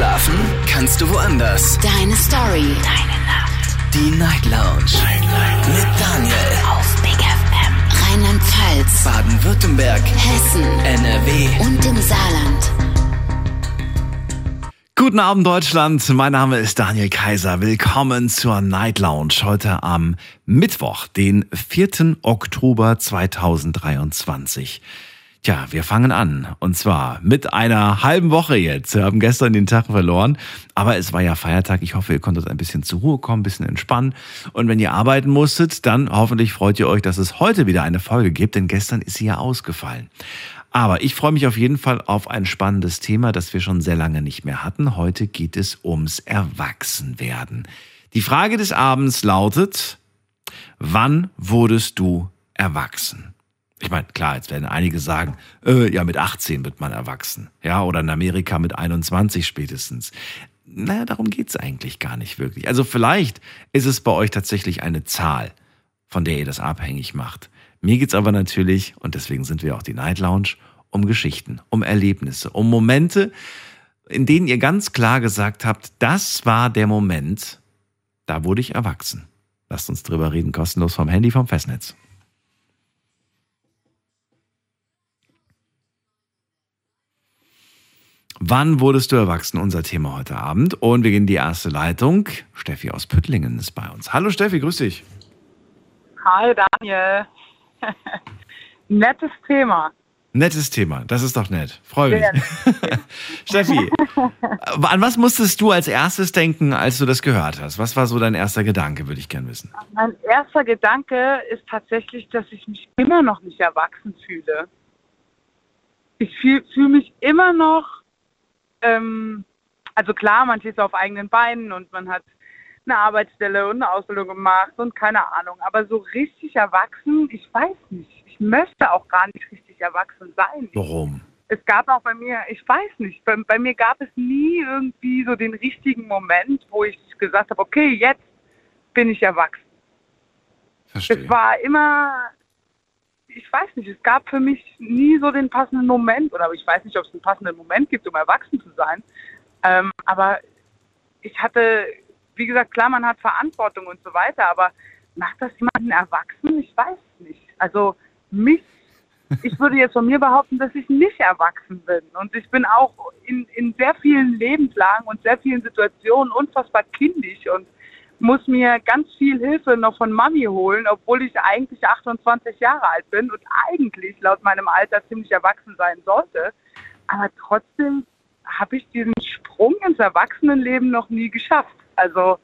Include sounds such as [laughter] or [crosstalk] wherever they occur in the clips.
Schlafen kannst du woanders. Deine Story. Deine Nacht. Die Night Lounge. Night, Night. Mit Daniel. Auf Big FM. Rheinland-Pfalz. Baden-Württemberg. Hessen. NRW. Und im Saarland. Guten Abend Deutschland, mein Name ist Daniel Kaiser. Willkommen zur Night Lounge heute am Mittwoch, den 4. Oktober 2023. Tja, wir fangen an. Und zwar mit einer halben Woche jetzt. Wir haben gestern den Tag verloren. Aber es war ja Feiertag. Ich hoffe, ihr konntet ein bisschen zur Ruhe kommen, ein bisschen entspannen. Und wenn ihr arbeiten musstet, dann hoffentlich freut ihr euch, dass es heute wieder eine Folge gibt, denn gestern ist sie ja ausgefallen. Aber ich freue mich auf jeden Fall auf ein spannendes Thema, das wir schon sehr lange nicht mehr hatten. Heute geht es ums Erwachsenwerden. Die Frage des Abends lautet, wann wurdest du erwachsen? Ich meine, klar, jetzt werden einige sagen, äh, ja, mit 18 wird man erwachsen. Ja, oder in Amerika mit 21 spätestens. Naja, darum geht's eigentlich gar nicht wirklich. Also vielleicht ist es bei euch tatsächlich eine Zahl, von der ihr das abhängig macht. Mir geht's aber natürlich, und deswegen sind wir auch die Night Lounge, um Geschichten, um Erlebnisse, um Momente, in denen ihr ganz klar gesagt habt, das war der Moment, da wurde ich erwachsen. Lasst uns drüber reden, kostenlos vom Handy, vom Festnetz. Wann wurdest du erwachsen? Unser Thema heute Abend. Und wir gehen in die erste Leitung. Steffi aus Püttlingen ist bei uns. Hallo Steffi, grüß dich. Hi Daniel. [laughs] Nettes Thema. Nettes Thema, das ist doch nett. Freue mich. [laughs] Steffi, [laughs] an was musstest du als erstes denken, als du das gehört hast? Was war so dein erster Gedanke, würde ich gern wissen. Mein erster Gedanke ist tatsächlich, dass ich mich immer noch nicht erwachsen fühle. Ich fühle fühl mich immer noch, ähm, also klar, man steht so auf eigenen Beinen und man hat eine Arbeitsstelle und eine Ausbildung gemacht und keine Ahnung. Aber so richtig erwachsen, ich weiß nicht. Ich möchte auch gar nicht richtig erwachsen sein. Warum? Es gab auch bei mir, ich weiß nicht, bei, bei mir gab es nie irgendwie so den richtigen Moment, wo ich gesagt habe, okay, jetzt bin ich erwachsen. Verstehe. Es war immer, ich weiß nicht, es gab für mich nie so den passenden Moment, oder ich weiß nicht, ob es einen passenden Moment gibt, um erwachsen zu sein. Ähm, aber ich hatte wie gesagt, klar, man hat Verantwortung und so weiter, aber macht das jemanden erwachsen? Ich weiß nicht. Also mich, [laughs] ich würde jetzt von mir behaupten, dass ich nicht erwachsen bin. Und ich bin auch in, in sehr vielen Lebenslagen und sehr vielen Situationen unfassbar kindisch und muss mir ganz viel Hilfe noch von Mami holen, obwohl ich eigentlich 28 Jahre alt bin und eigentlich laut meinem Alter ziemlich erwachsen sein sollte. Aber trotzdem habe ich diesen Sprung ins Erwachsenenleben noch nie geschafft. Also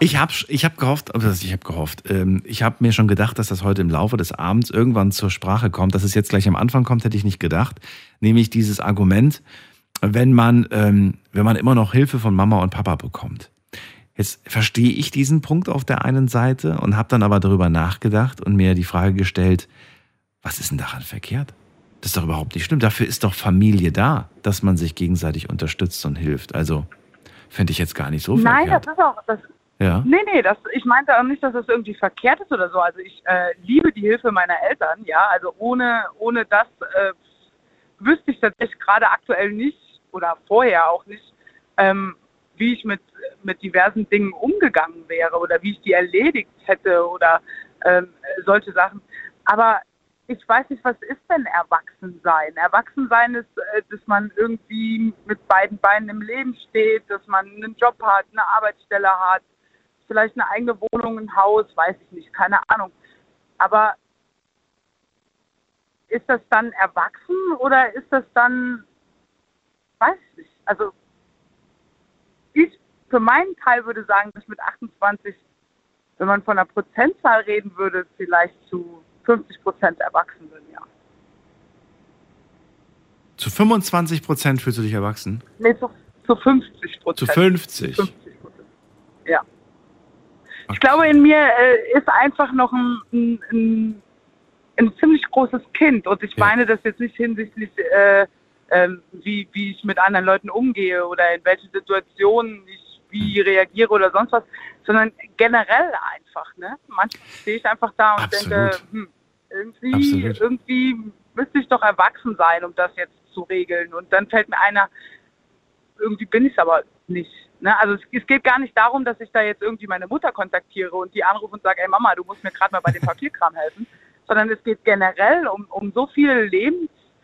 ich habe ich hab gehofft, also ich habe gehofft, ähm, ich habe mir schon gedacht, dass das heute im Laufe des Abends irgendwann zur Sprache kommt. Dass es jetzt gleich am Anfang kommt, hätte ich nicht gedacht. Nämlich dieses Argument, wenn man, ähm, wenn man immer noch Hilfe von Mama und Papa bekommt. Jetzt verstehe ich diesen Punkt auf der einen Seite und habe dann aber darüber nachgedacht und mir die Frage gestellt, was ist denn daran verkehrt? Das ist doch überhaupt nicht schlimm. Dafür ist doch Familie da, dass man sich gegenseitig unterstützt und hilft. Also Fände ich jetzt gar nicht so Nein, verkehrt. das ist auch. Das, ja. Nee, nee, das, ich meinte auch nicht, dass das irgendwie verkehrt ist oder so. Also ich äh, liebe die Hilfe meiner Eltern, ja. Also ohne, ohne das äh, wüsste ich tatsächlich gerade aktuell nicht oder vorher auch nicht, ähm, wie ich mit, mit diversen Dingen umgegangen wäre oder wie ich die erledigt hätte oder ähm, solche Sachen. Aber ich weiß nicht, was ist denn Erwachsensein? Erwachsensein ist, äh, dass man irgendwie mit beiden Beinen im Leben steht, dass man einen Job hat, eine Arbeitsstelle hat, vielleicht eine eigene Wohnung, ein Haus, weiß ich nicht, keine Ahnung. Aber ist das dann erwachsen oder ist das dann, weiß ich nicht. Also für meinen Teil würde sagen, dass mit 28, wenn man von einer Prozentzahl reden würde, vielleicht zu 50 Prozent erwachsen bin, ja. Zu 25 Prozent fühlst du dich erwachsen? Nee, zu, zu 50 Prozent. Zu 50? 50 Prozent. Ja. Okay. Ich glaube, in mir äh, ist einfach noch ein, ein, ein, ein, ziemlich großes Kind. Und ich ja. meine das jetzt nicht hinsichtlich, äh, äh, wie, wie ich mit anderen Leuten umgehe oder in welchen Situationen ich wie reagiere oder sonst was, sondern generell einfach. Ne? Manchmal stehe ich einfach da und Absolut. denke, hm, irgendwie, irgendwie müsste ich doch erwachsen sein, um das jetzt zu regeln. Und dann fällt mir einer, irgendwie bin ich es aber nicht. Ne? Also es, es, geht gar nicht darum, dass ich da jetzt irgendwie meine Mutter kontaktiere und die anrufe und sage, ey Mama, du musst mir gerade mal bei dem [laughs] Papierkram helfen, sondern es geht generell um, um so viele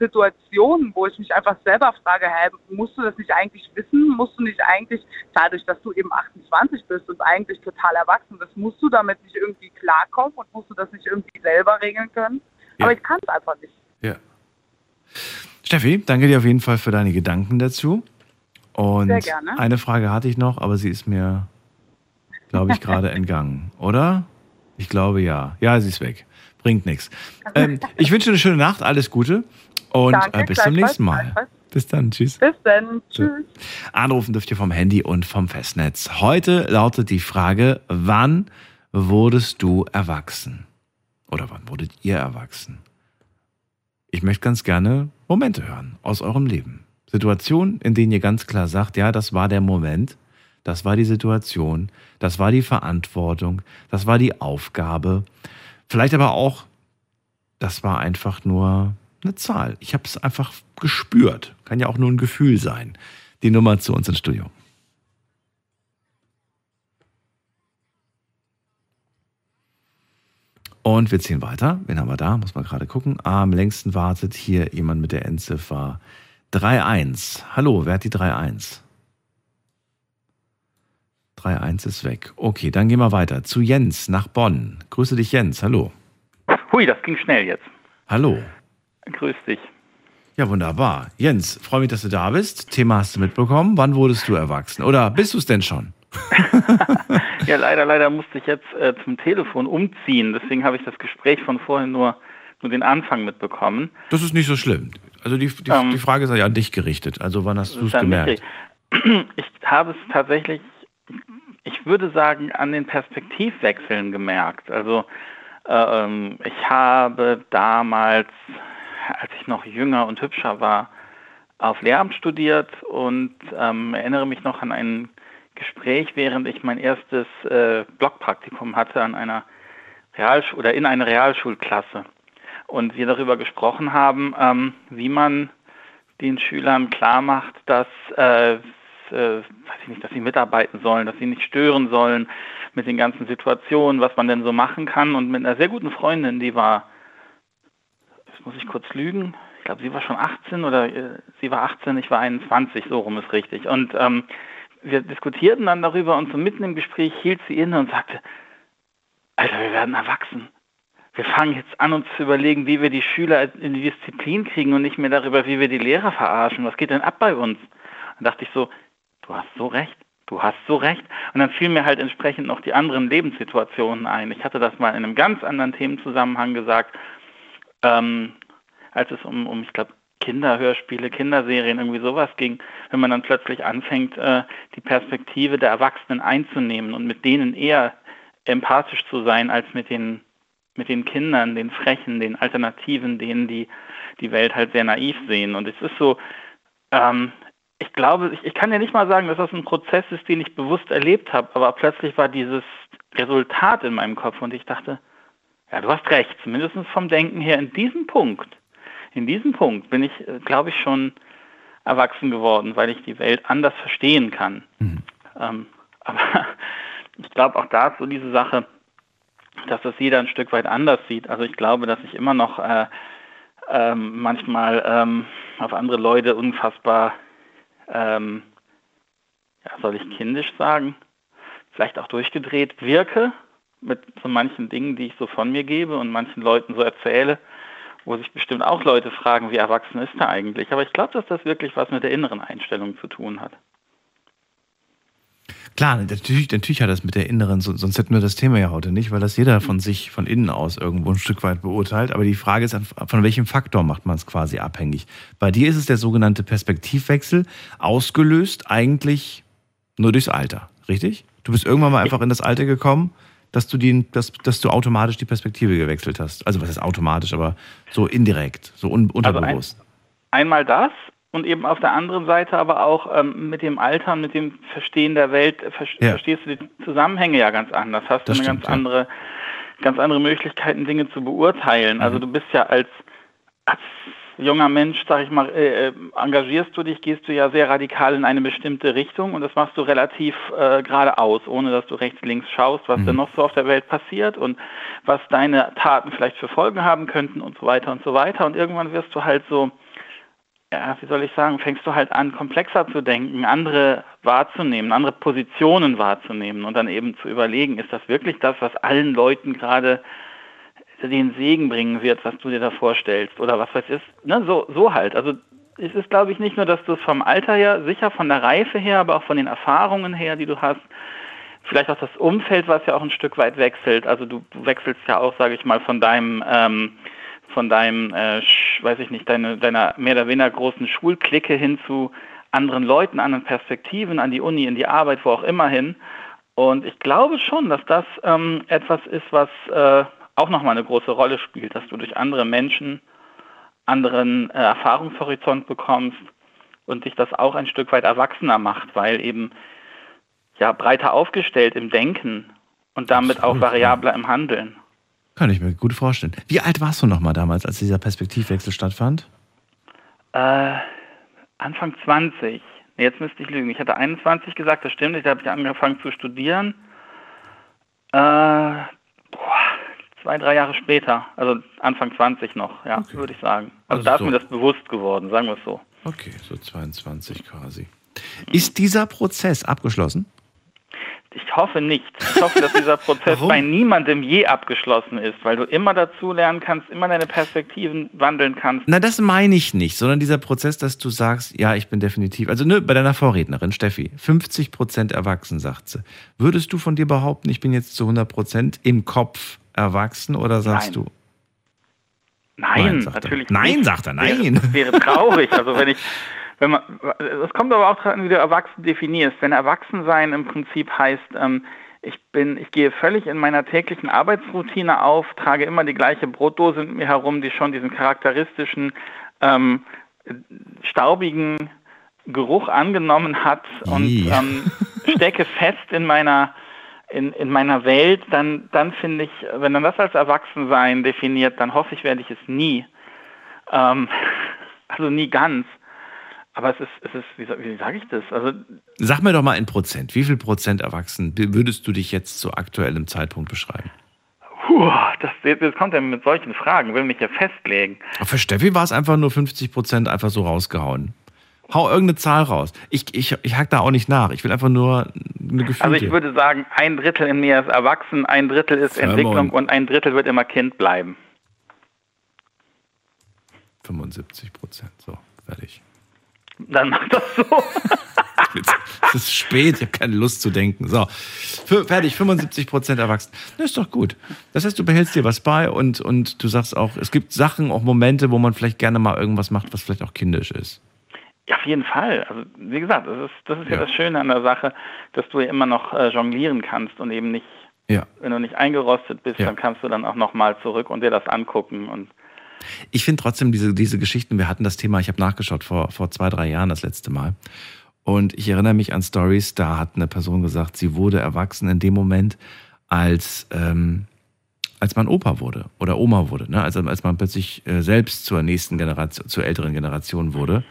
Lebenssituationen, wo ich mich einfach selber frage, hey, musst du das nicht eigentlich wissen? Musst du nicht eigentlich, dadurch, dass du eben 28 bist und eigentlich total erwachsen bist, musst du damit nicht irgendwie klarkommen und musst du das nicht irgendwie selber regeln können? Ja. Aber ich kann es einfach nicht. Ja. Steffi, danke dir auf jeden Fall für deine Gedanken dazu. Und Sehr gerne. eine Frage hatte ich noch, aber sie ist mir, glaube ich, gerade [laughs] entgangen, oder? Ich glaube ja. Ja, sie ist weg. Bringt nichts. Ähm, ich wünsche eine schöne Nacht, alles Gute und Danke, äh, bis zum nächsten Mal. Bis dann, tschüss. Bis dann, tschüss. Anrufen dürft ihr vom Handy und vom Festnetz. Heute lautet die Frage, wann wurdest du erwachsen? Oder wann wurdet ihr erwachsen? Ich möchte ganz gerne Momente hören aus eurem Leben. Situationen, in denen ihr ganz klar sagt, ja, das war der Moment, das war die Situation, das war die Verantwortung, das war die Aufgabe. Vielleicht aber auch, das war einfach nur eine Zahl. Ich habe es einfach gespürt. Kann ja auch nur ein Gefühl sein. Die Nummer zu uns ins Studio. Und wir ziehen weiter. Wen haben wir da? Muss man gerade gucken. Am längsten wartet hier jemand mit der Endziffer 3-1. Hallo, wer hat die 3-1? 3-1 ist weg. Okay, dann gehen wir weiter zu Jens nach Bonn. Grüße dich, Jens. Hallo. Hui, das ging schnell jetzt. Hallo. Grüß dich. Ja, wunderbar. Jens, freue mich, dass du da bist. Thema hast du mitbekommen. Wann wurdest du erwachsen? Oder bist du es denn schon? [laughs] ja, leider, leider musste ich jetzt äh, zum Telefon umziehen. Deswegen habe ich das Gespräch von vorhin nur, nur den Anfang mitbekommen. Das ist nicht so schlimm. Also die, die, ähm, die Frage ist ja an dich gerichtet. Also wann hast du es gemerkt? Ich habe es tatsächlich, ich würde sagen, an den Perspektivwechseln gemerkt. Also äh, ähm, ich habe damals, als ich noch jünger und hübscher war, auf Lehramt studiert und ähm, erinnere mich noch an einen Gespräch, während ich mein erstes äh, Blockpraktikum hatte an einer Realschule oder in einer Realschulklasse. Und wir darüber gesprochen haben, ähm, wie man den Schülern klar macht, dass, äh, äh, weiß ich nicht, dass sie mitarbeiten sollen, dass sie nicht stören sollen mit den ganzen Situationen, was man denn so machen kann. Und mit einer sehr guten Freundin, die war, jetzt muss ich kurz lügen, ich glaube, sie war schon 18 oder äh, sie war 18, ich war 21, so rum ist richtig. Und ähm, wir diskutierten dann darüber und so mitten im Gespräch hielt sie inne und sagte, Alter, wir werden erwachsen. Wir fangen jetzt an, uns zu überlegen, wie wir die Schüler in die Disziplin kriegen und nicht mehr darüber, wie wir die Lehrer verarschen. Was geht denn ab bei uns? Dann dachte ich so, du hast so recht, du hast so recht. Und dann fielen mir halt entsprechend noch die anderen Lebenssituationen ein. Ich hatte das mal in einem ganz anderen Themenzusammenhang gesagt, ähm, als es um, um ich glaube, Kinderhörspiele, Kinderserien, irgendwie sowas ging, wenn man dann plötzlich anfängt, äh, die Perspektive der Erwachsenen einzunehmen und mit denen eher empathisch zu sein als mit den, mit den Kindern, den Frechen, den Alternativen, denen die die Welt halt sehr naiv sehen. Und es ist so, ähm, ich glaube, ich, ich kann ja nicht mal sagen, dass das ein Prozess ist, den ich bewusst erlebt habe, aber plötzlich war dieses Resultat in meinem Kopf und ich dachte, ja, du hast recht, zumindest vom Denken her in diesem Punkt in diesem Punkt bin ich, äh, glaube ich, schon erwachsen geworden, weil ich die Welt anders verstehen kann. Mhm. Ähm, [laughs] aber ich glaube auch dazu diese Sache, dass das jeder ein Stück weit anders sieht. Also ich glaube, dass ich immer noch äh, ähm, manchmal ähm, auf andere Leute unfassbar, ähm, ja, soll ich kindisch sagen, vielleicht auch durchgedreht wirke mit so manchen Dingen, die ich so von mir gebe und manchen Leuten so erzähle wo sich bestimmt auch Leute fragen, wie erwachsen ist er eigentlich. Aber ich glaube, dass das wirklich was mit der inneren Einstellung zu tun hat. Klar, natürlich, natürlich hat das mit der inneren, sonst hätten wir das Thema ja heute nicht, weil das jeder von sich von innen aus irgendwo ein Stück weit beurteilt. Aber die Frage ist, von welchem Faktor macht man es quasi abhängig? Bei dir ist es der sogenannte Perspektivwechsel, ausgelöst eigentlich nur durchs Alter, richtig? Du bist irgendwann mal einfach in das Alter gekommen, dass du, die, dass, dass du automatisch die Perspektive gewechselt hast. Also was ist automatisch, aber so indirekt, so un, unterbewusst. Also ein, einmal das und eben auf der anderen Seite aber auch ähm, mit dem Alter, mit dem Verstehen der Welt, ver ja. verstehst du die Zusammenhänge ja ganz anders. Hast das du eine stimmt, ganz andere, ja. ganz andere Möglichkeiten, Dinge zu beurteilen. Also mhm. Also du bist ja als, als junger Mensch, sag ich mal, äh, äh, engagierst du dich, gehst du ja sehr radikal in eine bestimmte Richtung und das machst du relativ äh, geradeaus, ohne dass du rechts, links schaust, was mhm. denn noch so auf der Welt passiert und was deine Taten vielleicht für Folgen haben könnten und so weiter und so weiter. Und irgendwann wirst du halt so, ja, wie soll ich sagen, fängst du halt an, komplexer zu denken, andere wahrzunehmen, andere Positionen wahrzunehmen und dann eben zu überlegen, ist das wirklich das, was allen Leuten gerade den Segen bringen wird, was du dir da vorstellst oder was weiß ich, ne, so, so halt. Also es ist, glaube ich, nicht nur, dass du es vom Alter her, sicher von der Reife her, aber auch von den Erfahrungen her, die du hast, vielleicht auch das Umfeld, was ja auch ein Stück weit wechselt. Also du, du wechselst ja auch, sage ich mal, von deinem, ähm, von deinem, äh, weiß ich nicht, deine, deiner mehr oder weniger großen Schulklicke hin zu anderen Leuten, anderen Perspektiven, an die Uni, in die Arbeit, wo auch immer hin. Und ich glaube schon, dass das ähm, etwas ist, was äh, auch nochmal eine große Rolle spielt, dass du durch andere Menschen anderen äh, Erfahrungshorizont bekommst und dich das auch ein Stück weit erwachsener macht, weil eben ja breiter aufgestellt im Denken und damit Absolut, auch variabler im Handeln. Kann ich mir gut vorstellen. Wie alt warst du nochmal damals, als dieser Perspektivwechsel stattfand? Äh, Anfang 20. jetzt müsste ich lügen. Ich hatte 21 gesagt, das stimmt. Da habe ich angefangen zu studieren. Äh, zwei, drei Jahre später, also Anfang 20 noch, ja, okay. würde ich sagen. Also, also da so. ist mir das bewusst geworden, sagen wir es so. Okay, so 22 quasi. Ist dieser Prozess abgeschlossen? Ich hoffe nicht. Ich hoffe, dass dieser Prozess bei niemandem je abgeschlossen ist, weil du immer dazu lernen kannst, immer deine Perspektiven wandeln kannst. Na, das meine ich nicht, sondern dieser Prozess, dass du sagst, ja, ich bin definitiv, also ne, bei deiner Vorrednerin, Steffi, 50 Prozent erwachsen, sagt sie. Würdest du von dir behaupten, ich bin jetzt zu 100 Prozent im Kopf erwachsen oder sagst nein. du? Nein, nein natürlich er. Nein, sagt er, nein. Das wäre, wäre traurig. Also wenn ich, [laughs] wenn man, es kommt aber auch dran, wie du erwachsen definierst. Wenn Erwachsensein im Prinzip heißt, ähm, ich bin, ich gehe völlig in meiner täglichen Arbeitsroutine auf, trage immer die gleiche Brotdose mit mir herum, die schon diesen charakteristischen ähm, staubigen Geruch angenommen hat und ähm, [laughs] stecke fest in meiner in, in meiner Welt, dann, dann finde ich, wenn man das als Erwachsensein definiert, dann hoffe ich, werde ich es nie. Ähm, [laughs] also nie ganz. Aber es ist, es ist wie, wie sage ich das? Also, Sag mir doch mal in Prozent. Wie viel Prozent erwachsen würdest du dich jetzt zu aktuellem Zeitpunkt beschreiben? Puh, das, jetzt kommt er mit solchen Fragen, will mich ja festlegen. für Steffi war es einfach nur 50 Prozent einfach so rausgehauen. Hau irgendeine Zahl raus. Ich, ich, ich hack da auch nicht nach. Ich will einfach nur eine Gefühl. Also ich würde sagen, ein Drittel in mir ist erwachsen, ein Drittel ist Sermon. Entwicklung und ein Drittel wird immer Kind bleiben. 75 Prozent. So, fertig. Dann mach das so. [laughs] es ist spät, ich habe keine Lust zu denken. So, fertig, 75 Prozent erwachsen. Das ist doch gut. Das heißt, du behältst dir was bei und, und du sagst auch, es gibt Sachen, auch Momente, wo man vielleicht gerne mal irgendwas macht, was vielleicht auch kindisch ist. Ja, auf jeden Fall. Also wie gesagt, das ist, das ist ja. ja das Schöne an der Sache, dass du ja immer noch äh, jonglieren kannst und eben nicht, ja. wenn du nicht eingerostet bist, ja. dann kannst du dann auch nochmal zurück und dir das angucken und ich finde trotzdem diese, diese Geschichten, wir hatten das Thema, ich habe nachgeschaut vor, vor zwei, drei Jahren das letzte Mal. Und ich erinnere mich an Stories, da hat eine Person gesagt, sie wurde erwachsen in dem Moment, als, ähm, als man Opa wurde oder Oma wurde, ne? also als man plötzlich äh, selbst zur nächsten Generation, zur älteren Generation wurde.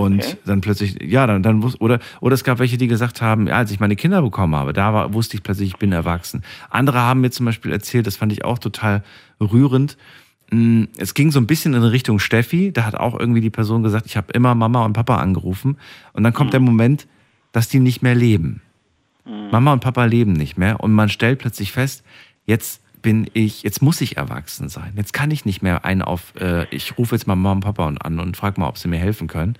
Und okay. dann plötzlich, ja, dann, dann oder, oder es gab welche, die gesagt haben, ja, als ich meine Kinder bekommen habe, da war, wusste ich plötzlich, ich bin erwachsen. Andere haben mir zum Beispiel erzählt, das fand ich auch total rührend. Mm, es ging so ein bisschen in Richtung Steffi. Da hat auch irgendwie die Person gesagt, ich habe immer Mama und Papa angerufen. Und dann kommt mhm. der Moment, dass die nicht mehr leben. Mhm. Mama und Papa leben nicht mehr. Und man stellt plötzlich fest, jetzt bin ich, jetzt muss ich erwachsen sein. Jetzt kann ich nicht mehr einen auf, äh, ich rufe jetzt mal Mama und Papa an und frage mal, ob sie mir helfen können.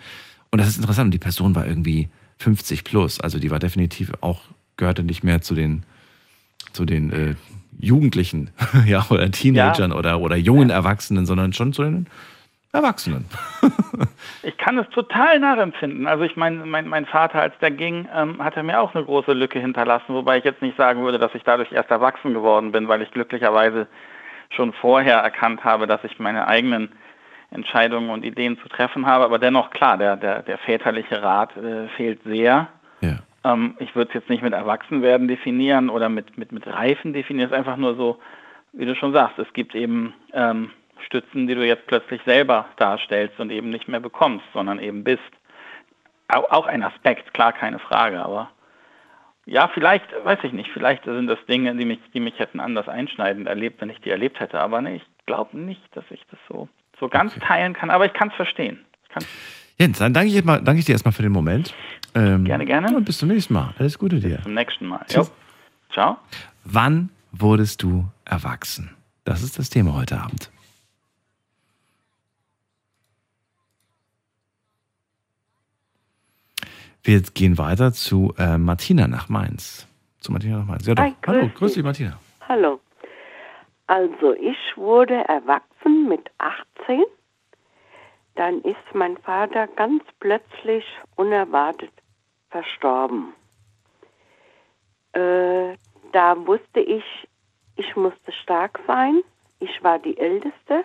Und das ist interessant. Die Person war irgendwie 50 plus. Also die war definitiv auch, gehörte nicht mehr zu den, zu den äh, Jugendlichen, [laughs] ja, oder Teenagern ja. oder, oder jungen. Erwachsenen, sondern schon zu den Erwachsenen. [laughs] ich kann es total nachempfinden. Also ich meine, mein, mein Vater, als der ging, ähm, hat er mir auch eine große Lücke hinterlassen, wobei ich jetzt nicht sagen würde, dass ich dadurch erst erwachsen geworden bin, weil ich glücklicherweise schon vorher erkannt habe, dass ich meine eigenen Entscheidungen und Ideen zu treffen habe. Aber dennoch, klar, der, der, der väterliche Rat äh, fehlt sehr. Ja. Ähm, ich würde es jetzt nicht mit Erwachsenwerden definieren oder mit, mit, mit Reifen definieren. Es ist einfach nur so, wie du schon sagst, es gibt eben ähm, Stützen, die du jetzt plötzlich selber darstellst und eben nicht mehr bekommst, sondern eben bist. Auch ein Aspekt, klar, keine Frage, aber ja, vielleicht, weiß ich nicht, vielleicht sind das Dinge, die mich, die mich hätten anders einschneidend erlebt, wenn ich die erlebt hätte. Aber nee, ich glaube nicht, dass ich das so, so ganz okay. teilen kann, aber ich kann es verstehen. Kann's. Jens, dann danke ich, mal, danke ich dir erstmal für den Moment. Ähm, gerne, gerne. Und bis zum nächsten Mal. Alles Gute dir. Bis zum nächsten Mal. Jo. Ciao. Wann wurdest du erwachsen? Das ist das Thema heute Abend. Wir gehen weiter zu äh, Martina nach Mainz. Zu Martina nach Mainz. Ja, Hi, grüß Hallo, grüß dich, Martina. Hallo. Also, ich wurde erwachsen mit 18. Dann ist mein Vater ganz plötzlich unerwartet verstorben. Äh, da wusste ich, ich musste stark sein. Ich war die Älteste.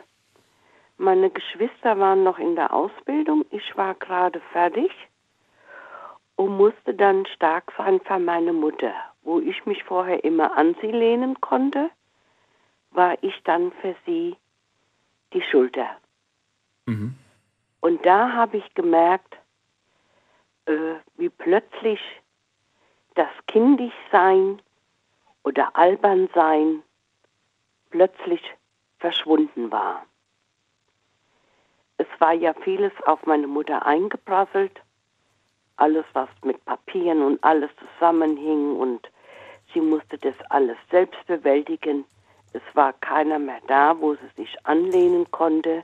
Meine Geschwister waren noch in der Ausbildung. Ich war gerade fertig und musste dann stark sein für meine Mutter. Wo ich mich vorher immer an sie lehnen konnte, war ich dann für sie die Schulter. Mhm. Und da habe ich gemerkt, äh, wie plötzlich das Kindischsein oder Albernsein plötzlich verschwunden war. Es war ja vieles auf meine Mutter eingeprasselt alles, was mit Papieren und alles zusammenhing und sie musste das alles selbst bewältigen. Es war keiner mehr da, wo sie sich anlehnen konnte.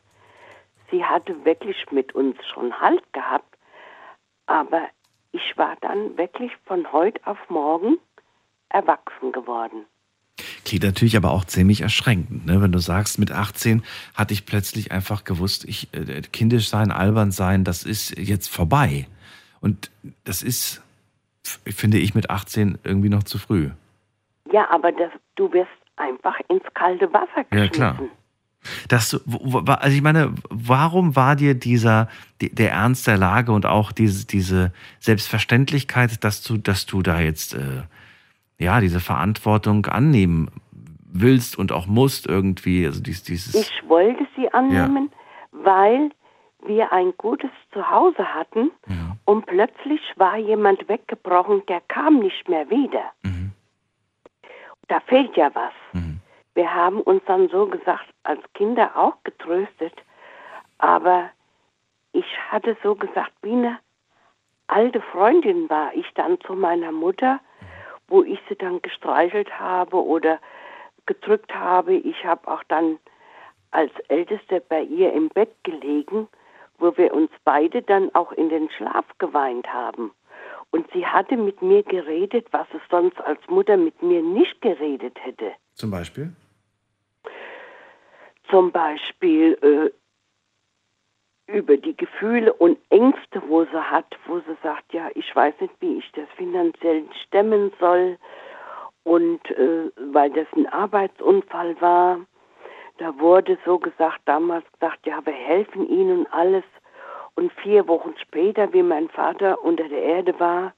Sie hatte wirklich mit uns schon Halt gehabt, aber ich war dann wirklich von heute auf morgen erwachsen geworden. Klingt natürlich aber auch ziemlich erschränkend, ne? wenn du sagst, mit 18 hatte ich plötzlich einfach gewusst, ich, äh, kindisch sein, albern sein, das ist jetzt vorbei. Und das ist, finde ich, mit 18 irgendwie noch zu früh. Ja, aber das, du wirst einfach ins kalte Wasser geschmissen. Ja, klar. Das, also ich meine, warum war dir dieser, der Ernst der Lage und auch diese, diese Selbstverständlichkeit, dass du, dass du da jetzt, äh, ja, diese Verantwortung annehmen willst und auch musst irgendwie, also dieses. Ich wollte sie annehmen, ja. weil wir ein gutes Zuhause hatten ja. und plötzlich war jemand weggebrochen, der kam nicht mehr wieder. Mhm. Da fehlt ja was. Mhm. Wir haben uns dann so gesagt, als Kinder auch getröstet, aber ich hatte so gesagt, wie eine alte Freundin war ich dann zu meiner Mutter, wo ich sie dann gestreichelt habe oder gedrückt habe. Ich habe auch dann als Älteste bei ihr im Bett gelegen wo wir uns beide dann auch in den Schlaf geweint haben. Und sie hatte mit mir geredet, was es sonst als Mutter mit mir nicht geredet hätte. Zum Beispiel? Zum Beispiel äh, über die Gefühle und Ängste, wo sie hat, wo sie sagt, ja, ich weiß nicht, wie ich das finanziell stemmen soll. Und äh, weil das ein Arbeitsunfall war, da wurde so gesagt, damals gesagt, ja, wir helfen ihnen alles. Und vier Wochen später, wie mein Vater unter der Erde war,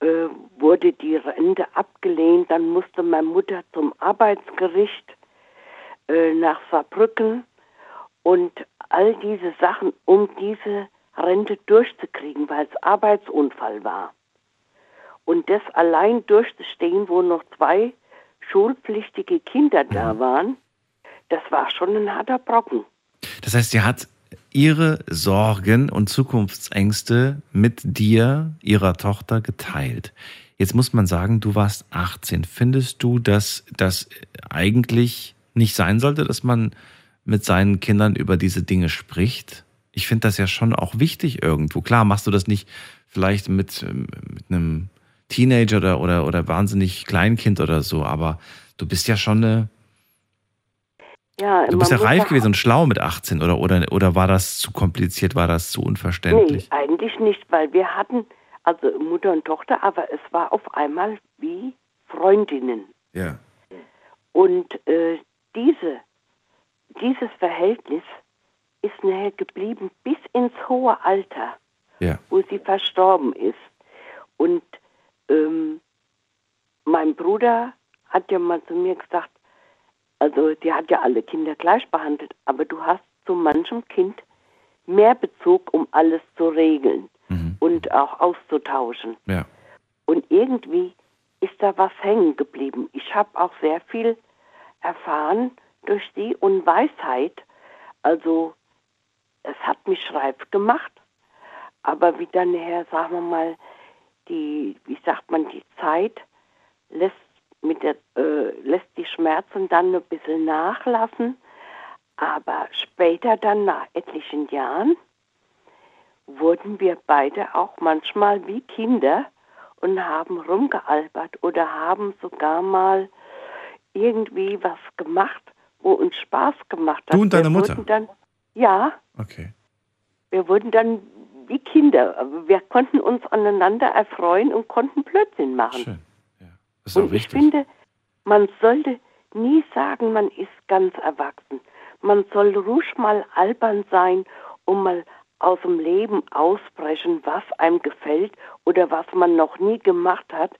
äh, wurde die Rente abgelehnt. Dann musste meine Mutter zum Arbeitsgericht äh, nach Saarbrücken und all diese Sachen, um diese Rente durchzukriegen, weil es Arbeitsunfall war. Und das allein durchzustehen, wo noch zwei schulpflichtige Kinder da waren, das war schon ein harter Brocken. Das heißt, sie hat ihre Sorgen und Zukunftsängste mit dir, ihrer Tochter, geteilt. Jetzt muss man sagen, du warst 18. Findest du, dass das eigentlich nicht sein sollte, dass man mit seinen Kindern über diese Dinge spricht? Ich finde das ja schon auch wichtig irgendwo. Klar, machst du das nicht vielleicht mit, mit einem Teenager oder, oder, oder wahnsinnig Kleinkind oder so, aber du bist ja schon eine ja, du bist ja reif gewesen und schlau mit 18 oder, oder, oder war das zu kompliziert, war das zu unverständlich? Nee, eigentlich nicht, weil wir hatten, also Mutter und Tochter, aber es war auf einmal wie Freundinnen. Ja. Und äh, diese, dieses Verhältnis ist nachher geblieben bis ins hohe Alter, ja. wo sie verstorben ist. Und ähm, mein Bruder hat ja mal zu mir gesagt, Also die hat ja alle Kinder gleich behandelt, aber du hast zu manchem Kind mehr Bezug, um alles zu regeln und auch auszutauschen. Ja. Und irgendwie ist da was hängen geblieben. Ich habe auch sehr viel erfahren durch sie und Weisheit. Also es hat mich reif gemacht. Aber wie dann nachher, sagen wir mal, die, wie sagt man, die Zeit lässt mit der, äh, lässt die Schmerzen dann ein bisschen nachlassen. Aber später dann, nach etlichen Jahren, wurden wir beide auch manchmal wie Kinder und haben rumgealbert oder haben sogar mal irgendwie was gemacht, wo uns Spaß gemacht hat. Du und deine wir Mutter? Dann, ja, Okay. wir wurden dann wie Kinder. Wir konnten uns aneinander erfreuen und konnten Blödsinn machen. Schön. Das ist Und ich finde, man sollte nie sagen, man ist ganz erwachsen. Man soll ruhig mal albern sein und mal aus dem Leben ausbrechen, was einem gefällt oder was man noch nie gemacht hat.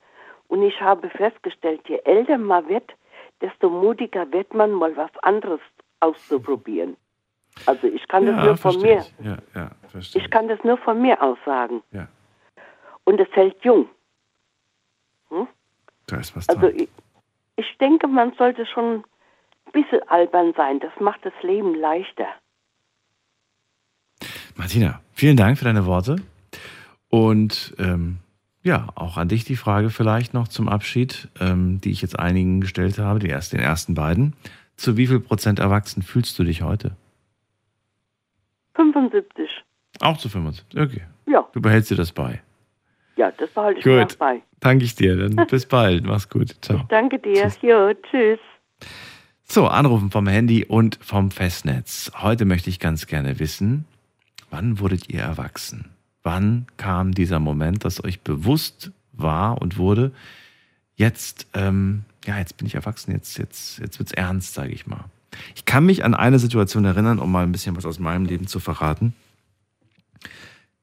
Und ich habe festgestellt, je älter man wird, desto mutiger wird man, mal was anderes auszuprobieren. Also ich kann das ja, nur von mir, ich. Ja, ja, ich kann das nur von mir aus sagen. Und es hält jung. Da ist was Also dran. ich, ich denke, man sollte schon ein bisschen albern sein. Das macht das Leben leichter. Martina, vielen Dank für deine Worte. Und ähm, ja, auch an dich die Frage vielleicht noch zum Abschied, ähm, die ich jetzt einigen gestellt habe, die erst, den ersten beiden. Zu wie viel Prozent erwachsen fühlst du dich heute? 75. Auch zu 75. Okay. Ja, Du behältst dir das bei. Ja, das behalte ich mir Gut. auch bei. Danke ich dir. Dann bis bald. Mach's gut. Ciao. Danke dir. Jo, tschüss. So, Anrufen vom Handy und vom Festnetz. Heute möchte ich ganz gerne wissen, wann wurdet ihr erwachsen? Wann kam dieser Moment, dass euch bewusst war und wurde, jetzt, ähm, ja, jetzt bin ich erwachsen, jetzt, jetzt, jetzt wird's ernst, sage ich mal. Ich kann mich an eine Situation erinnern, um mal ein bisschen was aus meinem Leben zu verraten.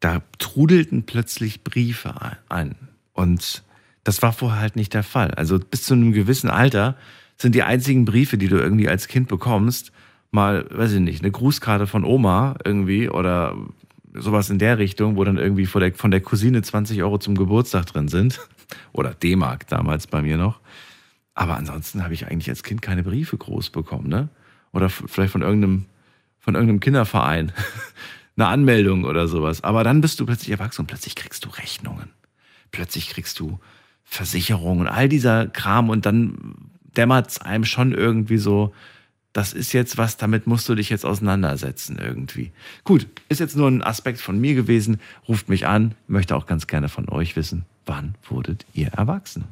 Da trudelten plötzlich Briefe ein. Und das war vorher halt nicht der Fall. Also bis zu einem gewissen Alter sind die einzigen Briefe, die du irgendwie als Kind bekommst, mal, weiß ich nicht, eine Grußkarte von Oma irgendwie oder sowas in der Richtung, wo dann irgendwie von der, von der Cousine 20 Euro zum Geburtstag drin sind. [laughs] Oder D-Mark damals bei mir noch. Aber ansonsten habe ich eigentlich als Kind keine Briefe groß bekommen, ne? Oder vielleicht von irgendeinem, von irgendeinem Kinderverein. [laughs] Eine Anmeldung oder sowas. Aber dann bist du plötzlich erwachsen und plötzlich kriegst du Rechnungen. Plötzlich kriegst du Versicherungen, all dieser Kram und dann dämmert es einem schon irgendwie so, das ist jetzt was, damit musst du dich jetzt auseinandersetzen irgendwie. Gut, ist jetzt nur ein Aspekt von mir gewesen. Ruft mich an, möchte auch ganz gerne von euch wissen, wann wurdet ihr erwachsen?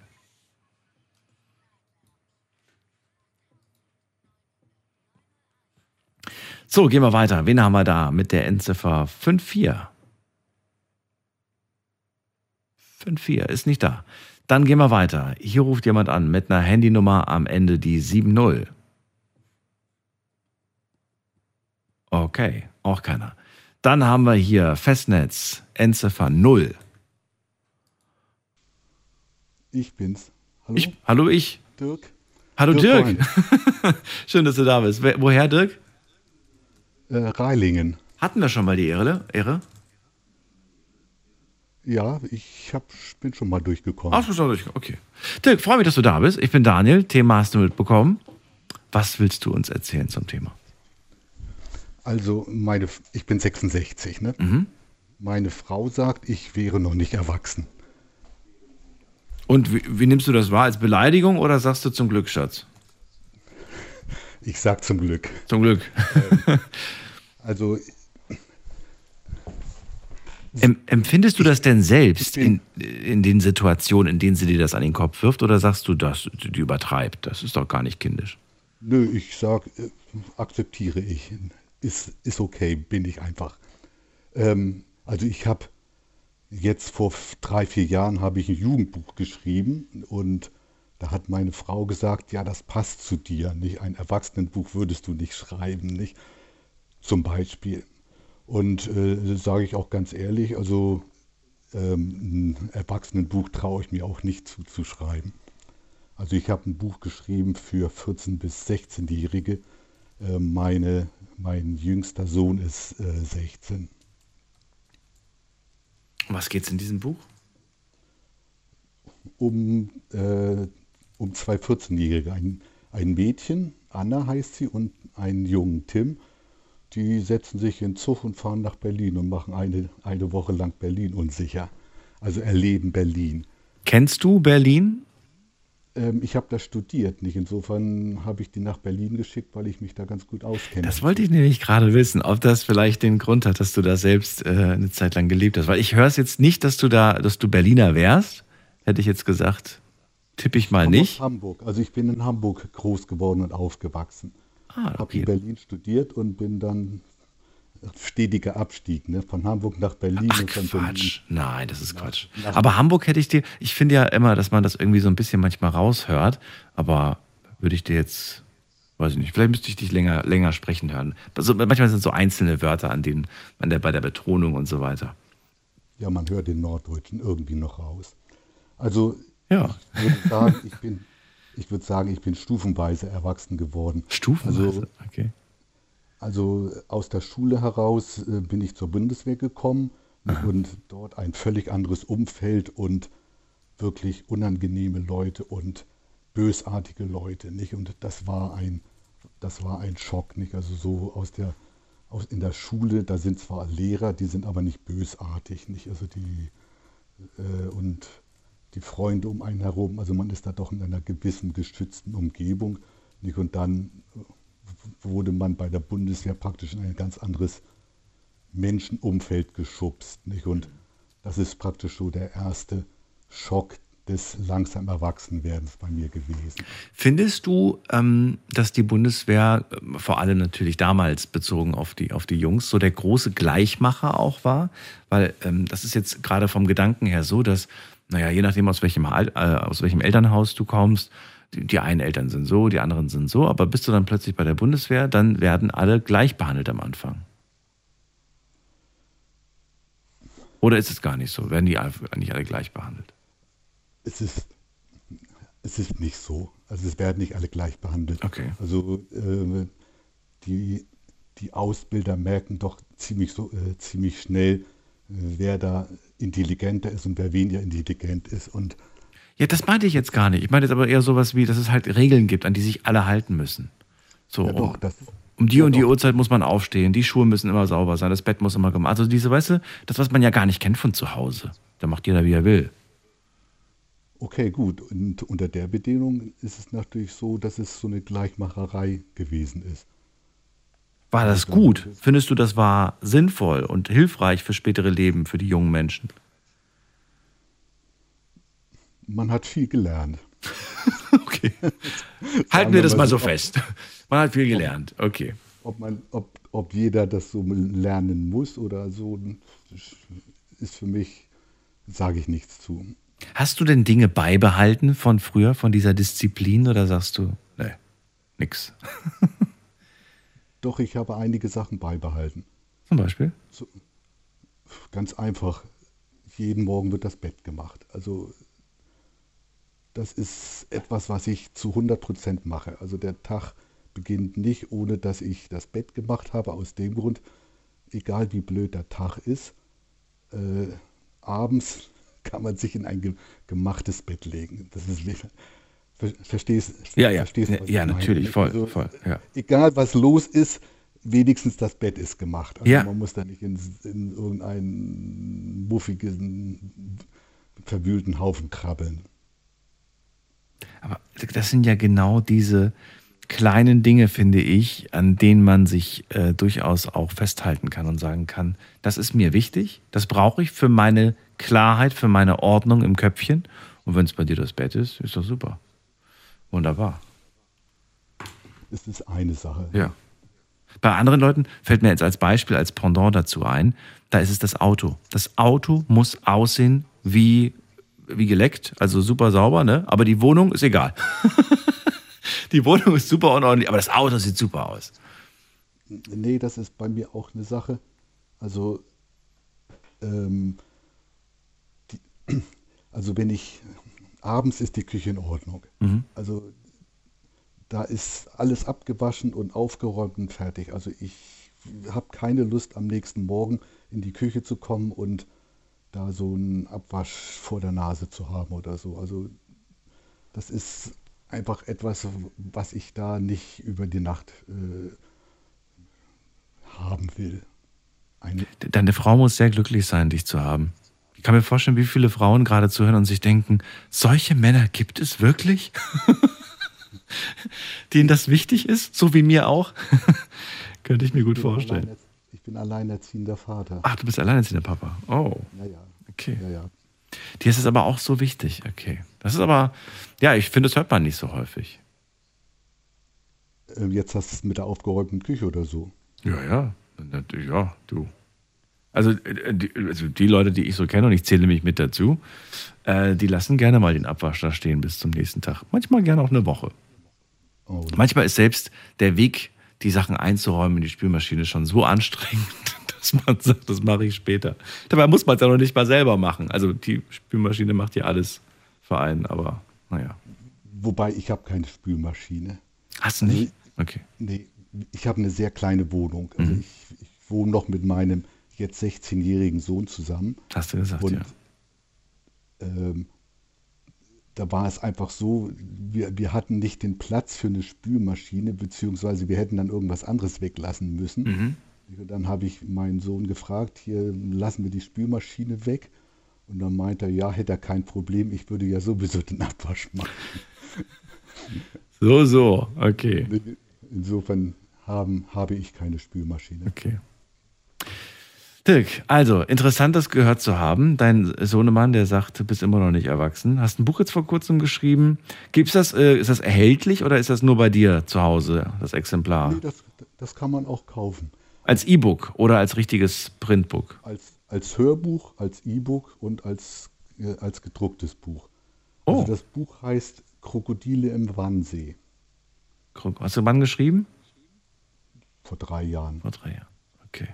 So, gehen wir weiter. Wen haben wir da mit der Endziffer 54? 54 ist nicht da. Dann gehen wir weiter. Hier ruft jemand an mit einer Handynummer am Ende die 70. Okay, auch keiner. Dann haben wir hier Festnetz, Endziffer 0. Ich bin's. Hallo, Ich, hallo ich. Dirk. Hallo Dirk. Dirk [laughs] Schön, dass du da bist. Woher Dirk? Äh, Reilingen. Hatten wir schon mal die Ehre? Ehre? Ja, ich hab, bin schon mal durchgekommen. Ach, du bist schon durch. Okay. Dirk, freue mich, dass du da bist. Ich bin Daniel. Thema hast du mitbekommen. Was willst du uns erzählen zum Thema? Also, meine, ich bin 66, ne? Mhm. Meine Frau sagt, ich wäre noch nicht erwachsen. Und wie, wie nimmst du das wahr? Als Beleidigung oder sagst du zum Glück, Schatz? Ich sag zum Glück. Zum Glück. [laughs] Also, Em, empfindest du das denn selbst in, in den Situationen, in denen sie dir das an den Kopf wirft? Oder sagst du, das, die übertreibt? Das ist doch gar nicht kindisch. nö, ich sag, äh, akzeptiere ich. Ist, ist okay, bin ich einfach. Ähm, also, ich habe jetzt vor drei, vier Jahren habe ich ein Jugendbuch geschrieben und da hat meine Frau gesagt, ja, das passt zu dir, nicht? Ein Erwachsenenbuch würdest du nicht schreiben, nicht? Zum Beispiel. Und äh, sage ich auch ganz ehrlich, also ähm, ein Erwachsenenbuch traue ich mir auch nicht zuzuschreiben. Also ich habe ein Buch geschrieben für 14- bis 16-Jährige. Äh, meine, mein jüngster Sohn ist äh, 16. Um was geht's in diesem Buch? Um, äh, um zwei 14-Jährige. Ein, ein Mädchen, Anna heißt sie, und einen jungen Tim. Die setzen sich in Zug und fahren nach Berlin und machen eine, eine Woche lang Berlin unsicher. Also erleben Berlin. Kennst du Berlin? Ähm, ich habe da studiert, nicht? Insofern habe ich die nach Berlin geschickt, weil ich mich da ganz gut auskenne. Das wollte ich nämlich gerade wissen, ob das vielleicht den Grund hat, dass du da selbst äh, eine Zeit lang gelebt hast. Weil ich höre es jetzt nicht, dass du da, dass du Berliner wärst. Hätte ich jetzt gesagt, tippe ich mal komme nicht. Hamburg. Also ich bin in Hamburg groß geworden und aufgewachsen. Ah, Habe okay. in Berlin studiert und bin dann stetiger Abstieg, ne? Von Hamburg nach Berlin Ach und von Berlin. Quatsch. Nein, das ist Quatsch. nach- Aber Hamburg hätte ich dir, ich finde ja immer, dass man das irgendwie so ein bisschen manchmal raushört, aber würde ich dir jetzt, weiß ich nicht, vielleicht müsste ich dich länger, länger sprechen hören. Also manchmal sind so einzelne Wörter an denen, an der, bei der Betonung und so weiter. Ja, man hört den Norddeutschen irgendwie noch raus. Also Ja. ich würde sagen, ich bin, ich würde sagen, ich bin stufenweise erwachsen geworden. Stufenweise, Also, okay. also aus der Schule heraus äh, bin ich zur Bundeswehr gekommen und dort ein völlig anderes Umfeld und wirklich unangenehme Leute und bösartige Leute, nicht? Und das war ein, das war ein Schock, nicht? Also so aus der, aus, in der Schule, da sind zwar Lehrer, die sind aber nicht bösartig, nicht? Also die, äh, und die Freunde um einen herum, also man ist da doch in einer gewissen geschützten Umgebung, nicht? Und dann wurde man bei der Bundeswehr praktisch in ein ganz anderes Menschenumfeld geschubst. Nicht? Und das ist praktisch so der erste Schock des langsam Erwachsenwerdens bei mir gewesen. Findest du, ähm, dass die Bundeswehr, ähm, vor allem natürlich damals bezogen auf die, auf die Jungs, so der große Gleichmacher auch war? Weil ähm, das ist jetzt gerade vom Gedanken her so, dass, naja, je nachdem, aus welchem, äh, aus welchem Elternhaus du kommst, die, die einen Eltern sind so, die anderen sind so, aber bist du dann plötzlich bei der Bundeswehr, dann werden alle gleich behandelt am Anfang. Oder ist es gar nicht so? Werden die nicht alle gleich behandelt? Es ist, es ist nicht so. Also es werden nicht alle gleich behandelt. Okay. Also äh, die, die Ausbilder merken doch ziemlich, so, äh, ziemlich schnell, wer da intelligenter ist und wer weniger intelligent ist. Und Ja, das meinte ich jetzt gar nicht. Ich meine jetzt aber eher sowas wie, dass es halt Regeln gibt, an die sich alle halten müssen. So, ja, doch, um, das, um die ja, und die doch. Uhrzeit muss man aufstehen, die Schuhe müssen immer sauber sein, das Bett muss immer gemacht Also diese, weißt du, das, was man ja gar nicht kennt von zu Hause. Da macht jeder, wie er will. Okay, gut. Und unter der Bedingung ist es natürlich so, dass es so eine Gleichmacherei gewesen ist. War das gut? Findest du, das war sinnvoll und hilfreich für spätere Leben, für die jungen Menschen? Man hat viel gelernt. [laughs] Okay. Halten wir das mal so. fest. Man hat viel gelernt. Okay. Ob, man, ob, ob jeder das so lernen muss oder so, ist für mich, sage ich nichts zu. Hast du denn Dinge beibehalten von früher, von dieser Disziplin, oder sagst du, nee, nix? [laughs] Doch, ich habe einige Sachen beibehalten. Zum Beispiel? Ganz einfach, jeden Morgen wird das Bett gemacht. Also das ist etwas, was ich zu 100 Prozent mache. Also der Tag beginnt nicht, ohne dass ich das Bett gemacht habe. Aus dem Grund, egal wie blöd der Tag ist, äh, abends [laughs] kann man sich in ein ge gemachtes Bett legen. Das ist verstehst, Ja, ja. verstehst Ja, ja, natürlich, voll, Also, voll, ja. Egal was los ist, wenigstens das Bett ist gemacht. Also Ja. man muss da nicht in, in irgendeinen muffigen, verwühlten Haufen krabbeln. Aber das sind ja genau diese kleinen Dinge, finde ich, an denen man sich äh, durchaus auch festhalten kann und sagen kann, das ist mir wichtig, das brauche ich für meine Klarheit, für meine Ordnung im Köpfchen. Und wenn es bei dir das Bett ist, ist doch super. Wunderbar. Das ist eine Sache. Ja. Bei anderen Leuten fällt mir jetzt als Beispiel, als Pendant dazu ein, da ist es das Auto. Das Auto muss aussehen wie, wie geleckt, also super sauber, ne? Aber die Wohnung ist egal. [laughs] die Wohnung ist super unordentlich, aber das Auto sieht super aus. Nee, das ist bei mir auch eine Sache. Also, ähm, die, [clears throat] also wenn ich abends ist die Küche in Ordnung. Mhm. Also da ist alles abgewaschen und aufgeräumt und fertig. Also ich habe keine Lust am nächsten Morgen in die Küche zu kommen und da so einen Abwasch vor der Nase zu haben oder so. Also das ist einfach etwas, was ich da nicht über die Nacht äh, haben will. Eine, Deine Frau muss sehr glücklich sein, dich zu haben. Ich kann mir vorstellen, wie viele Frauen gerade zuhören und sich denken, solche Männer gibt es wirklich? [laughs] Denen das wichtig ist, so wie mir auch? [laughs] Könnte ich mir gut ich vorstellen. ich bin alleinerziehender Vater. Ach, du bist alleinerziehender Papa. Oh, Ja, ja. okay. Ja, ja. Dir ist es aber auch so wichtig. Okay. Das ist aber, ja, ich finde, das hört man nicht so häufig. Ähm, Jetzt hast du es mit der aufgeräumten Küche oder so. Ja, ja. Ja, du. Also äh, die, also die Leute, die ich so kenne, und ich zähle mich mit dazu, äh, die lassen gerne mal den Abwasch da stehen bis zum nächsten Tag. Manchmal gerne auch eine Woche. Oh, Manchmal ist selbst der Weg, die Sachen einzuräumen in die Spülmaschine schon so anstrengend, [laughs] dass man sagt, das mache ich später. Dabei muss man es ja noch nicht mal selber machen. Also die Spülmaschine macht ja alles für einen, aber naja. Wobei ich habe keine Spülmaschine. Hast du nicht? Okay. Nee, ich habe eine sehr kleine Wohnung. Also ich, ich wohne noch mit meinem jetzt 16-jährigen Sohn zusammen. Hast du gesagt, Und ja. ähm, da war es einfach so, wir, wir hatten nicht den Platz für eine Spülmaschine, beziehungsweise wir hätten dann irgendwas anderes weglassen müssen. Mhm. Und dann habe ich meinen Sohn gefragt, hier lassen wir die Spülmaschine weg. Und dann meinte er, ja, hätte er kein Problem, ich würde ja sowieso den Abwasch machen. So, so, okay. Insofern haben, habe ich keine Spülmaschine. Okay. Dirk, also interessant, das gehört zu haben. Dein Sohnemann, der sagt, du bist immer noch nicht erwachsen. Hast ein Buch jetzt vor kurzem geschrieben. Gibt's das, äh, ist das erhältlich oder ist das nur bei dir zu Hause, das Exemplar? Nee, das, das kann man auch kaufen. Als E-Book oder als richtiges Printbook? Als, als Hörbuch, als E-Book und als, äh, als gedrucktes Buch. Oh, Also das Buch heißt Krokodile im Wannsee hast du wann geschrieben? vor drei Jahren. Vor drei Jahren. Okay.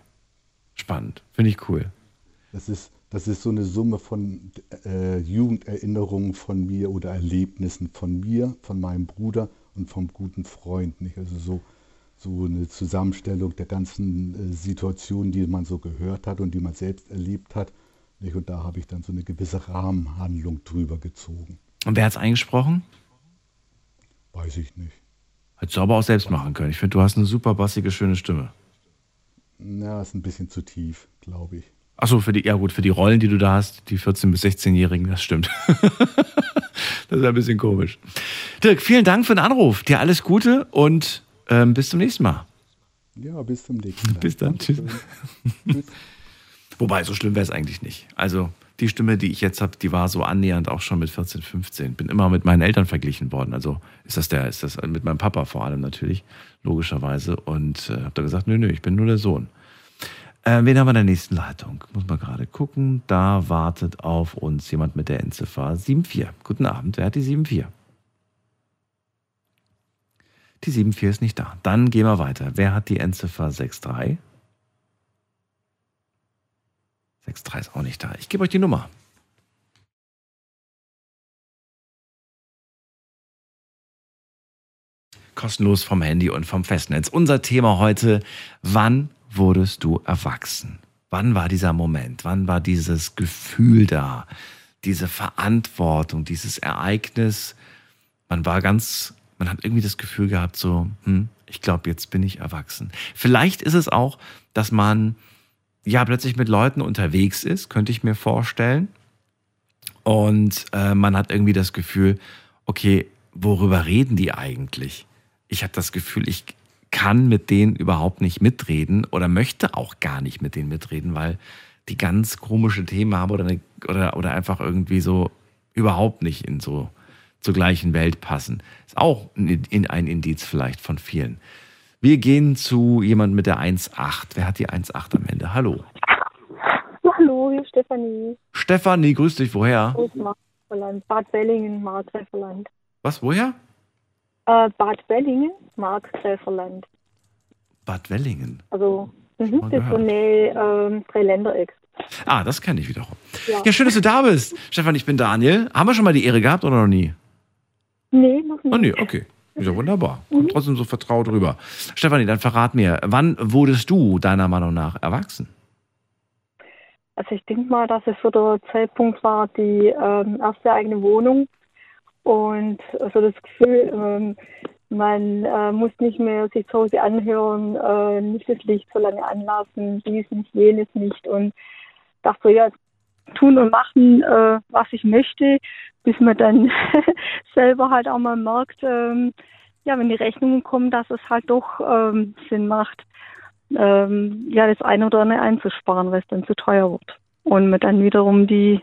Spannend. Finde ich cool. Das ist, das ist so eine Summe von äh, Jugenderinnerungen von mir oder Erlebnissen von mir, von meinem Bruder und vom guten Freund. Nicht? Also so, so eine Zusammenstellung der ganzen äh, Situationen, die man so gehört hat und die man selbst erlebt hat. Nicht? Und da habe ich dann so eine gewisse Rahmenhandlung drüber gezogen. Und wer hat's eingesprochen? Weiß ich nicht. Hättest du aber auch selbst machen können. Ich finde, du hast eine super bassige, schöne Stimme. Na, ist ein bisschen zu tief, glaube ich. Achso, für die, ja gut, für die Rollen, die du da hast, die 14- bis 16-Jährigen, das stimmt. [laughs] das ist ein bisschen komisch. Dirk, vielen Dank für den Anruf. Dir alles Gute und ähm, bis zum nächsten Mal. Ja, bis zum nächsten Mal. Bis dann. Tschüss. Tschüss. [laughs] Wobei, so schlimm wäre es eigentlich nicht. Also, die Stimme, die ich jetzt habe, die war so annähernd auch schon mit 14, 15. Bin immer mit meinen Eltern verglichen worden. Also ist das der, ist das mit meinem Papa vor allem natürlich, logischerweise. Und äh, habe da gesagt, nö, nö, ich bin nur der Sohn. Äh, wen haben wir in der nächsten Leitung? Muss man gerade gucken. Da wartet auf uns jemand mit der Endziffer 74. Guten Abend, wer hat die 74? Die 74 ist nicht da. Dann gehen wir weiter. Wer hat die Endziffer 63? 63 ist auch nicht da. Ich gebe euch die Nummer. Kostenlos vom Handy und vom Festnetz. Unser Thema heute, wann wurdest du erwachsen? Wann war dieser Moment? Wann war dieses Gefühl da? Diese Verantwortung, dieses Ereignis? Man war ganz, man hat irgendwie das Gefühl gehabt, so, hm, ich glaube, jetzt bin ich erwachsen. Vielleicht ist es auch, dass man ja plötzlich mit Leuten unterwegs ist, könnte ich mir vorstellen. Und äh, man hat irgendwie das Gefühl, okay, worüber reden die eigentlich? Ich habe das Gefühl, ich kann mit denen überhaupt nicht mitreden oder möchte auch gar nicht mit denen mitreden, weil die ganz komische Themen haben oder, eine, oder, oder einfach irgendwie so überhaupt nicht in so zur gleichen Welt passen. Ist auch in, in ein Indiz vielleicht von vielen. Wir gehen zu jemand mit der 1,8. Wer hat die 1,8 am Ende? Hallo. Hallo, hier ist Stefanie Stefanie, grüß dich. Woher? aus Markgräferland. Bad Bellingen, Markgräferland. Was, woher? Äh, Bad Bellingen, Markgräferland. Bad Wellingen. Also, das ist so eine ähm, Dreiländereck. Ah, das kenne ich wiederum. Ja. Ja. schön, dass du da bist. Stefan, ich bin Daniel. Haben wir schon mal die Ehre gehabt oder noch nie? Nee, noch nicht. Oh nee, okay. Ist ja wunderbar. Kommt trotzdem so vertraut rüber. Stefanie, dann verrat mir, wann wurdest du deiner Meinung nach erwachsen? Also ich denke mal, dass es so der Zeitpunkt war, die ähm, erste eigene Wohnung und also das Gefühl, ähm, man äh, muss nicht mehr sich zu Hause anhören, äh, nicht das Licht so lange anlassen, dies nicht, jenes nicht und dachte so, ja, tun und machen, äh, was ich möchte, bis man dann [laughs] selber halt auch mal merkt, ähm, ja, wenn die Rechnungen kommen, dass es halt doch ähm, Sinn macht, ähm, ja, das eine oder andere einzusparen, weil es dann zu teuer wird. Und man dann wiederum die,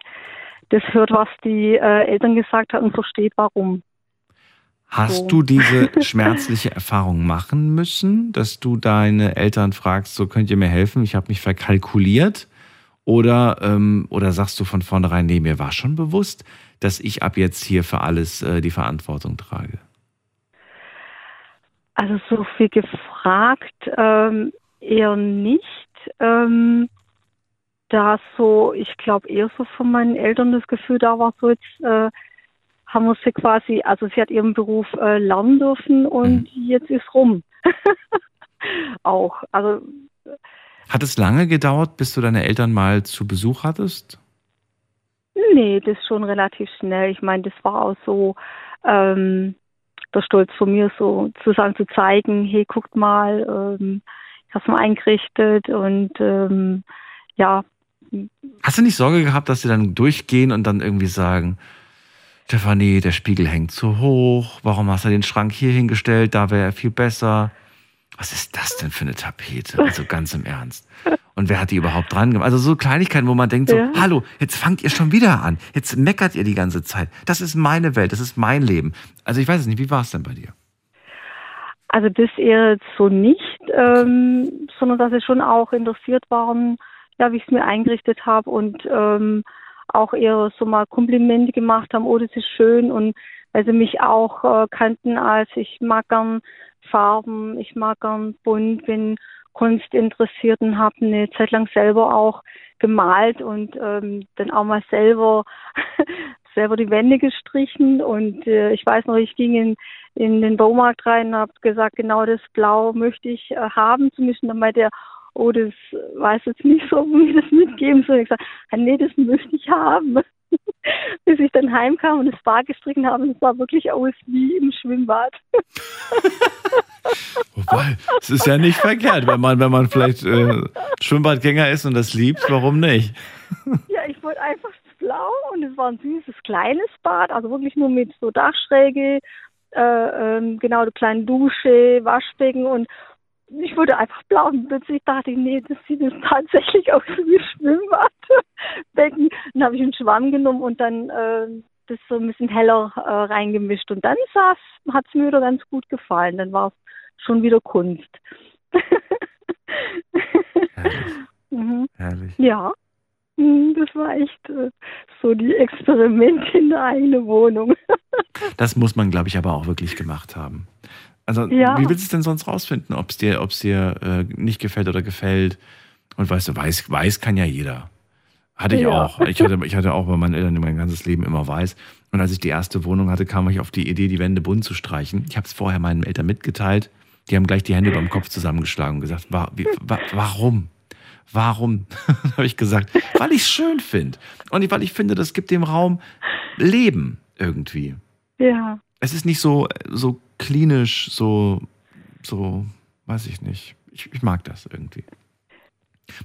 das hört, was die äh, Eltern gesagt haben und versteht, warum. Hast So. du diese [laughs] schmerzliche Erfahrung machen müssen, dass du deine Eltern fragst, so könnt ihr mir helfen, ich habe mich verkalkuliert? Oder, ähm, oder sagst du von vornherein, nee, mir war schon bewusst, dass ich ab jetzt hier für alles äh, die Verantwortung trage? Also so viel gefragt ähm, eher nicht. Ähm, da so, ich glaube eher so von meinen Eltern das Gefühl, da war so jetzt, äh, haben wir sie quasi, also sie hat ihren Beruf äh, lernen dürfen und jetzt ist rum. [laughs] Auch. Also Hat es lange gedauert, bis du deine Eltern mal zu Besuch hattest? Nee, das schon relativ schnell. Ich meine, das war auch so ähm, der Stolz von mir, so zusammen zu zeigen, hey, guckt mal, ähm, ich habe es mal eingerichtet und ähm, ja, Hast du nicht Sorge gehabt, dass sie dann durchgehen und dann irgendwie sagen, Stefanie, der Spiegel hängt zu hoch, warum hast du den Schrank hier hingestellt, da wäre er viel besser. Was ist das denn für eine Tapete? Also ganz im Ernst. Und wer hat die überhaupt dran gemacht? Also so Kleinigkeiten, wo man denkt so, Ja. hallo, jetzt fangt ihr schon wieder an. Jetzt meckert ihr die ganze Zeit. Das ist meine Welt, das ist mein Leben. Also ich weiß es nicht, wie war es denn bei dir? also das eher jetzt so nicht, ähm, sondern dass sie schon auch interessiert waren, ja, wie ich es mir eingerichtet habe und ähm, auch eher so mal Komplimente gemacht haben, oh, das ist schön und weil sie mich auch äh, kannten als ich mag gern Farben, ich mag gern bunt, bin Kunst interessiert und habe eine Zeit lang selber auch gemalt und ähm, dann auch mal selber [laughs] selber die Wände gestrichen und äh, ich weiß noch, ich ging in, in den Baumarkt rein und habe gesagt, genau das Blau möchte ich äh, haben, zumindest dann meinte er, oh, das weiß jetzt nicht so, ob wir das mitgeben soll. Ich gesagt, ah, nee, das möchte ich haben. [laughs] Bis ich dann heimkam und das Bad gestrichen habe, und es sah wirklich aus wie im Schwimmbad. [laughs] Wobei, es ist ja nicht verkehrt, wenn man, wenn man vielleicht äh, Schwimmbadgänger ist und das liebt, warum nicht? [laughs] Ja, ich wollte einfach das Blau und es war ein süßes kleines Bad, also wirklich nur mit so Dachschräge, äh, ähm, genau, eine kleine Dusche, Waschbecken und ich wollte einfach blau und plötzlich dachte ich, nee, das sieht jetzt tatsächlich aus wie Schwimmbadbecken. [laughs] Dann habe ich einen Schwamm genommen und dann äh, das so ein bisschen heller äh, reingemischt und dann hat es mir wieder ganz gut gefallen. Dann war es schon wieder Kunst. [laughs] Herrlich, mhm. herrlich. Ja, Mhm, das war echt äh, so die Experimente in der eigenen Wohnung. [laughs] Das muss man, glaube ich, aber auch wirklich gemacht haben. Also, Ja. wie willst du es denn sonst rausfinden, ob es dir, ob's dir äh, nicht gefällt oder gefällt? Und weißt du, weiß, weiß kann ja jeder. Hatte ich Ja. auch. Ich hatte, ich hatte auch bei meinen Eltern mein ganzes Leben immer weiß. Und als ich die erste Wohnung hatte, kam ich auf die Idee, die Wände bunt zu streichen. Ich habe es vorher meinen Eltern mitgeteilt. Die haben gleich die Hände beim Kopf zusammengeschlagen und gesagt, wa wie, wa warum? Warum? [laughs] habe ich gesagt, weil ich es schön finde. Und weil ich finde, das gibt dem Raum Leben irgendwie ja, es ist nicht so, so klinisch, so, so, weiß ich nicht. Ich, ich mag das irgendwie.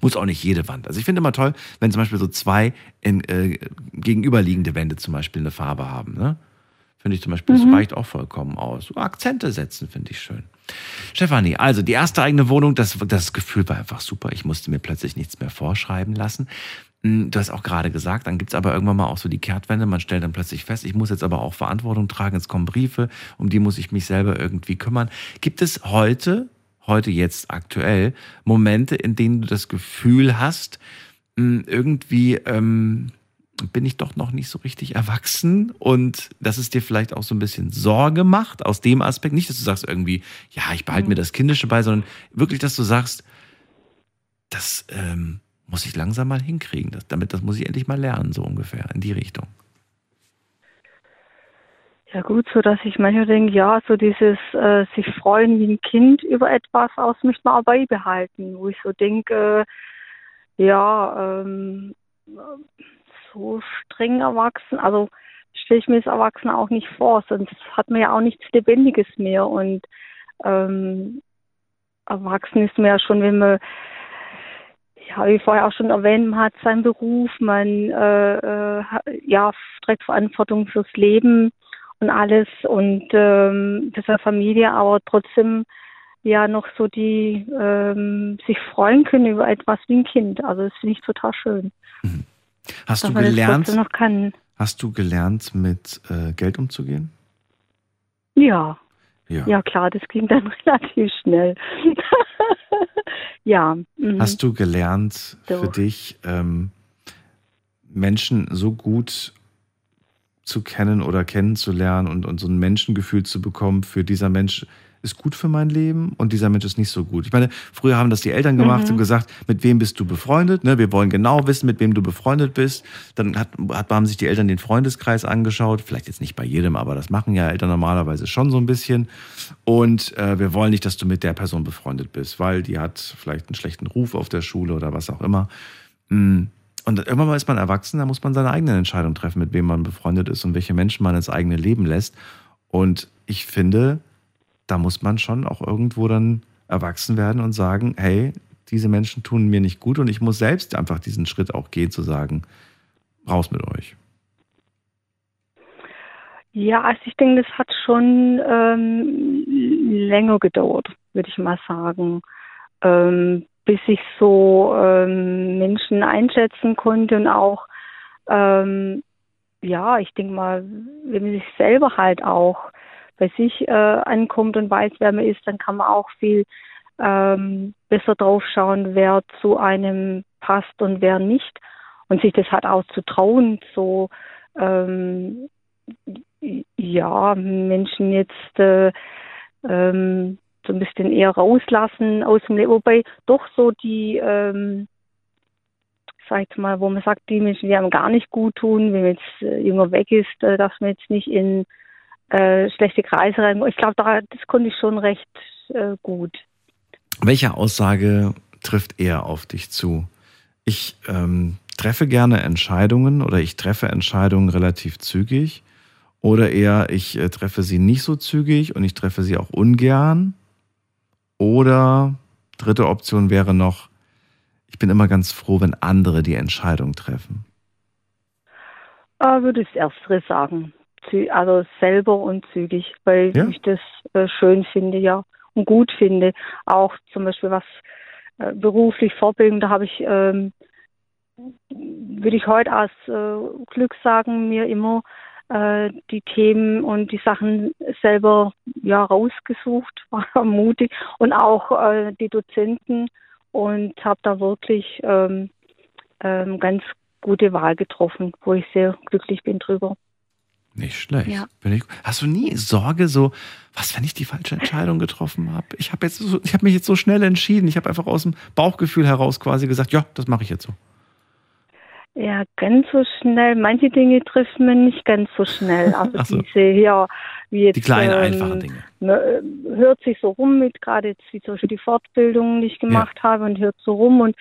Muss auch nicht jede Wand. Also ich finde immer toll, wenn zum Beispiel so zwei in, äh, gegenüberliegende Wände zum Beispiel eine Farbe haben. Ne? Finde ich zum Beispiel, das reicht auch vollkommen aus. So Akzente setzen finde ich schön. Stefanie, also die erste eigene Wohnung, das, das Gefühl war einfach super. Ich musste mir plötzlich nichts mehr vorschreiben lassen. Hm, Du hast auch gerade gesagt, dann gibt's aber irgendwann mal auch so die Kehrtwende. Man stellt dann plötzlich fest, ich muss jetzt aber auch Verantwortung tragen. Es kommen Briefe, um die muss ich mich selber irgendwie kümmern. Gibt es heute, heute jetzt aktuell, Momente, in denen du das Gefühl hast, hm, irgendwie ähm, bin ich doch noch nicht so richtig erwachsen und dass es dir vielleicht auch so ein bisschen Sorge macht aus dem Aspekt. Nicht, dass du sagst irgendwie, ja, ich behalte mir das Kindische bei, sondern wirklich, dass du sagst, das ähm, muss ich langsam mal hinkriegen. Das, damit, das muss ich endlich mal lernen, so ungefähr, in die Richtung. Ja gut, so dass ich manchmal denke, ja, so dieses äh, sich freuen wie ein Kind über etwas aus möchte man auch beibehalten, wo ich so denke, äh, ja, ähm, so streng erwachsen, also stelle ich mir das Erwachsene auch nicht vor, sonst hat man ja auch nichts Lebendiges mehr und ähm, erwachsen ist man ja schon, wenn man ja, wie vorher auch schon erwähnt, man hat seinen Beruf, man äh, äh, ja, trägt Verantwortung fürs Leben und alles und ähm, für seine Familie, aber trotzdem ja noch so die ähm, sich freuen können über etwas wie ein Kind. Also das finde ich total schön. Mhm. Hast du gelernt? Hast du gelernt, mit äh, Geld umzugehen? Ja. Ja. ja, klar, das ging dann [laughs] relativ schnell. [laughs] ja. Mhm. Hast du gelernt, Doch. für dich ähm, Menschen so gut zu kennen oder kennenzulernen und, und so ein Menschengefühl zu bekommen, für dieser Mensch ist gut für mein Leben und dieser Mensch ist nicht so gut. Ich meine, früher haben das die Eltern gemacht Mhm. und gesagt, mit wem bist du befreundet? Ne? Wir wollen genau wissen, mit wem du befreundet bist. Dann hat, hat, haben sich die Eltern den Freundeskreis angeschaut. Vielleicht jetzt nicht bei jedem, aber das machen ja Eltern normalerweise schon so ein bisschen. Und äh, wir wollen nicht, dass du mit der Person befreundet bist, weil die hat vielleicht einen schlechten Ruf auf der Schule oder was auch immer. Mm. Und irgendwann mal ist man erwachsen, da muss man seine eigenen Entscheidungen treffen, mit wem man befreundet ist und welche Menschen man ins eigene Leben lässt. Und ich finde, da muss man schon auch irgendwo dann erwachsen werden und sagen, hey, diese Menschen tun mir nicht gut und ich muss selbst einfach diesen Schritt auch gehen, zu sagen, raus mit euch. Ja, also ich denke, das hat schon ähm, länger gedauert, würde ich mal sagen, ähm, bis ich so ähm, Menschen einschätzen konnte und auch, ähm, ja, ich denke mal, wenn man sich selber halt auch bei sich äh, ankommt und weiß, wer man ist, dann kann man auch viel ähm, besser drauf schauen, wer zu einem passt und wer nicht. Und sich das halt auch zu trauen, so ähm, ja, Menschen jetzt äh, ähm, so ein bisschen eher rauslassen aus dem Leben. Wobei doch so die, ähm, sag ich mal, wo man sagt, die Menschen, die einem gar nicht gut tun, wenn man jetzt äh, jünger weg ist, äh, dass man jetzt nicht in äh, schlechte Kreise rein. Ich glaube, da, das konnte ich schon recht äh, gut. Welche Aussage trifft eher auf dich zu? Ich ähm, treffe gerne Entscheidungen oder ich treffe Entscheidungen relativ zügig oder eher ich äh, treffe sie nicht so zügig und ich treffe sie auch ungern oder dritte Option wäre noch, ich bin immer ganz froh, wenn andere die Entscheidung treffen. Äh, würde ich das Erstere sagen. Also selber und zügig, weil Ja? ich das äh, schön finde, ja, und gut finde. Auch zum Beispiel was äh, beruflich Vorbildung, da habe ich, ähm, würde ich heute als äh, Glück sagen, mir immer äh, die Themen und die Sachen selber ja rausgesucht, [laughs] war mutig und auch äh, die Dozenten und habe da wirklich ähm, ähm, ganz gute Wahl getroffen, wo ich sehr glücklich bin drüber. Nicht schlecht. Ja. Hast du nie Sorge, so, was, wenn ich die falsche Entscheidung getroffen habe? Ich habe so, ich habe mich jetzt so schnell entschieden. Ich habe einfach aus dem Bauchgefühl heraus quasi gesagt, ja, das mache ich jetzt so. Ja, ganz so schnell. Manche Dinge trifft man nicht ganz so schnell. [laughs] Also so. diese hier, wie jetzt Die kleinen, ähm, einfachen Dinge. man, äh, hört sich so rum mit, gerade jetzt wie zum Beispiel die Fortbildung, die ich gemacht habe und hört so rum und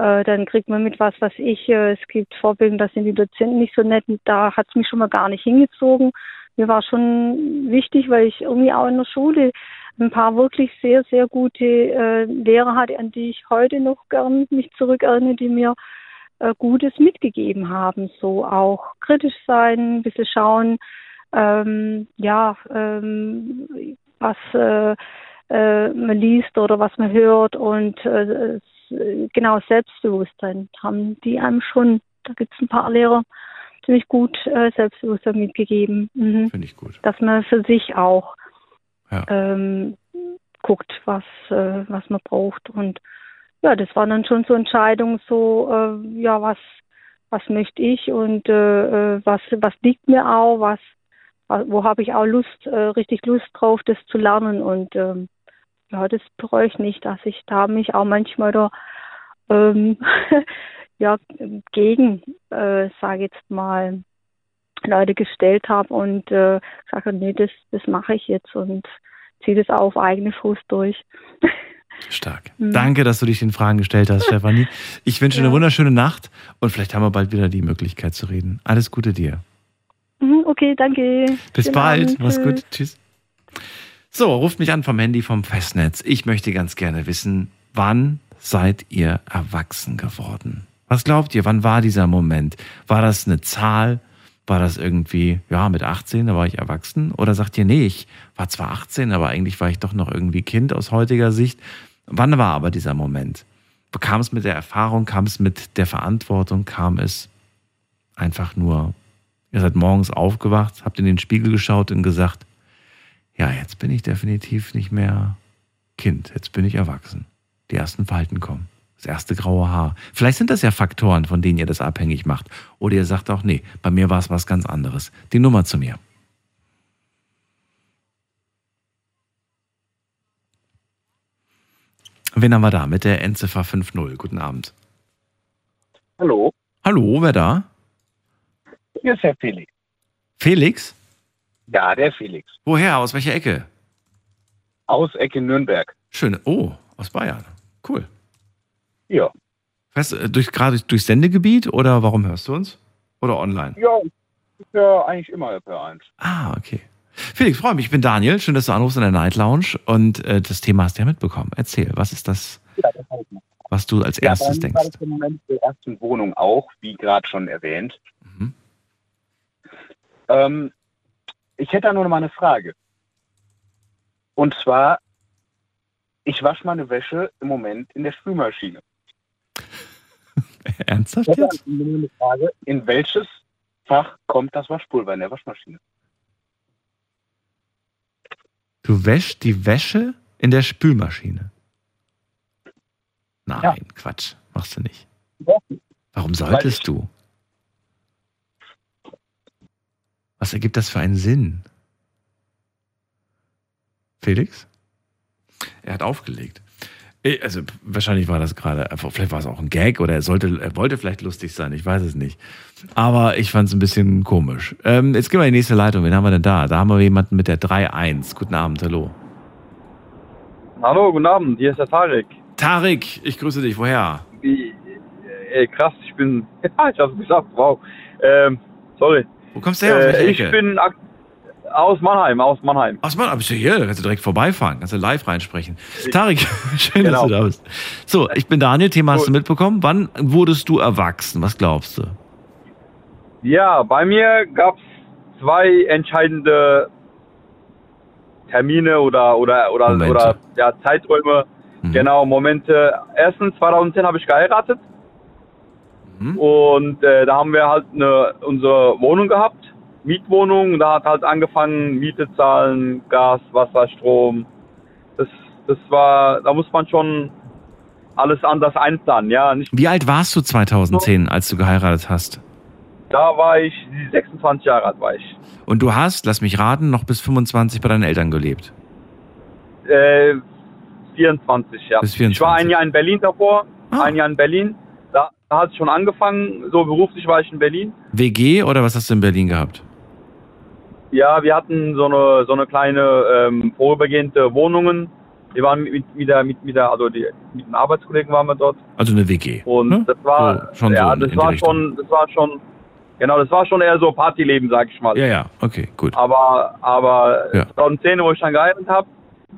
äh, dann kriegt man mit was, was ich, äh, es gibt Vorbildungen, da sind die Dozenten nicht so nett da hat es mich schon mal gar nicht hingezogen. Mir war schon wichtig, weil ich irgendwie auch in der Schule ein paar wirklich sehr, sehr gute äh, Lehrer hatte, an die ich heute noch gern mich zurückerinnere, die mir äh, Gutes mitgegeben haben. So auch kritisch sein, ein bisschen schauen, ähm, ja, ähm, was äh, äh, man liest oder was man hört und genau Selbstbewusstsein haben die einem schon. Da gibt es ein paar Lehrer ziemlich gut äh, Selbstbewusstsein mitgegeben. Mhm. Finde ich gut. Dass man für sich auch Ja. ähm, guckt, was, äh, was man braucht. Und ja, das waren dann schon so Entscheidungen, so, äh, ja, was, was möchte ich und äh, äh, was, was liegt mir auch, was, wa- wo habe ich auch Lust, äh, richtig Lust drauf, das zu lernen. Und ähm, ja, das bereue ich nicht, dass ich da mich auch manchmal da ähm, [laughs] ja, gegen, äh, sage jetzt mal, Leute gestellt habe und äh, habe, nee, das, das mache ich jetzt und ziehe das auf eigene Fuß durch. [laughs] Stark. Mhm. Danke, dass du dich den Fragen gestellt hast, [laughs] Stefanie. Ich wünsche Ja. eine wunderschöne Nacht und vielleicht haben wir bald wieder die Möglichkeit zu reden. Alles Gute dir. Mhm, Okay, danke. Bis Schönen bald. Abend. Mach's gut. Tschüss. So, ruft mich an vom Handy vom Festnetz. Ich möchte ganz gerne wissen, wann seid ihr erwachsen geworden? Was glaubt ihr, wann war dieser Moment? War das eine Zahl? War das irgendwie, ja, mit 18, da war ich erwachsen? Oder sagt ihr, nee, ich war zwar 18, aber eigentlich war ich doch noch irgendwie Kind aus heutiger Sicht? Wann war aber dieser Moment? Kam es mit der Erfahrung, kam es mit der Verantwortung, kam es einfach nur, ihr seid morgens aufgewacht, habt in den Spiegel geschaut und gesagt, ja, jetzt bin ich definitiv nicht mehr Kind, jetzt bin ich erwachsen. Die ersten Falten kommen, das erste graue Haar. Vielleicht sind das ja Faktoren, von denen ihr das abhängig macht. Oder ihr sagt auch, nee, bei mir war es was ganz anderes. Die Nummer zu mir. Wen haben wir da mit der Endziffer 5.0? Guten Abend. Hallo, Hallo, wer da? hier ist Herr Felix. Felix? Ja, der Felix. Woher? Aus welcher Ecke? Aus Ecke Nürnberg. Schön. Oh, aus Bayern. Cool. Ja. Weißt du, durch, gerade durch, durchs Sendegebiet oder warum hörst du uns? Oder online? Ja, ich höre eigentlich immer RP1. Ah, okay. Felix, freue mich. Ich bin Daniel. Schön, dass du anrufst in der Night Lounge. Und äh, das Thema hast du ja mitbekommen. Erzähl, was ist das, Ja, das was du als Ja, erstes denkst? das im Moment der ersten Wohnung auch, wie gerade schon erwähnt. Mhm. Ähm, ich hätte da nur noch mal eine Frage. Und zwar, ich wasche meine Wäsche im Moment in der Spülmaschine. [laughs] Ernsthaft Ich hätte jetzt? eine Frage, in welches Fach kommt das Waschpulver in der Waschmaschine? Du wäschst die Wäsche in der Spülmaschine. Nein, Ja. Quatsch. Machst du nicht. Warum solltest du? Was ergibt das für einen Sinn? Felix? Er hat aufgelegt. Eh, Also wahrscheinlich war das gerade, vielleicht war es auch ein Gag oder er sollte, er wollte vielleicht lustig sein, ich weiß es nicht. Aber ich fand es ein bisschen komisch. Ähm, jetzt gehen wir in die nächste Leitung. Wen haben wir denn da? Da haben wir jemanden mit der 3-1. Guten Abend, hallo. Hallo, guten Abend, hier ist der Tarek. Tarik, ich grüße dich. Woher? Wie, äh, krass, ich bin, [laughs] ja, ich hab's geschafft, wow. Ähm, sorry. Wo kommst du her? Äh, ich Ecke? bin aus Mannheim, aus Mannheim. Aus Mann, bist du hier? Da kannst du direkt vorbeifahren, kannst du live reinsprechen. Tarik, [laughs] schön, Genau. dass du da bist. So, ich bin Daniel, Thema hast Gut. du mitbekommen. Wann wurdest du erwachsen? Was glaubst du? Ja, bei mir gab's zwei entscheidende Termine oder oder oder Momente. oder ja, Zeiträume, Mhm. genau Momente. Erstens 2010 habe ich geheiratet Mhm. und äh, da haben wir halt eine, unsere Wohnung gehabt, Mietwohnung. Da hat halt angefangen Miete zahlen, Gas, Wasser, Strom. Das das war, da muss man schon alles anders einplanen, ja. Nicht, Wie alt warst du 2010, als du geheiratet hast? da war ich 26 Jahre alt war ich. Und du hast, lass mich raten, noch bis 25 bei deinen Eltern gelebt. Äh, 24, ja. Bis Ich war 24. ein Jahr in Berlin davor, Ah. ein Jahr in Berlin. Da, hat es schon angefangen, so beruflich war ich in Berlin. WG oder was hast du in Berlin gehabt? Ja, wir hatten so eine so eine kleine ähm, vorübergehende Wohnungen. Wir waren mit, mit, der, mit, mit der, also die, mit den Arbeitskollegen waren wir dort. Also eine WG. Und ne? das war, so, schon ja, so das war schon, das war schon, genau, das war schon eher so Partyleben, sag ich mal. Ja, ja, okay, gut. Aber, aber Ja. 2010, wo ich dann geheiratet habe,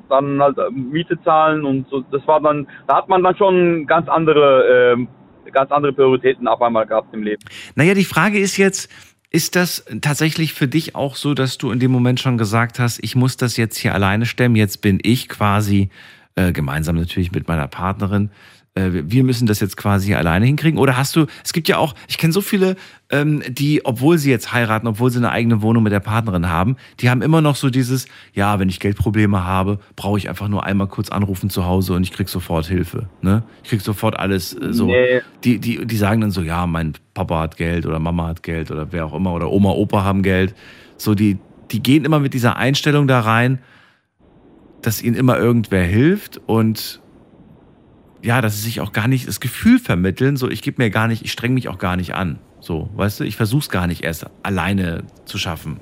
dann halt äh, Miete zahlen und so, das war dann, da hat man dann schon ganz andere, ähm, ganz andere Prioritäten auf einmal gehabt im Leben. Naja, die Frage ist jetzt, ist das tatsächlich für dich auch so, dass du in dem Moment schon gesagt hast, ich muss das jetzt hier alleine stemmen, jetzt bin ich quasi, äh, gemeinsam natürlich mit meiner Partnerin, wir müssen das jetzt quasi alleine hinkriegen? Oder hast du, es gibt ja auch, ich kenne so viele, ähm, die, obwohl sie jetzt heiraten, obwohl sie eine eigene Wohnung mit der Partnerin haben, die haben immer noch so dieses, ja, wenn ich Geldprobleme habe, brauche ich einfach nur einmal kurz anrufen zu Hause und ich krieg sofort Hilfe. Ne? Ich krieg sofort alles äh, so. Nee. Die, die, die sagen dann so, ja, mein Papa hat Geld oder Mama hat Geld oder wer auch immer oder Oma, Opa haben Geld. So, die, die gehen immer mit dieser Einstellung da rein, dass ihnen immer irgendwer hilft und ja, dass sie sich auch gar nicht das Gefühl vermitteln, so ich gebe mir gar nicht, ich streng mich auch gar nicht an. So, weißt du, ich versuche es gar nicht erst alleine zu schaffen.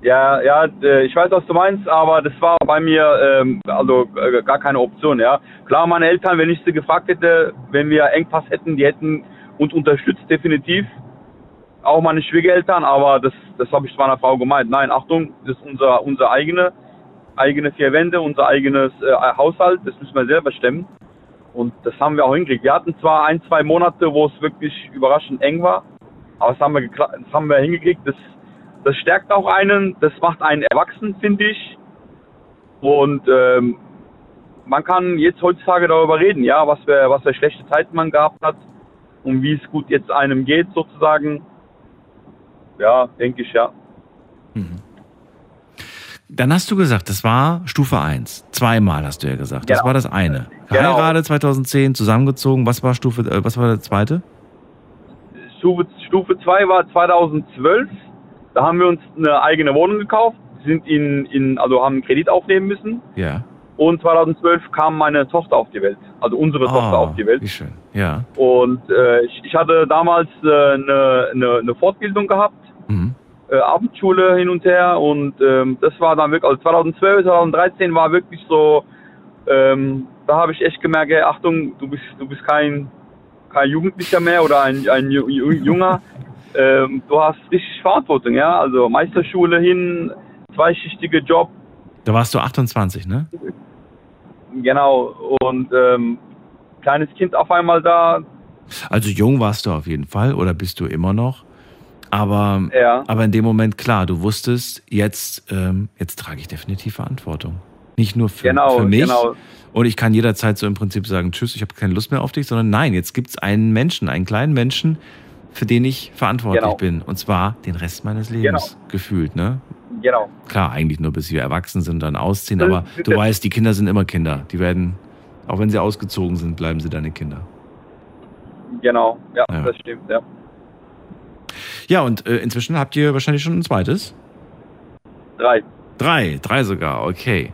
Ja, ja, äh, ich weiß, was du meinst, aber das war bei mir ähm, also äh, gar keine Option, ja. Klar, meine Eltern, wenn ich sie gefragt hätte, wenn wir Engpass hätten, die hätten uns unterstützt, definitiv. Auch meine Schwiegereltern, aber das, das habe ich zu meiner Frau gemeint. Nein, Achtung, das ist unser, unser eigene, eigene vier Wände, unser eigenes äh, Haushalt, das müssen wir selber stemmen. Und das haben wir auch hingekriegt. Wir hatten zwar ein, zwei Monate, wo es wirklich überraschend eng war, aber das haben wir, das haben wir hingekriegt. Das, das stärkt auch einen, das macht einen erwachsen, finde ich. Und ähm, man kann jetzt heutzutage darüber reden, ja, was für, was für schlechte Zeiten man gehabt hat und wie es gut jetzt einem geht, sozusagen. Ja, denke ich, ja. Dann hast du gesagt, das war Stufe 1. Zweimal hast du ja gesagt. Das Genau. war das eine. Genau. Geheiratet 2010, zusammengezogen. Was war Stufe, äh, was war der zweite? Stufe, Stufe 2 war 2012. Da haben wir uns eine eigene Wohnung gekauft, sind in, in also haben einen Kredit aufnehmen müssen. Ja. Und 2012 kam meine Tochter auf die Welt, also unsere Tochter auf die Welt. Ah, Wie schön. Ja. Und äh, ich, ich hatte damals äh, eine, eine, eine Fortbildung gehabt, Mhm. Äh, Abendschule hin und her und ähm, das war dann wirklich, also 2012, 2013 war wirklich so, ähm, da habe ich echt gemerkt, ey, Achtung, du bist, du bist kein, kein Jugendlicher mehr oder ein, ein Ju- Ju- Junger, [laughs] ähm, du hast richtig Verantwortung, ja, also Meisterschule hin, zweischichtige Job, Da warst du 28, ne? genau, und ähm, kleines Kind auf einmal da, Also jung warst du auf jeden Fall oder bist du immer noch. Aber, Ja. aber in dem Moment, klar, du wusstest, jetzt, ähm, jetzt trage ich definitiv Verantwortung. Nicht nur für, Genau, für mich. genau. Und ich kann jederzeit so im Prinzip sagen, tschüss, ich habe keine Lust mehr auf dich, sondern nein, jetzt gibt es einen Menschen, einen kleinen Menschen, für den ich verantwortlich Genau. bin. Und zwar den Rest meines Lebens gefühlt, ne? genau. Klar, eigentlich nur bis wir erwachsen sind und dann ausziehen, Das- aber du weißt, die Kinder sind immer Kinder. Die werden, auch wenn sie ausgezogen sind, bleiben sie deine Kinder. Genau, ja, Ja. das stimmt, ja. Ja, und äh, inzwischen habt ihr wahrscheinlich schon ein zweites? Drei. Drei, drei sogar, okay.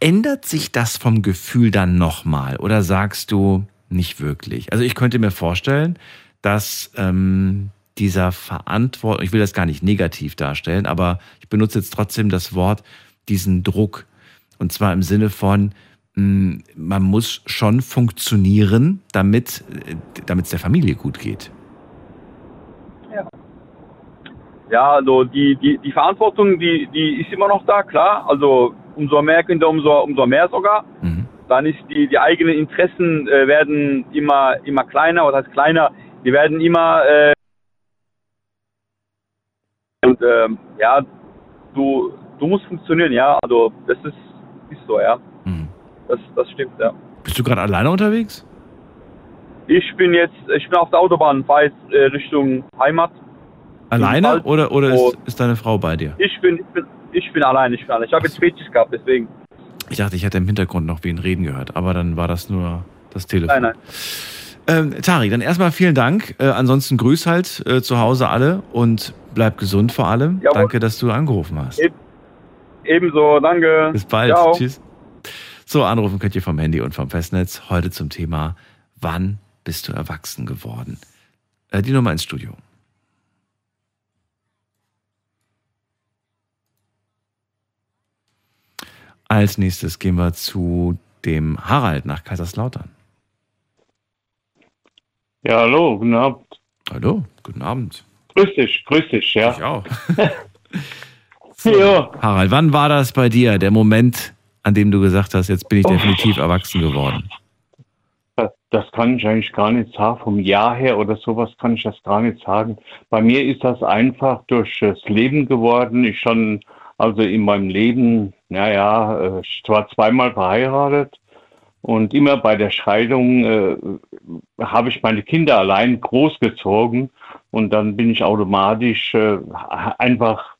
Ändert sich das vom Gefühl dann nochmal oder sagst du nicht wirklich? Also ich könnte mir vorstellen, dass ähm, dieser Verantwortung, ich will das gar nicht negativ darstellen, aber ich benutze jetzt trotzdem das Wort, diesen Druck. Und zwar im Sinne von, mh, man muss schon funktionieren, damit äh, damit es der Familie gut geht. Ja, also die, die, die Verantwortung, die, die ist immer noch da, klar. Also umso mehr Kinder, umso, umso mehr sogar. Dann ist die, die eigenen Interessen äh, werden immer, immer kleiner, was heißt kleiner? Die werden immer äh, und ähm, ja, du, du musst funktionieren, ja. Also das ist, ist so, ja. Das, das stimmt, ja. Bist du gerade alleine unterwegs? Ich bin jetzt, ich bin auf der Autobahn, fahre jetzt äh, Richtung Heimat. Alleine oder, oder ist, Und- ist deine Frau bei dir? Ich bin, ich bin, ich bin allein, ich bin allein. Ich habe jetzt Spätschicht gehabt, deswegen. Ich dachte, ich hätte im Hintergrund noch wen reden gehört, aber dann war das nur das Telefon. Nein, nein. Ähm, Tari, dann erstmal vielen Dank. Äh, ansonsten grüß halt äh, zu Hause alle und bleib gesund vor allem. Jawohl. Danke, dass du angerufen hast. Eb- Ebenso, danke. Bis bald. Ciao. Tschüss. So, anrufen könnt ihr vom Handy und vom Festnetz. Heute zum Thema, wann bist du erwachsen geworden? Äh, die Nummer ins Studio. Als nächstes gehen wir zu dem Harald nach Kaiserslautern. Ja, hallo, guten Abend. Hallo, guten Abend. Grüß dich, grüß dich, ja. Ich auch. [laughs] Ja, Harald, wann war das bei dir, der Moment, an dem du gesagt hast, jetzt bin ich definitiv erwachsen geworden? das, das kann ich eigentlich gar nicht sagen. Vom Jahr her oder sowas kann ich das gar nicht sagen. Bei mir ist das einfach durch das Leben geworden. Ich schon, also in meinem Leben, naja, äh, ich war zweimal verheiratet und immer bei der Scheidung äh, habe ich meine Kinder allein großgezogen und dann bin ich automatisch äh, einfach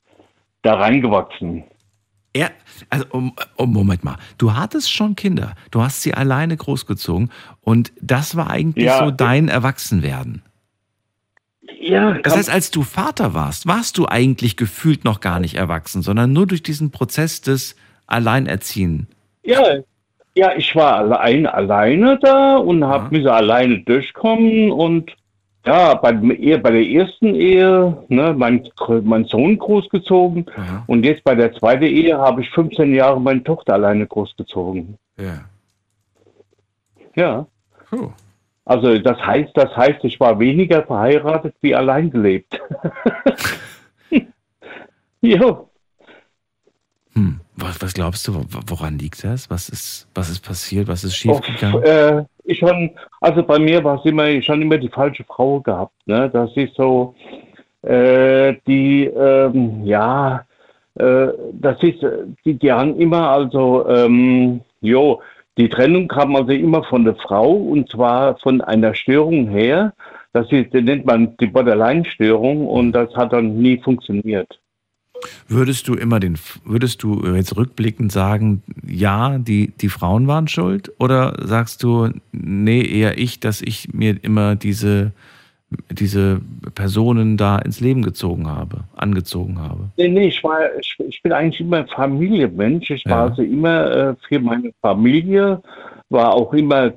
da reingewachsen. Er, also, um, um, Moment mal. Du hattest schon Kinder. Du hast sie alleine großgezogen. Und das war eigentlich Ja. so dein Erwachsenwerden. Ja, Das heißt, als du Vater warst, warst du eigentlich gefühlt noch gar nicht erwachsen, sondern nur durch diesen Prozess des Alleinerziehen. Ja, Ja, ich war allein, alleine da und habe mich alleine durchkommen und ja, bei, eher bei der ersten Ehe, ne, mein, mein Sohn großgezogen und jetzt bei der zweiten Ehe habe ich 15 Jahre meine Tochter alleine großgezogen. Ja. Ja. Oh. Also das heißt, das heißt, ich war weniger verheiratet wie allein gelebt. [laughs] jo. Was, was glaubst du, wo- woran liegt das? Was ist, was ist passiert? Was ist Auf, schiefgegangen? äh, ich schon, also bei mir war es immer, schon immer die falsche Frau gehabt. Ne? Das ist so, äh, die, ähm, ja, äh, das ist, äh, die, die haben immer, also, ähm, jo, die Trennung kam also immer von der Frau und zwar von einer Störung her. Das ist, das nennt man die Borderline-Störung und das hat dann nie funktioniert. Würdest du immer den, würdest du jetzt rückblickend sagen, ja, die, die Frauen waren schuld? Oder sagst du, nee, eher ich, dass ich mir immer diese, diese Personen da ins Leben gezogen habe, angezogen habe? Nee, nee, ich war, ich, ich bin eigentlich immer ein Familienmensch. Ich war Ja. also immer äh, für meine Familie, war auch immer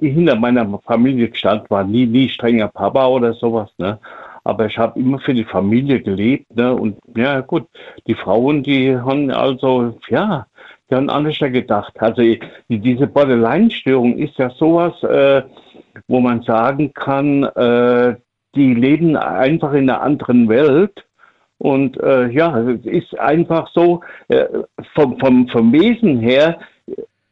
hinter meiner Familie gestanden, war nie, nie strenger Papa oder sowas, ne? Aber ich habe immer für die Familie gelebt, ne? Und ja, gut, die Frauen, die haben also, ja, die haben anders gedacht. Also die, diese Borderline-Störung ist ja sowas, äh, wo man sagen kann, äh, die leben einfach in einer anderen Welt. Und äh, ja, es ist einfach so, äh, vom, vom, vom Wesen her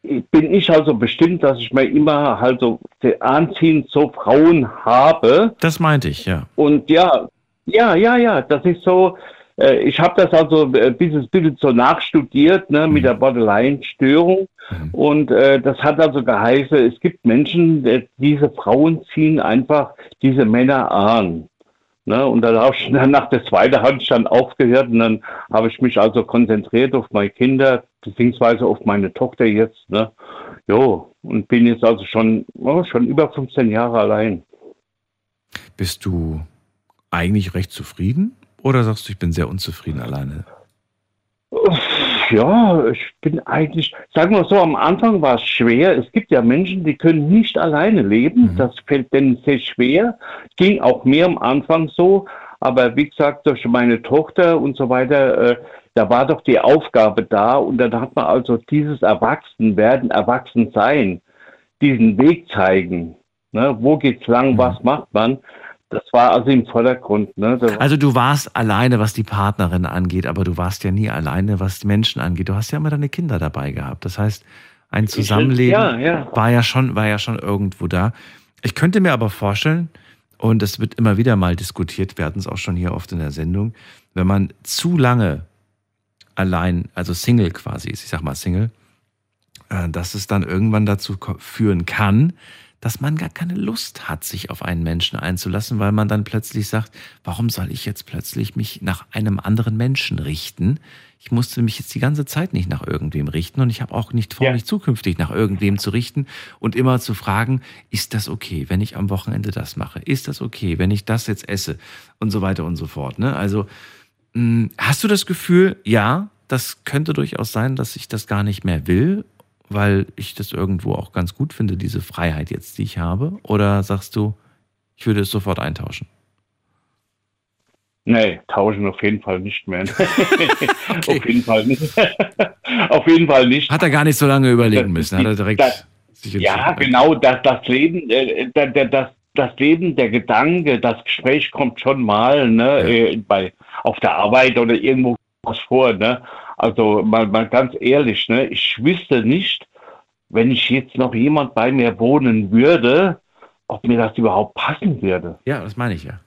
bin ich also bestimmt, dass ich mir immer halt so anziehend so Frauen habe. Das meinte ich, ja. Und ja, ja, ja, ja, das ist so, äh, ich habe das also äh, dieses bisschen so nachstudiert ne, mit der Borderline-Störung. Und äh, das hat also geheißen, es gibt Menschen, äh, diese Frauen ziehen einfach diese Männer an. Ne, und dann habe ich [laughs] nach der zweiten dann aufgehört und dann habe ich mich also konzentriert auf meine Kinder, beziehungsweise auf meine Tochter jetzt. Ne. Jo, und bin jetzt also schon, oh, schon über 15 Jahre allein. Bist du eigentlich recht zufrieden? Oder sagst du, ich bin sehr unzufrieden alleine? Ja, ich bin eigentlich, sagen wir so, am Anfang war es schwer. Es gibt ja Menschen, die können nicht alleine leben. Das fällt denen sehr schwer. Ging auch mir am Anfang so. Aber wie gesagt, durch meine Tochter und so weiter, äh, da war doch die Aufgabe da. Und dann hat man also dieses Erwachsenwerden, Erwachsensein, diesen Weg zeigen. Ne? Wo geht's lang? Was macht man? Das war also im Vordergrund. Ne? Also du warst alleine, was die Partnerin angeht, aber du warst ja nie alleine, was die Menschen angeht. Du hast ja immer deine Kinder dabei gehabt. Das heißt, ein Zusammenleben ja, ja. war ja schon, war ja schon irgendwo da. Ich könnte mir aber vorstellen, und es wird immer wieder mal diskutiert, wir hatten es auch schon hier oft in der Sendung, wenn man zu lange allein, also Single quasi ist, ich sag mal Single, äh, dass es dann irgendwann dazu führen kann, dass man gar keine Lust hat, sich auf einen Menschen einzulassen, weil man dann plötzlich sagt, warum soll ich jetzt plötzlich mich nach einem anderen Menschen richten? Ich musste mich jetzt die ganze Zeit nicht nach irgendwem richten und ich habe auch nicht vor, mich zukünftig nach irgendwem zu richten und immer zu fragen, ist das okay, wenn ich am Wochenende das mache? Ist das okay, wenn ich das jetzt esse? Und so weiter und so fort. Ne? Also mh, hast du das Gefühl, ja, das könnte durchaus sein, dass ich das gar nicht mehr will, weil ich das irgendwo auch ganz gut finde, diese Freiheit jetzt, die ich habe? Oder sagst du, ich würde es sofort eintauschen? Nee, tauschen auf jeden Fall nicht mehr. [laughs] [laughs] Auf jeden Fall nicht. [laughs] auf jeden Fall nicht. Hat er gar nicht so lange überlegen müssen, hat er direkt Das, ja, genau, das, das Leben, äh, da- da- das, das Leben, der Gedanke, das Gespräch kommt schon mal, ne, äh, bei, auf der Arbeit oder irgendwo was vor, ne. Also mal, mal ganz ehrlich, ne, ich wüsste nicht, wenn ich jetzt noch jemand bei mir wohnen würde, ob mir das überhaupt passen würde. Ja, das meine ich ja.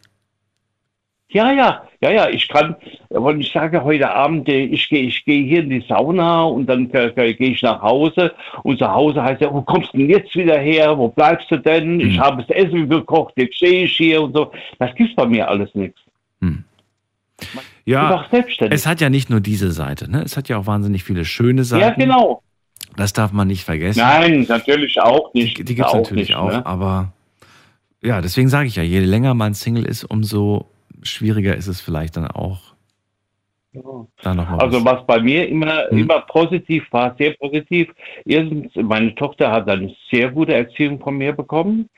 Ja, ja, ja, ja, ich kann, wenn ich sage heute Abend, ich gehe ich gehe hier in die Sauna und dann gehe ich nach Hause und zu Hause heißt ja, wo kommst du denn jetzt wieder her, wo bleibst du denn, ich habe das Essen gekocht, jetzt stehe ich hier und so, das gibt bei mir alles nichts. Ja, Einfach selbstständig. es hat ja nicht nur diese Seite, ne? Es hat ja auch wahnsinnig viele schöne Seiten. Ja, genau. Das darf man nicht vergessen. Nein, natürlich auch nicht. Die, die gibt es natürlich nicht, auch, ne? aber ja, deswegen sage ich ja, je länger man Single ist, umso schwieriger ist es vielleicht dann auch. Da noch mal Also was. was bei mir immer, Hm. immer positiv war, sehr positiv. Erstens, meine Tochter hat eine sehr gute Erziehung von mir bekommen.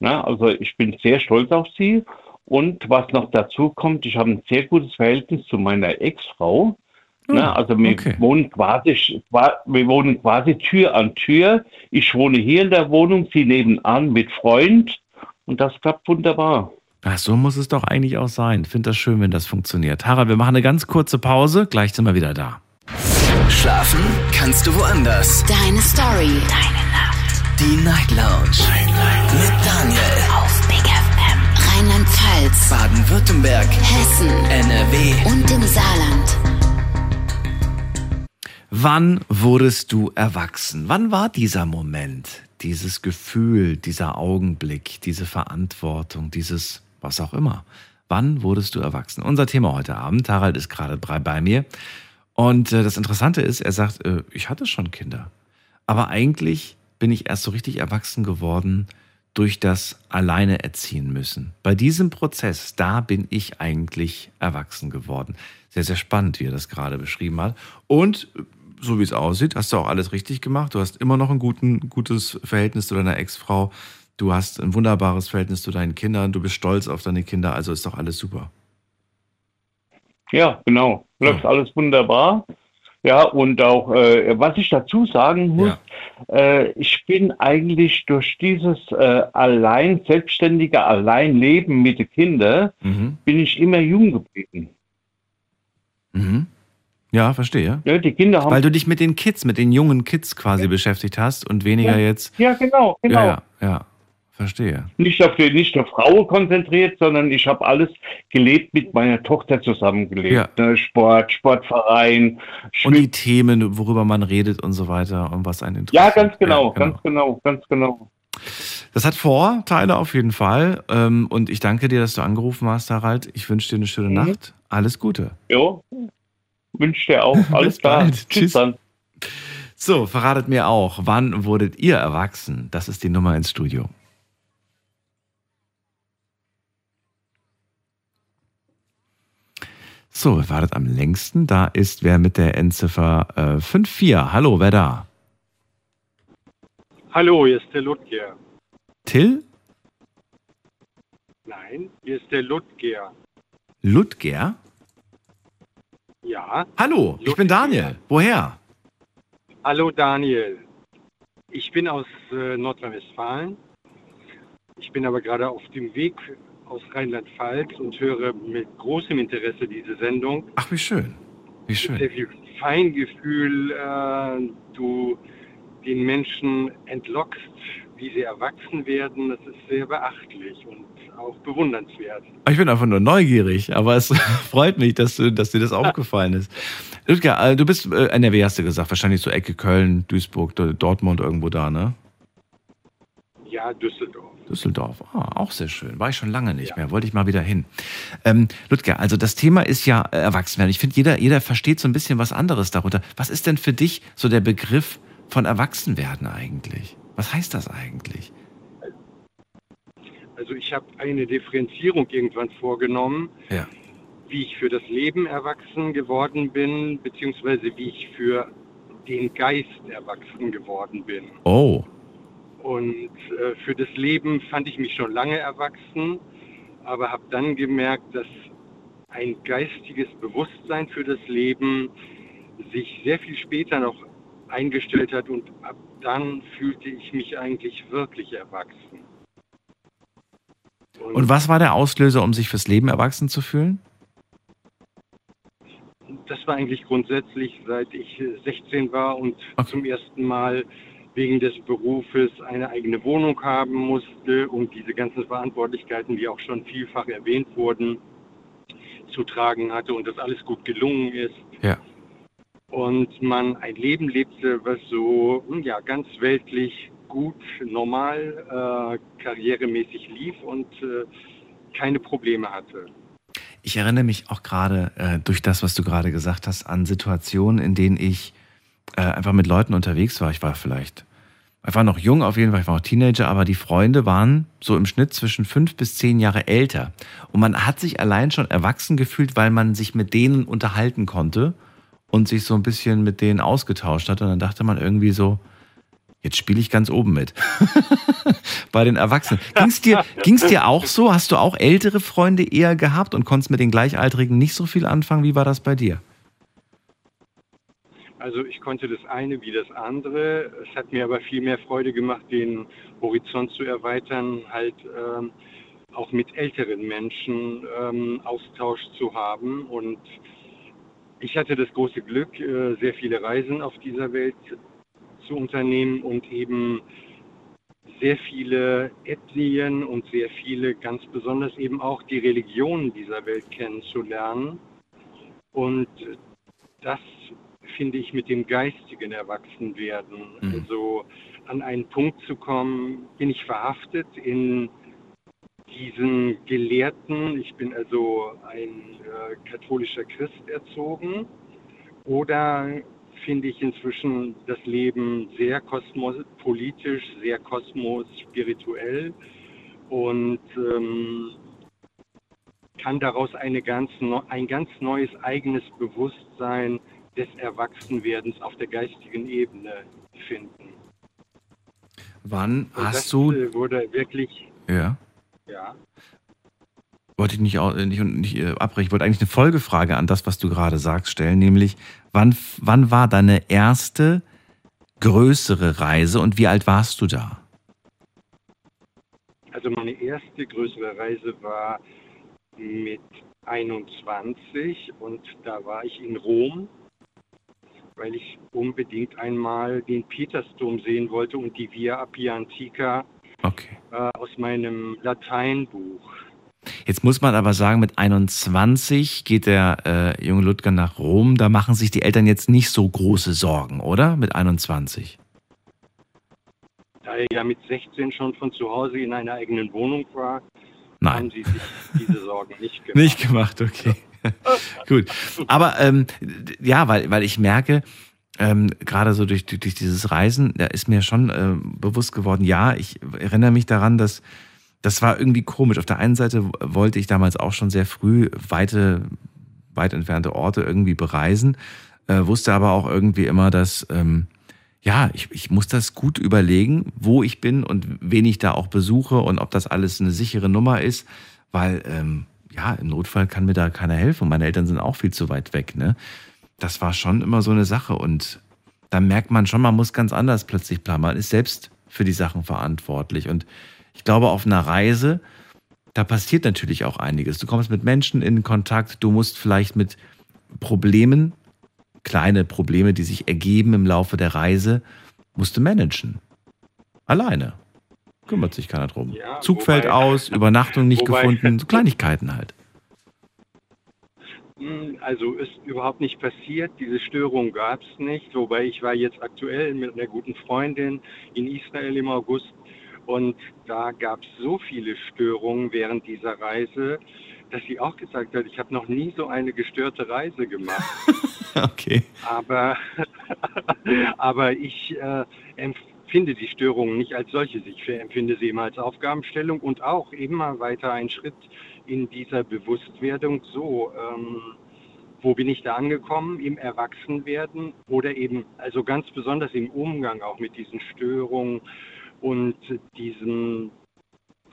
Na, also ich bin sehr stolz auf sie. Und was noch dazu kommt, ich habe ein sehr gutes Verhältnis zu meiner Ex-Frau. Na, also wir, wohnen quasi, qua- wir wohnen quasi Tür an Tür. Ich wohne hier in der Wohnung, sie nebenan mit Freund. Und das klappt wunderbar. Ach, so muss es doch eigentlich auch sein. Finde das schön, wenn das funktioniert. Harald, wir machen eine ganz kurze Pause. Gleich sind wir wieder da. Schlafen kannst du woanders. Deine Story. Deine Nacht. Die Night Lounge. Mit Daniel. Rheinland-Pfalz. Baden-Württemberg. Hessen. NRW. Und im Saarland. Wann wurdest du erwachsen? Wann war dieser Moment, dieses Gefühl, dieser Augenblick, diese Verantwortung, dieses was auch immer? Wann wurdest du erwachsen? Unser Thema heute Abend. Harald ist gerade bei bei mir. Und äh, das Interessante ist, er sagt, äh, ich hatte schon Kinder. Aber eigentlich bin ich erst so richtig erwachsen geworden durch das Alleine erziehen müssen. Bei diesem Prozess, da bin ich eigentlich erwachsen geworden. Sehr, sehr spannend, wie er das gerade beschrieben hat. Und äh, so wie es aussieht, hast du auch alles richtig gemacht. Du hast immer noch ein guten, gutes Verhältnis zu deiner Ex-Frau. Du hast ein wunderbares Verhältnis zu deinen Kindern. Du bist stolz auf deine Kinder. Also ist doch alles super. Ja, genau. Läuft alles wunderbar. Ja, und auch, äh, was ich dazu sagen muss, äh, ich bin eigentlich durch dieses äh, allein, selbstständige Alleinleben mit den Kindern, Mhm. bin ich immer jung geblieben. Mhm. Ja, verstehe. Ja, die Kinder haben. Weil du dich mit den Kids, mit den jungen Kids quasi beschäftigt hast und weniger Ja. jetzt. Ja, genau, genau. Ja, ja, ja. Verstehe. Nicht auf die, nicht auf Frau konzentriert, sondern ich habe alles gelebt mit meiner Tochter zusammengelebt. Ne? Sport, Sportverein, Und die Themen, worüber man redet und so weiter und was einen interessiert. Ja, ganz genau, Ja, ganz genau, ganz genau. Das hat Vorteile auf jeden Fall. Ähm, Und ich danke dir, dass du angerufen hast, Harald. Ich wünsche dir eine schöne Mhm. Nacht. Alles Gute. Jo, wünsche dir auch. [laughs] Alles klar. bald. Tschüss. So, verratet mir auch, wann wurdet ihr erwachsen? Das ist die Nummer ins Studio. So, wer wartet am längsten? Da ist wer mit der Endziffer äh, 54. Hallo, wer da? Hallo, hier ist der Ludger. Till? Nein, hier ist der Ludger. Ludger? Ja. Hallo, ich bin Daniel. Woher? Hallo Daniel. Ich bin aus äh, Nordrhein-Westfalen. Ich bin aber gerade auf dem Weg aus Rheinland-Pfalz und höre mit großem Interesse diese Sendung. Ach, wie schön. Wie schön. Sehr viel Feingefühl, äh, du den Menschen entlockst, wie sie erwachsen werden. Das ist sehr beachtlich und auch bewundernswert. Ich bin einfach nur neugierig, aber es [laughs] freut mich, dass, du, dass dir das aufgefallen ist. Ludger, äh, du bist äh, NRW, hast du gesagt, wahrscheinlich so Ecke Köln, Duisburg, Dortmund, irgendwo da, ne? Ja, Düsseldorf. Düsseldorf, ah, auch sehr schön. War ich schon lange nicht mehr, wollte ich mal wieder hin. Ähm, Ludger, also das Thema ist ja äh, Erwachsenwerden. Ich finde, jeder, jeder versteht so ein bisschen was anderes darunter. Was ist denn für dich so der Begriff von Erwachsenwerden eigentlich? Was heißt das eigentlich? Also ich habe eine Differenzierung irgendwann vorgenommen, Ja. wie ich für das Leben erwachsen geworden bin, beziehungsweise wie ich für den Geist erwachsen geworden bin. Oh, Und äh, für das Leben fand ich mich schon lange erwachsen, aber habe dann gemerkt, dass ein geistiges Bewusstsein für das Leben sich sehr viel später noch eingestellt hat und ab dann fühlte ich mich eigentlich wirklich erwachsen. und was war der Auslöser, um sich fürs Leben erwachsen zu fühlen? Das war eigentlich grundsätzlich, seit ich äh, 16 war und zum ersten Mal wegen des Berufes eine eigene Wohnung haben musste, um diese ganzen Verantwortlichkeiten, die auch schon vielfach erwähnt wurden, zu tragen hatte und das alles gut gelungen ist. Ja. Und man ein Leben lebte, was so hm, ja, ganz weltlich gut, normal, äh, karrieremäßig lief und äh, keine Probleme hatte. Ich erinnere mich auch gerade äh, durch das, was du gerade gesagt hast, an Situationen, in denen ich äh, einfach mit Leuten unterwegs war. Ich war vielleicht Ich war noch jung auf jeden Fall, ich war noch Teenager, aber die Freunde waren so im Schnitt zwischen fünf bis zehn Jahre älter. Und man hat sich allein schon erwachsen gefühlt, weil man sich mit denen unterhalten konnte und sich so ein bisschen mit denen ausgetauscht hat. Und dann dachte man irgendwie so, jetzt spiele ich ganz oben mit. [laughs] Bei den Erwachsenen. Ging es dir, ging's dir auch so? Hast du auch ältere Freunde eher gehabt und konntest mit den Gleichaltrigen nicht so viel anfangen? Wie war das bei dir? Also ich konnte das eine wie das andere. Es hat mir aber viel mehr Freude gemacht, den Horizont zu erweitern, halt ähm, auch mit älteren Menschen ähm, Austausch zu haben. Und ich hatte das große Glück, äh, sehr viele Reisen auf dieser Welt zu unternehmen und eben sehr viele Ethnien und sehr viele, ganz besonders eben auch die Religionen dieser Welt kennenzulernen. Und das finde ich mit dem geistigen Erwachsenwerden. Mhm. Also an einen Punkt zu kommen, bin ich verhaftet in diesen Gelehrten, ich bin also ein äh, katholischer Christ erzogen, oder finde ich inzwischen das Leben sehr kosmopolitisch, sehr kosmospirituell und ähm, kann daraus eine ganz, ein ganz neues eigenes Bewusstsein des Erwachsenwerdens auf der geistigen Ebene finden. Wann Und hast du. äh, wurde wirklich, Ja. ja. Wollte ich nicht, au- nicht, nicht äh, abbrechen. Ich wollte eigentlich eine Folgefrage an das, was du gerade sagst, stellen, nämlich, wann, wann war deine erste größere Reise und wie alt warst du da? Also meine erste größere Reise war mit 21 und da war ich in Rom, weil ich unbedingt einmal den Petersdom sehen wollte und die Via Appia Antica Okay. äh, aus meinem Lateinbuch. Jetzt muss man aber sagen, mit 21 geht der äh, junge Ludger nach Rom. Da machen sich die Eltern jetzt nicht so große Sorgen, oder? Mit 21. Da er ja mit 16 schon von zu Hause in einer eigenen Wohnung war, Nein. haben sie sich diese Sorgen nicht gemacht. [laughs] Nicht gemacht, okay. [laughs] Gut. Aber ähm, ja, weil, weil ich merke, ähm, gerade so durch, durch dieses Reisen, da ist mir schon ähm, bewusst geworden, ja, ich erinnere mich daran, dass das war irgendwie komisch. Auf der einen Seite wollte ich damals auch schon sehr früh weite, weit entfernte Orte irgendwie bereisen, äh, wusste aber auch irgendwie immer, dass ähm, ja, ich, ich muss das gut überlegen, wo ich bin und wen ich da auch besuche und ob das alles eine sichere Nummer ist, weil ähm, ja, im Notfall kann mir da keiner helfen. Meine Eltern sind auch viel zu weit weg. Ne? Das war schon immer so eine Sache und da merkt man schon, man muss ganz anders plötzlich planen. Man ist selbst für die Sachen verantwortlich und ich glaube, auf einer Reise, da passiert natürlich auch einiges. Du kommst mit Menschen in Kontakt, du musst vielleicht mit Problemen, kleine Probleme, die sich ergeben im Laufe der Reise, musst du managen. Alleine. Kümmert sich keiner drum. Ja, Zug fällt wobei- aus, Übernachtung nicht wobei- gefunden, so [laughs] Kleinigkeiten halt. Hm, Also ist überhaupt nicht passiert, diese Störung gab es nicht, wobei ich war jetzt aktuell mit einer guten Freundin in Israel im August und da gab es so viele Störungen während dieser Reise, dass sie auch gesagt hat, ich habe noch nie so eine gestörte Reise gemacht. [laughs] Okay. Aber, [laughs] aber ich äh, empfinde die Störungen nicht als solches. Ich empfinde sie immer als Aufgabenstellung und auch immer weiter ein Schritt in dieser Bewusstwerdung. So, ähm, wo bin ich da angekommen im Erwachsenwerden oder eben, also ganz besonders im Umgang auch mit diesen Störungen und diesem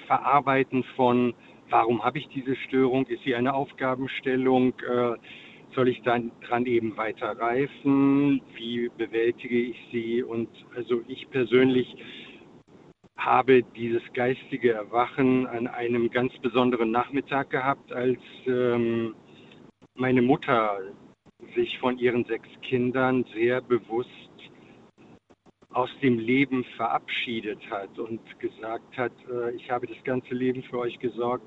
Verarbeiten von, warum habe ich diese Störung? Ist sie eine Aufgabenstellung? Äh, soll ich dann dran eben weiter reifen? Wie bewältige ich sie? Und also ich persönlich habe dieses geistige Erwachen an einem ganz besonderen Nachmittag gehabt, als ähm, meine Mutter sich von ihren sechs Kindern sehr bewusst aus dem Leben verabschiedet hat und gesagt hat, äh, ich habe das ganze Leben für euch gesorgt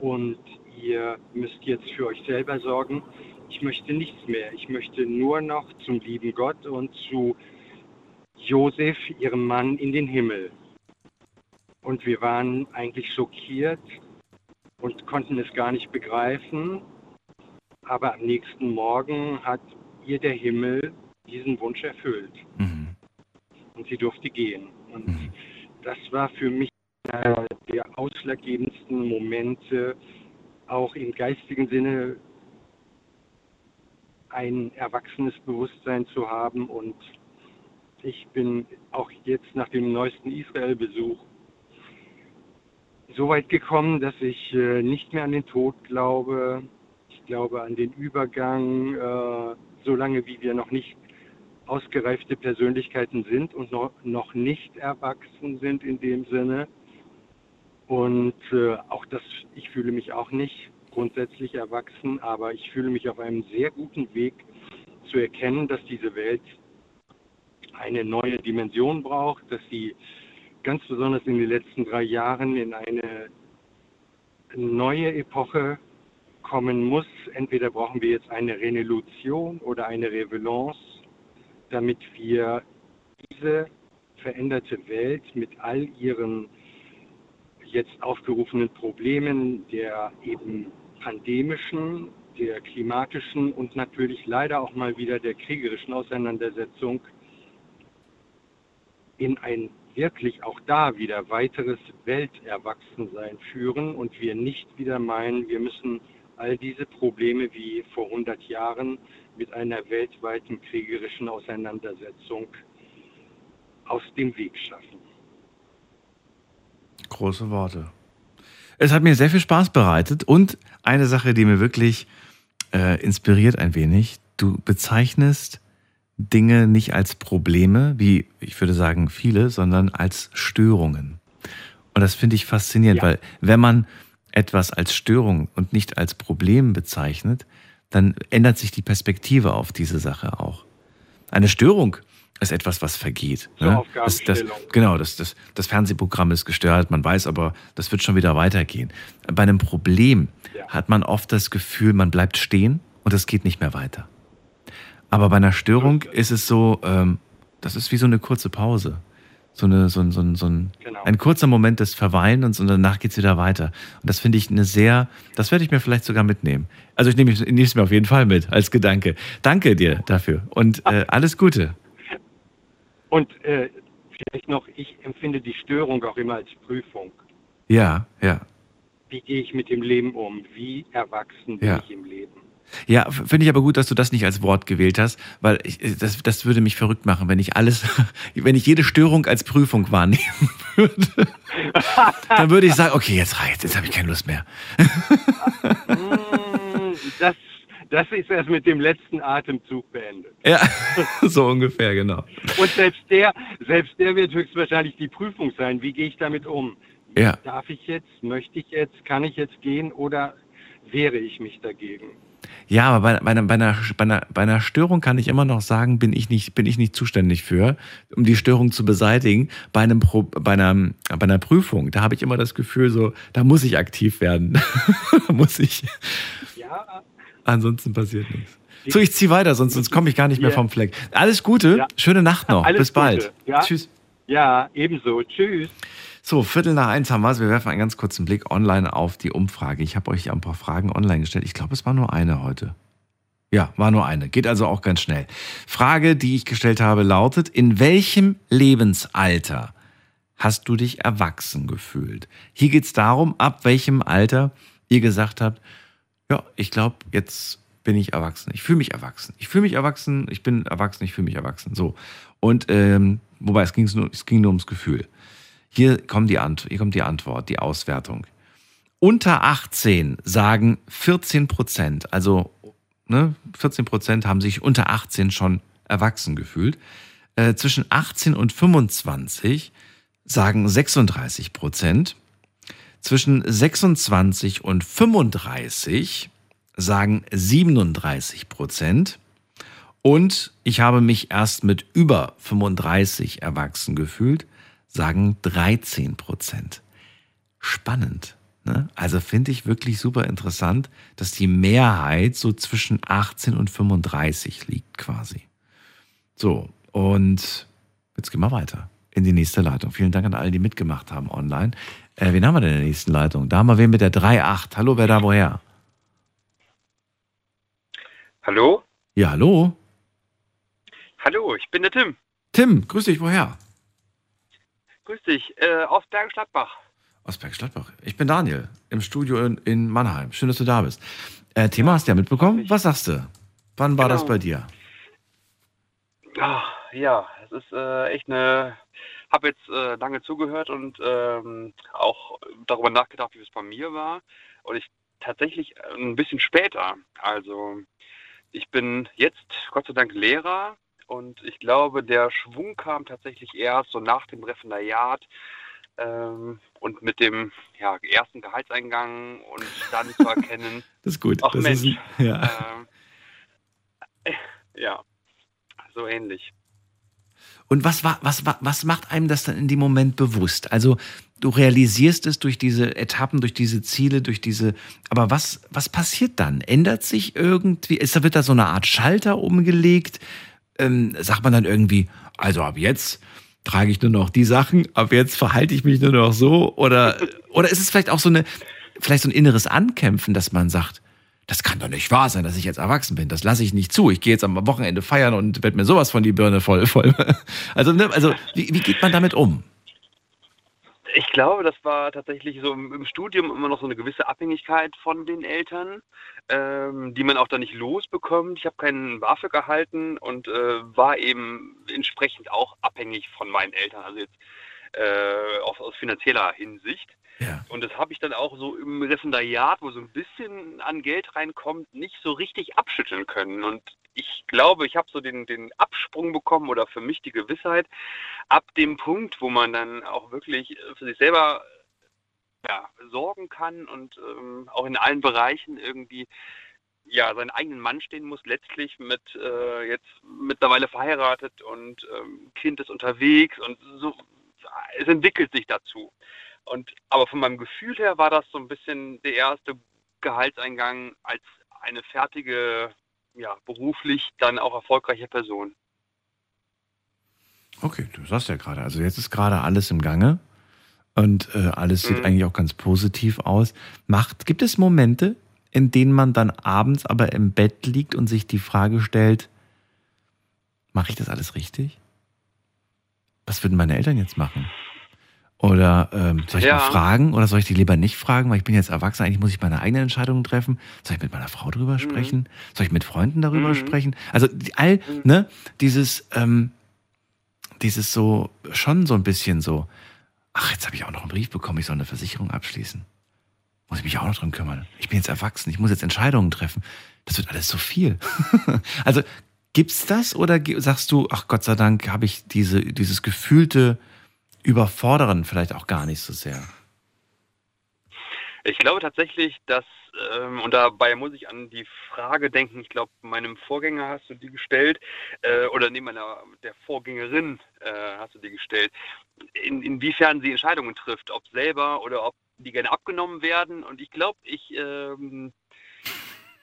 und ihr müsst jetzt für euch selber sorgen. Ich möchte nichts mehr. Ich möchte nur noch zum lieben Gott und zu Josef, ihrem Mann, in den Himmel. Und wir waren eigentlich schockiert und konnten es gar nicht begreifen. Aber am nächsten Morgen hat ihr der Himmel diesen Wunsch erfüllt. Und sie durfte gehen. Und das war für mich einer der ausschlaggebendsten Momente, auch im geistigen Sinne ein erwachsenes Bewusstsein zu haben. Und ich bin auch jetzt nach dem neuesten Israel-Besuch so weit gekommen, dass ich äh, nicht mehr an den Tod glaube. Ich glaube an den Übergang, äh, solange wie wir noch nicht ausgereifte Persönlichkeiten sind und noch, noch nicht erwachsen sind in dem Sinne. Und äh, auch das, ich fühle mich auch nicht grundsätzlich erwachsen, aber ich fühle mich auf einem sehr guten Weg zu erkennen, dass diese Welt eine neue Dimension braucht, dass sie ganz besonders in den letzten drei Jahren in eine neue Epoche kommen muss. Entweder brauchen wir jetzt eine Renelution oder eine Revelance, damit wir diese veränderte Welt mit all ihren jetzt aufgerufenen Problemen der eben pandemischen, der klimatischen und natürlich leider auch mal wieder der kriegerischen Auseinandersetzung in ein wirklich auch da wieder weiteres Welterwachsensein führen und wir nicht wieder meinen, wir müssen all diese Probleme wie vor 100 Jahren mit einer weltweiten kriegerischen Auseinandersetzung aus dem Weg schaffen. Große Worte. Es hat mir sehr viel Spaß bereitet und eine Sache, die mir wirklich äh, inspiriert ein wenig. Du bezeichnest Dinge nicht als Probleme, wie ich würde sagen viele, sondern als Störungen. Und das finde ich faszinierend, ja. weil wenn man etwas als Störung und nicht als Problem bezeichnet, dann ändert sich die Perspektive auf diese Sache auch. Eine Störung ist etwas, was vergeht. Ne? Das, das, genau, das, das, das Fernsehprogramm ist gestört, man weiß aber, das wird schon wieder weitergehen. Bei einem Problem ja. hat man oft das Gefühl, man bleibt stehen und es geht nicht mehr weiter. Aber bei einer Störung ist es so, ähm, das ist wie so eine kurze Pause. So, eine, so, ein, so, ein, so ein, genau. ein kurzer Moment des Verweilens und danach geht es wieder weiter. Und das finde ich eine sehr, das werde ich mir vielleicht sogar mitnehmen. Also ich nehme es mir auf jeden Fall mit als Gedanke. Danke dir dafür und äh, alles Gute. Und äh, vielleicht noch, ich empfinde die Störung auch immer als Prüfung. Ja, ja. Wie gehe ich mit dem Leben um? Wie erwachsen bin ja. ich im Leben? Ja, finde ich aber gut, dass du das nicht als Wort gewählt hast, weil ich, das, das würde mich verrückt machen, wenn ich alles, [laughs] wenn ich jede Störung als Prüfung wahrnehmen [laughs] würde. Dann würde ich sagen, okay, jetzt reicht, jetzt habe ich keine Lust mehr. [laughs] Mm, das, das ist erst mit dem letzten Atemzug beendet. Ja, [laughs] so ungefähr, genau. Und selbst der, selbst der wird höchstwahrscheinlich die Prüfung sein. Wie gehe ich damit um? Ja. Darf ich jetzt, möchte ich jetzt, kann ich jetzt gehen oder wehre ich mich dagegen? Ja, aber bei, bei, einer, bei, einer, bei, einer, Störung kann ich immer noch sagen, bin ich nicht, bin ich nicht zuständig für, um die Störung zu beseitigen. Bei, einem Pro, bei, einer, bei einer Prüfung, da habe ich immer das Gefühl, so, da muss ich aktiv werden. [laughs] muss ich. Ja. Ansonsten passiert nichts. So, ich ziehe weiter, sonst, sonst komme ich gar nicht mehr vom Fleck. Alles Gute, ja. schöne Nacht noch. Alles Bis bald. Ja. Tschüss. Ja, ebenso. Tschüss. So, Viertel nach eins haben wir es. Wir werfen einen ganz kurzen Blick online auf die Umfrage. Ich habe euch ein paar Fragen online gestellt. Ich glaube, es war nur eine heute. Ja, war nur eine. Geht also auch ganz schnell. Frage, die ich gestellt habe, lautet, in welchem Lebensalter hast du dich erwachsen gefühlt? Hier geht es darum, ab welchem Alter ihr gesagt habt, ja, ich glaube, jetzt bin ich erwachsen. Ich fühle mich erwachsen. Ich fühle mich erwachsen, ich bin erwachsen, ich fühle mich erwachsen. So. Und ähm, wobei es, nur, es ging nur ums Gefühl. Hier kommt die, hier kommt die Antwort, die Auswertung. Unter 18 sagen 14 Prozent, also ne, 14 Prozent haben sich unter 18 schon erwachsen gefühlt. Äh, zwischen 18 und 25 sagen 36 Prozent. Zwischen 26 und 35 sagen 37 Prozent. Und ich habe mich erst mit über 35 erwachsen gefühlt sagen 13 Prozent. Spannend. Ne? Also finde ich wirklich super interessant, dass die Mehrheit so zwischen 18 und 35 liegt quasi. So, und jetzt gehen wir weiter in die nächste Leitung. Vielen Dank an alle, die mitgemacht haben online. Äh, wen haben wir denn in der nächsten Leitung? Da haben wir wen mit der 3.8. Hallo, wer da woher? Hallo? Ja, hallo. Hallo, ich bin der Tim. Tim, grüß dich, woher? grüß dich. Äh, aus Bergstadtbach. Aus Bergstadtbach. Ich bin Daniel, im Studio in, in Mannheim. Schön, dass du da bist. Äh, Thema hast du ja mitbekommen. Was sagst du? Wann war Genau. das bei dir? Ah, ja, es ist äh, echt eine. Habe jetzt äh, lange zugehört und ähm, auch darüber nachgedacht, wie es bei mir war. Und ich tatsächlich ein bisschen später. Also ich bin jetzt Gott sei Dank Lehrer und ich glaube, der Schwung kam tatsächlich erst so nach dem Referendariat ähm, und mit dem ja, ersten Gehaltseingang und dann zu erkennen, [laughs] Das ist gut. Ach das Mensch, Ist, ja. ähm, äh, ja, so ähnlich. Und was, war, was, was macht einem das dann in dem Moment bewusst? Also du realisierst es durch diese Etappen, durch diese Ziele, durch diese. Aber was, was passiert dann? Ändert sich irgendwie? Ist, da wird da so eine Art Schalter umgelegt? Ähm, sagt man dann irgendwie, also ab jetzt trage ich nur noch die Sachen, ab jetzt verhalte ich mich nur noch so? Oder, [laughs] oder ist es vielleicht auch so eine, vielleicht so ein inneres Ankämpfen, dass man sagt, das kann doch nicht wahr sein, dass ich jetzt erwachsen bin. Das lasse ich nicht zu. Ich gehe jetzt am Wochenende feiern und werde mir sowas von die Birne voll. voll. [laughs] Also, ne, also wie, wie geht man damit um? Ich glaube, das war tatsächlich so im, Studium immer noch so eine gewisse Abhängigkeit von den Eltern, ähm, die man auch da nicht losbekommt. Ich habe keinen BAföG erhalten und äh, war eben entsprechend auch abhängig von meinen Eltern, also jetzt äh, aus, aus finanzieller Hinsicht. Und das habe ich dann auch so im Referendariat, wo so ein bisschen an Geld reinkommt, nicht so richtig abschütteln können. Und ich glaube, ich habe so den, den Absprung bekommen oder für mich die Gewissheit, ab dem Punkt, wo man dann auch wirklich für sich selber ja, sorgen kann und ähm, auch in allen Bereichen irgendwie ja, seinen eigenen Mann stehen muss, letztlich mit äh, jetzt mittlerweile verheiratet und ähm, Kind ist unterwegs und so, es entwickelt sich dazu. Und aber von meinem Gefühl her war das so ein bisschen der erste Gehaltseingang als eine fertige, ja, beruflich dann auch erfolgreiche Person. Okay, du sagst ja gerade, also jetzt ist gerade alles im Gange und äh, alles sieht Mhm. eigentlich auch ganz positiv aus. Macht, gibt es Momente, in denen man dann abends aber im Bett liegt und sich die Frage stellt, mache ich das alles richtig? Was würden meine Eltern jetzt machen? Oder ähm, soll ich Ja. mal fragen oder soll ich die lieber nicht fragen, weil ich bin jetzt erwachsen, eigentlich muss ich meine eigenen Entscheidungen treffen. Soll ich mit meiner Frau drüber sprechen? Soll ich mit Freunden darüber Mhm. sprechen? Also all, ne, dieses, ähm, dieses so, schon so ein bisschen so, ach, jetzt habe ich auch noch einen Brief bekommen, ich soll eine Versicherung abschließen. Muss ich mich auch noch drum kümmern. Ich bin jetzt erwachsen, ich muss jetzt Entscheidungen treffen. Das wird alles so viel. [laughs] also gibt's das oder sagst du, ach Gott sei Dank habe ich diese, dieses gefühlte Überfordern vielleicht auch gar nicht so sehr? Ich glaube tatsächlich, dass, ähm, und dabei muss ich an die Frage denken, ich glaube, meinem Vorgänger hast du die gestellt, äh, oder neben meiner, der Vorgängerin äh, hast du die gestellt, in, inwiefern sie Entscheidungen trifft, ob selber oder ob die gerne abgenommen werden. Und ich glaube, ich, ähm,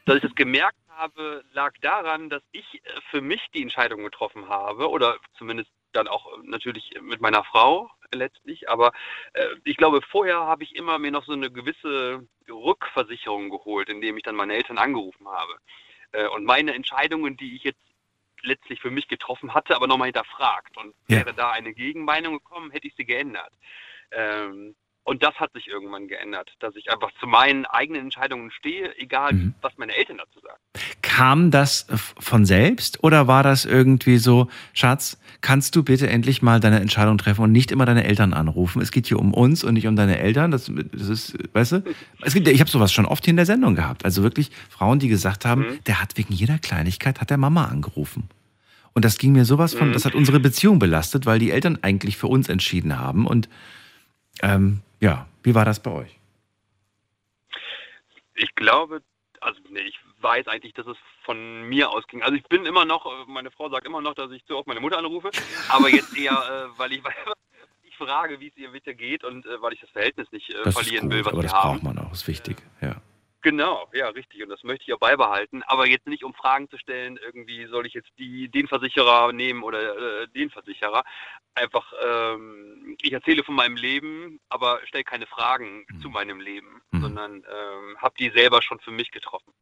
dass ich das gemerkt habe, lag daran, dass ich äh, für mich die Entscheidung getroffen habe, oder zumindest dann auch äh, natürlich mit meiner Frau letztlich. Aber äh, ich glaube, vorher habe ich immer mir noch so eine gewisse Rückversicherung geholt, indem ich dann meine Eltern angerufen habe. Äh, und meine Entscheidungen, die ich jetzt letztlich für mich getroffen hatte, aber nochmal hinterfragt. Und Ja. wäre da eine Gegenmeinung gekommen, hätte ich sie geändert. Ähm, und das hat sich irgendwann geändert, dass ich einfach zu meinen eigenen Entscheidungen stehe, egal Mhm. was meine Eltern dazu sagen. Kam das von selbst oder war das irgendwie so, Schatz, kannst du bitte endlich mal deine Entscheidung treffen und nicht immer deine Eltern anrufen? Es geht hier um uns und nicht um deine Eltern. Das, das ist, weißt du? [laughs] Es gibt, ich habe sowas schon oft hier in der Sendung gehabt. Also wirklich Frauen, die gesagt haben, der hat wegen jeder Kleinigkeit hat der Mama angerufen. Und das ging mir sowas von, Mhm. das hat unsere Beziehung belastet, weil die Eltern eigentlich für uns entschieden haben. Und ähm, ja, wie war das bei euch? Ich glaube, also nee, ich weiß eigentlich, dass es von mir ausging. Also ich bin immer noch, äh, meine Frau sagt immer noch, dass ich zu oft meine Mutter anrufe, [laughs] aber jetzt eher, äh, weil ich, [laughs] ich frage, wie es ihr bitte geht und äh, weil ich das Verhältnis nicht äh, Das ist verlieren gut, will, was aber wir das haben. braucht man auch, ist wichtig. Ja. Genau, ja, richtig. Und das möchte ich auch beibehalten. Aber jetzt nicht, um Fragen zu stellen, irgendwie soll ich jetzt die, den Versicherer nehmen oder äh, den Versicherer. Einfach, ähm, ich erzähle von meinem Leben, aber stelle keine Fragen zu meinem Leben, sondern ähm, habe die selber schon für mich getroffen.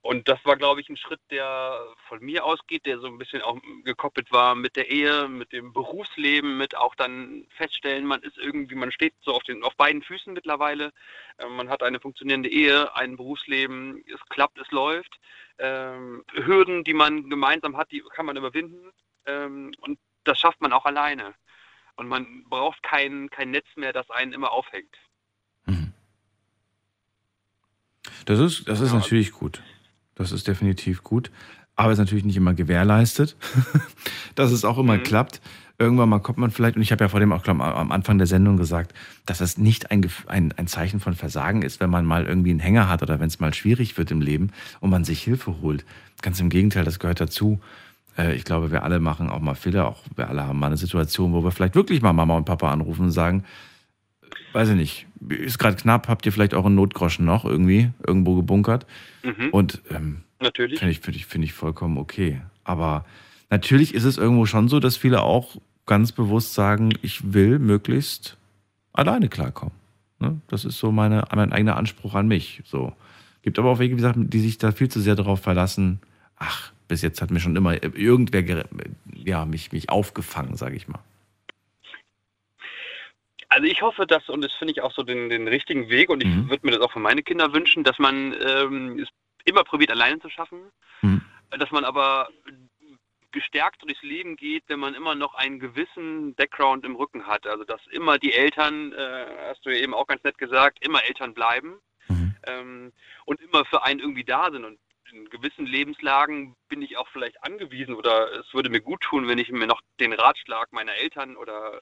Und das war, glaube ich, ein Schritt, der von mir ausgeht, der so ein bisschen auch gekoppelt war mit der Ehe, mit dem Berufsleben, mit auch dann feststellen, man ist irgendwie, man steht so auf, den, auf beiden Füßen mittlerweile. Äh, man hat eine funktionierende Ehe, ein Berufsleben, es klappt, es läuft. Ähm, Hürden, die man gemeinsam hat, die kann man überwinden. Ähm, und das schafft man auch alleine. Und man braucht kein, kein Netz mehr, das einen immer aufhängt. Das ist, das ist natürlich gut. Das ist definitiv gut. Aber ist natürlich nicht immer gewährleistet, [laughs] dass es auch immer Mhm. klappt. Irgendwann mal kommt man vielleicht, und ich habe ja vor dem auch glaub, am Anfang der Sendung gesagt, dass das nicht ein, ein, ein Zeichen von Versagen ist, wenn man mal irgendwie einen Hänger hat oder wenn es mal schwierig wird im Leben und man sich Hilfe holt. Ganz im Gegenteil, das gehört dazu. Äh, Ich glaube, wir alle machen auch mal Fehler, auch wir alle haben mal eine Situation, wo wir vielleicht wirklich mal Mama und Papa anrufen und sagen, weiß ich nicht, ist gerade knapp, habt ihr vielleicht euren Notgroschen noch irgendwie irgendwo gebunkert? Mhm. Und ähm, Natürlich. finde ich, finde ich, finde ich vollkommen okay. Aber natürlich ist es irgendwo schon so, dass viele auch ganz bewusst sagen, ich will möglichst alleine klarkommen. Ne? Das ist so meine, mein eigener Anspruch an mich. So. Gibt aber auch welche, wie gesagt, die sich da viel zu sehr darauf verlassen, ach, bis jetzt hat mir schon immer irgendwer ja, mich, mich aufgefangen, sage ich mal. Also ich hoffe, dass, und das finde ich auch so den, den richtigen Weg, und ich Mhm. würde mir das auch für meine Kinder wünschen, dass man ähm, es immer probiert, alleine zu schaffen, Mhm. dass man aber gestärkt durchs Leben geht, wenn man immer noch einen gewissen Background im Rücken hat. Also dass immer die Eltern, äh, hast du ja eben auch ganz nett gesagt, immer Eltern bleiben ähm, und immer für einen irgendwie da sind. Und in gewissen Lebenslagen bin ich auch vielleicht angewiesen oder es würde mir gut tun, wenn ich mir noch den Ratschlag meiner Eltern oder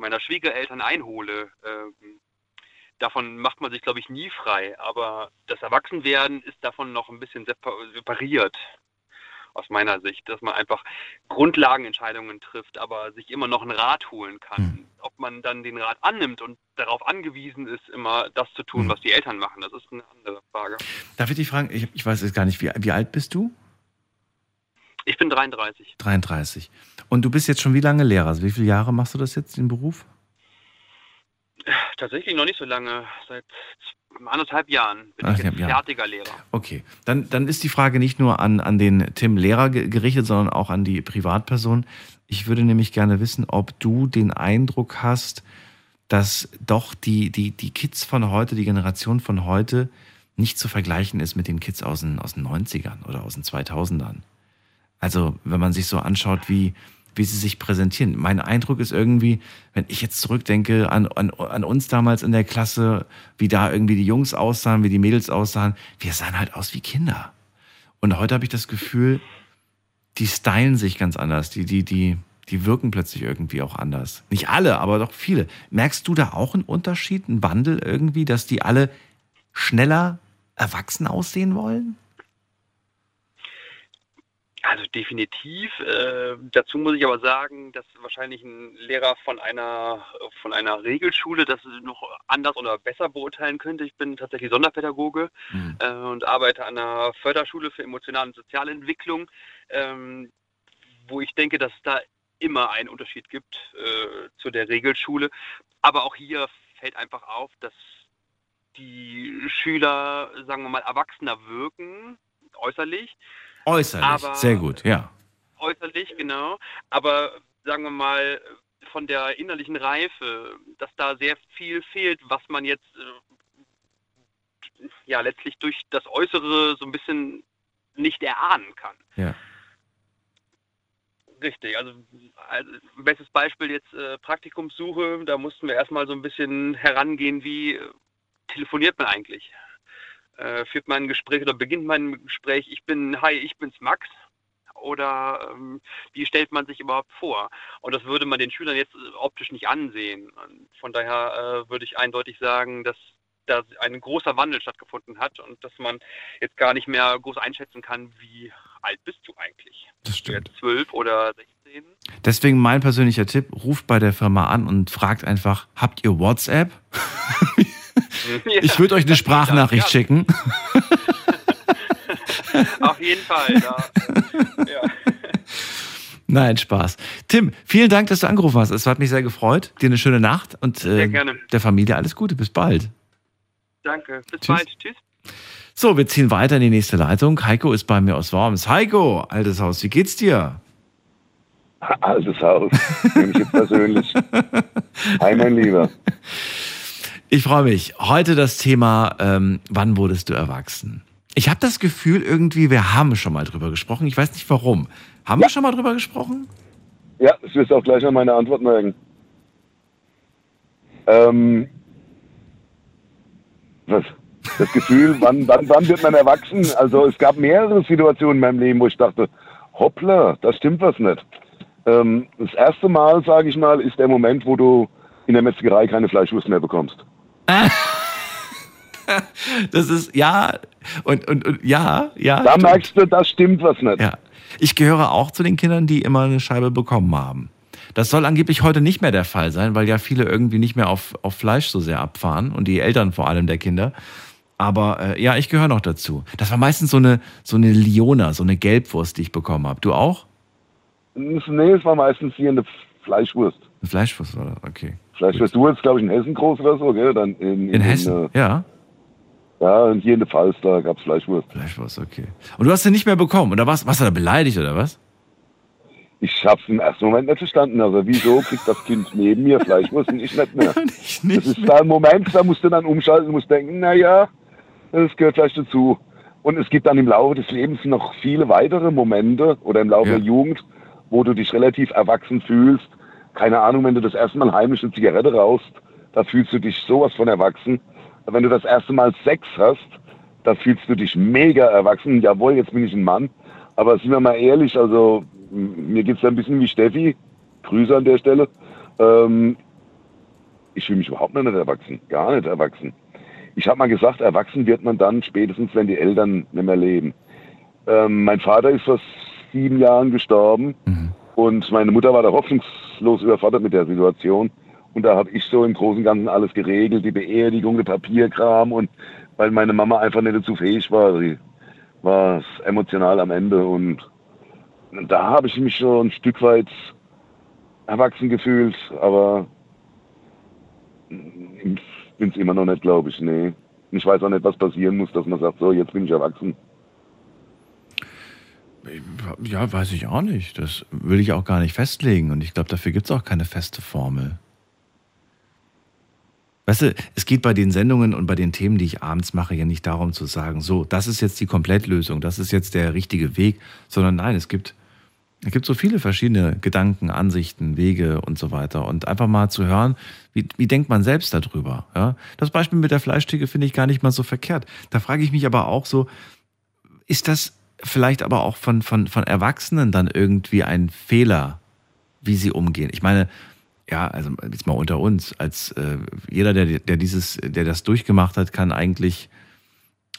meiner Schwiegereltern einhole. Ähm, davon macht man sich, glaube ich, nie frei. Aber das Erwachsenwerden ist davon noch ein bisschen separ- separiert, aus meiner Sicht, dass man einfach Grundlagenentscheidungen trifft, aber sich immer noch einen Rat holen kann. Ob man dann den Rat annimmt und darauf angewiesen ist, immer das zu tun, was die Eltern machen, das ist eine andere Frage. Darf ich dich fragen, ich, ich weiß jetzt gar nicht, wie, wie alt bist du? Ich bin 33. 33. Und du bist jetzt schon wie lange Lehrer? Also wie viele Jahre machst du das jetzt, den Beruf? Tatsächlich noch nicht so lange, seit anderthalb Jahren bin Ach, ich jetzt fertiger Lehrer. Okay, dann, dann ist die Frage nicht nur an, an den Tim Lehrer ge- gerichtet, sondern auch an die Privatperson. Ich würde nämlich gerne wissen, ob du den Eindruck hast, dass doch die, die, die Kids von heute, die Generation von heute, nicht zu vergleichen ist mit den Kids aus den, aus den 90ern oder aus den 2000ern. Also, wenn man sich so anschaut, wie, wie sie sich präsentieren. Mein Eindruck ist irgendwie, wenn ich jetzt zurückdenke an, an, an uns damals in der Klasse, wie da irgendwie die Jungs aussahen, wie die Mädels aussahen, wir sahen halt aus wie Kinder. Und heute habe ich das Gefühl, die stylen sich ganz anders, die, die, die, die wirken plötzlich irgendwie auch anders. Nicht alle, aber doch viele. Merkst du da auch einen Unterschied, einen Wandel irgendwie, dass die alle schneller erwachsen aussehen wollen? Also definitiv. Äh, dazu muss ich aber sagen, dass wahrscheinlich ein Lehrer von einer von einer Regelschule das noch anders oder besser beurteilen könnte. Ich bin tatsächlich Sonderpädagoge äh, und arbeite an einer Förderschule für emotionale und soziale Entwicklung, ähm, wo ich denke, dass es da immer einen Unterschied gibt äh, zu der Regelschule. Aber auch hier fällt einfach auf, dass die Schüler, sagen wir mal, erwachsener wirken, äußerlich. Äußerlich, Aber- sehr gut, ja. Äußerlich, genau. Aber sagen wir mal, von der innerlichen Reife, dass da sehr viel fehlt, was man jetzt äh, ja letztlich durch das Äußere so ein bisschen nicht erahnen kann. Ja. Richtig, also, also bestes Beispiel jetzt äh, Praktikumssuche, da mussten wir erstmal so ein bisschen herangehen, wie äh, telefoniert man eigentlich? Äh, führt man ein Gespräch oder beginnt man ein Gespräch, ich bin, hi, ich bin's Max? Oder ähm, wie stellt man sich überhaupt vor? Und das würde man den Schülern jetzt äh, optisch nicht ansehen. Und von daher äh, würde ich eindeutig sagen, dass da ein großer Wandel stattgefunden hat und dass man jetzt gar nicht mehr groß einschätzen kann, wie alt bist du eigentlich? Das stimmt. Zwölf oder 16? Deswegen mein persönlicher Tipp, ruft bei der Firma an und fragt einfach, habt ihr WhatsApp? [laughs] [laughs] Ich würde euch eine Sprachnachricht Ja. schicken. [laughs] Auf jeden Fall. Da, ja. [laughs] Nein, Spaß. Tim, vielen Dank, dass du angerufen hast. Es hat mich sehr gefreut. Dir eine schöne Nacht und äh, gerne. der Familie alles Gute. Bis bald. Danke. Bis Tschüss. bald. Tschüss. So, wir ziehen weiter in die nächste Leitung. Heiko ist bei mir aus Worms. Heiko, altes Haus, wie geht's dir? Altes Haus, nehme ich jetzt persönlich. Hi, mein Lieber. Ich freue mich. Heute das Thema, ähm, wann wurdest du erwachsen? Ich habe das Gefühl, irgendwie, wir haben schon mal drüber gesprochen. Ich weiß nicht warum. Haben wir schon mal drüber gesprochen? Ja, das wirst du auch gleich an meine Antwort merken. Ähm, was? Das Gefühl, wann, wann, wann wird man erwachsen? Also es gab mehrere Situationen in meinem Leben, wo ich dachte, hoppla, da stimmt was nicht. Ähm, das erste Mal, sage ich mal, ist der Moment, wo du in der Metzgerei keine Fleischwurst mehr bekommst. [laughs] Das ist, ja, und, und, und ja, ja. Da stimmt. merkst du, da stimmt was nicht. Ja. Ich gehöre auch zu den Kindern, die immer eine Scheibe bekommen haben. Das soll angeblich heute nicht mehr der Fall sein, weil ja viele irgendwie nicht mehr auf, auf Fleisch so sehr abfahren und die Eltern vor allem der Kinder. Aber äh, ja, ich gehöre noch dazu. Das war meistens so eine, so eine Liona, so eine Gelbwurst, die ich bekommen habe. Du auch? Nee, es war meistens hier eine Fleischwurst. Eine Fleischwurst war das, okay. Fleischwurst, du jetzt, glaube ich, in Hessen groß oder so, gell? Dann in, In Hessen, äh, ja. Ja, und hier in der Pfalz, da gab es Fleischwurst. Fleischwurst, okay. Und du hast sie nicht mehr bekommen, oder was? Warst du da beleidigt, oder was? Ich hab's im ersten Moment nicht verstanden. Also wieso kriegt das Kind neben mir Fleischwurst und ich nicht mehr? [laughs] ich nicht das ist da ein Moment, da musst du dann umschalten musst denken, naja, das gehört vielleicht dazu. Und es gibt dann im Laufe des Lebens noch viele weitere Momente oder im Laufe Ja. der Jugend, wo du dich relativ erwachsen fühlst. Keine Ahnung, wenn du das erste Mal heimisch eine Zigarette rauchst, da fühlst du dich sowas von erwachsen. Wenn du das erste Mal Sex hast, da fühlst du dich mega erwachsen. Jawohl, jetzt bin ich ein Mann. Aber sind wir mal ehrlich, also mir geht's da ein bisschen wie Steffi. Grüße an der Stelle. Ähm, ich fühle mich überhaupt noch nicht erwachsen. Gar nicht erwachsen. Ich habe mal gesagt, erwachsen wird man dann spätestens, wenn die Eltern nicht mehr leben. Ähm, mein Vater ist vor sieben Jahren gestorben und meine Mutter war da hoffnungslos überfordert mit der Situation. Und da habe ich so im Großen und Ganzen alles geregelt, die Beerdigung, der Papierkram und weil meine Mama einfach nicht dazu fähig war, sie war emotional am Ende und da habe ich mich schon ein Stück weit erwachsen gefühlt, aber ich bin es immer noch nicht, glaube ich, nee. Ich weiß auch nicht, was passieren muss, dass man sagt, so, jetzt bin ich erwachsen. Ja, weiß ich auch nicht. Das will ich auch gar nicht festlegen. Und ich glaube, dafür gibt es auch keine feste Formel. Weißt du, es geht bei den Sendungen und bei den Themen, die ich abends mache, ja nicht darum zu sagen, so, das ist jetzt die Komplettlösung, das ist jetzt der richtige Weg, sondern nein, es gibt, es gibt so viele verschiedene Gedanken, Ansichten, Wege und so weiter. Und einfach mal zu hören, wie, wie denkt man selbst darüber? Ja? Das Beispiel mit der Fleischtheke finde ich gar nicht mal so verkehrt. Da frage ich mich aber auch so, ist das vielleicht aber auch von, von, von Erwachsenen dann irgendwie ein Fehler, wie sie umgehen? Ich meine, ja, also jetzt mal unter uns, als äh, jeder, der, der dieses, der das durchgemacht hat, kann eigentlich,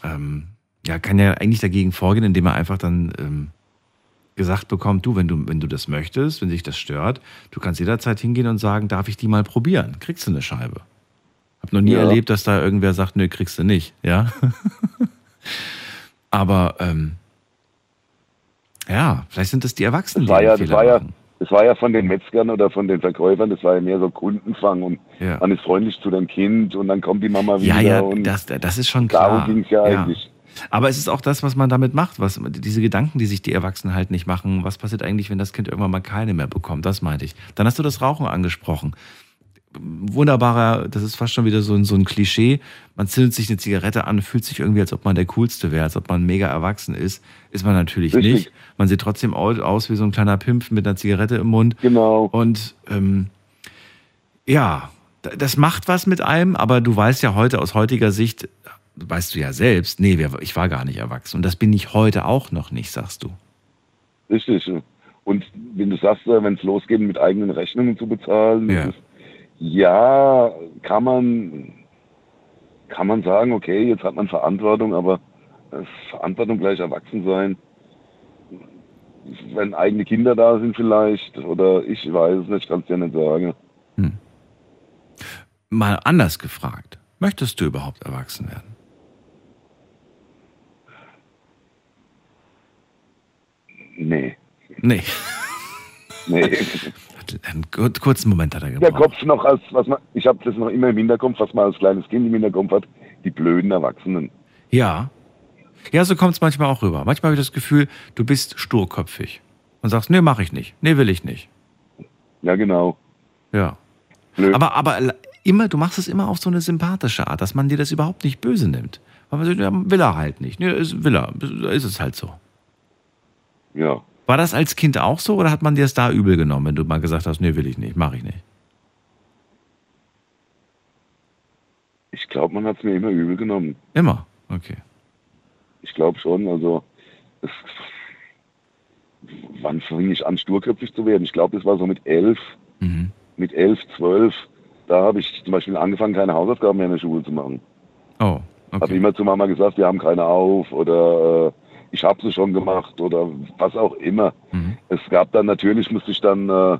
ähm, ja, kann ja eigentlich dagegen vorgehen, indem er einfach dann ähm, gesagt bekommt, du, wenn du, wenn du das möchtest, wenn sich das stört, du kannst jederzeit hingehen und sagen, darf ich die mal probieren? Kriegst du eine Scheibe. Hab noch nie Ja. erlebt, dass da irgendwer sagt, nö, kriegst du nicht, ja. [laughs] Aber ähm, ja, vielleicht sind das die Erwachsenen, Das die ja, das Fehler war ja, machen. das war ja von den Metzgern oder von den Verkäufern, das war ja mehr so Kundenfang und Ja. man ist freundlich zu dem Kind und dann kommt die Mama wieder. Ja, ja, und das, das ist schon klar. Darum ging es ja eigentlich. Aber es ist auch das, was man damit macht, was diese Gedanken, die sich die Erwachsenen halt nicht machen. Was passiert eigentlich, wenn das Kind irgendwann mal keine mehr bekommt? Das meinte ich. Dann hast du das Rauchen angesprochen. Wunderbarer, das ist fast schon wieder so ein, so ein Klischee. Man zündet sich eine Zigarette an, fühlt sich irgendwie, als ob man der Coolste wäre, als ob man mega erwachsen ist. Ist man natürlich Richtig. nicht. Man sieht trotzdem au- aus wie so ein kleiner Pimpf mit einer Zigarette im Mund. Genau. Und ähm, ja, das macht was mit einem, aber du weißt ja heute aus heutiger Sicht, weißt du ja selbst, nee, ich war gar nicht erwachsen. Und das bin ich heute auch noch nicht, sagst du. Richtig. Und wenn du sagst, äh, wenn es losgeht, mit eigenen Rechnungen zu bezahlen, Ja. Ja, kann man, kann man sagen, okay, jetzt hat man Verantwortung, aber äh, Verantwortung gleich erwachsen sein. Wenn eigene Kinder da sind vielleicht, oder ich weiß es nicht, kann es ja nicht sagen. Mal anders gefragt, möchtest du überhaupt erwachsen werden? Nee. Nee. Nee. [laughs] Einen kur- kurzen Moment hat er Der gebraucht. Kopf noch als, was man, ich habe das noch immer im Hinterkopf, was man als kleines Kind im Hinterkopf hat, die blöden Erwachsenen. Ja, Ja, so kommt es manchmal auch rüber. Manchmal habe ich das Gefühl, du bist sturköpfig und sagst, nee, mache ich nicht. Nee, will ich nicht. Ja, genau. Ja. Aber, aber immer, du machst es immer auf so eine sympathische Art, dass man dir das überhaupt nicht böse nimmt. Weil man sagt, ja, will er halt nicht. Nee, ist, will er. Ist es halt so. Ja. War das als Kind auch so oder hat man dir es da übel genommen, wenn du mal gesagt hast, nee, will ich nicht, mache ich nicht? Ich glaube, man hat es mir immer übel genommen. Immer? Okay. Ich glaube schon. Also, es, wann fing ich an, sturköpfig zu werden? Ich glaube, das war so mit elf. Mhm. Mit elf, zwölf. Da habe ich zum Beispiel angefangen, keine Hausaufgaben mehr in der Schule zu machen. Oh, okay. Habe immer zu Mama gesagt, wir haben keine auf oder äh, ich habe sie schon gemacht oder was auch immer. Mhm. Es gab dann natürlich, musste ich dann, äh,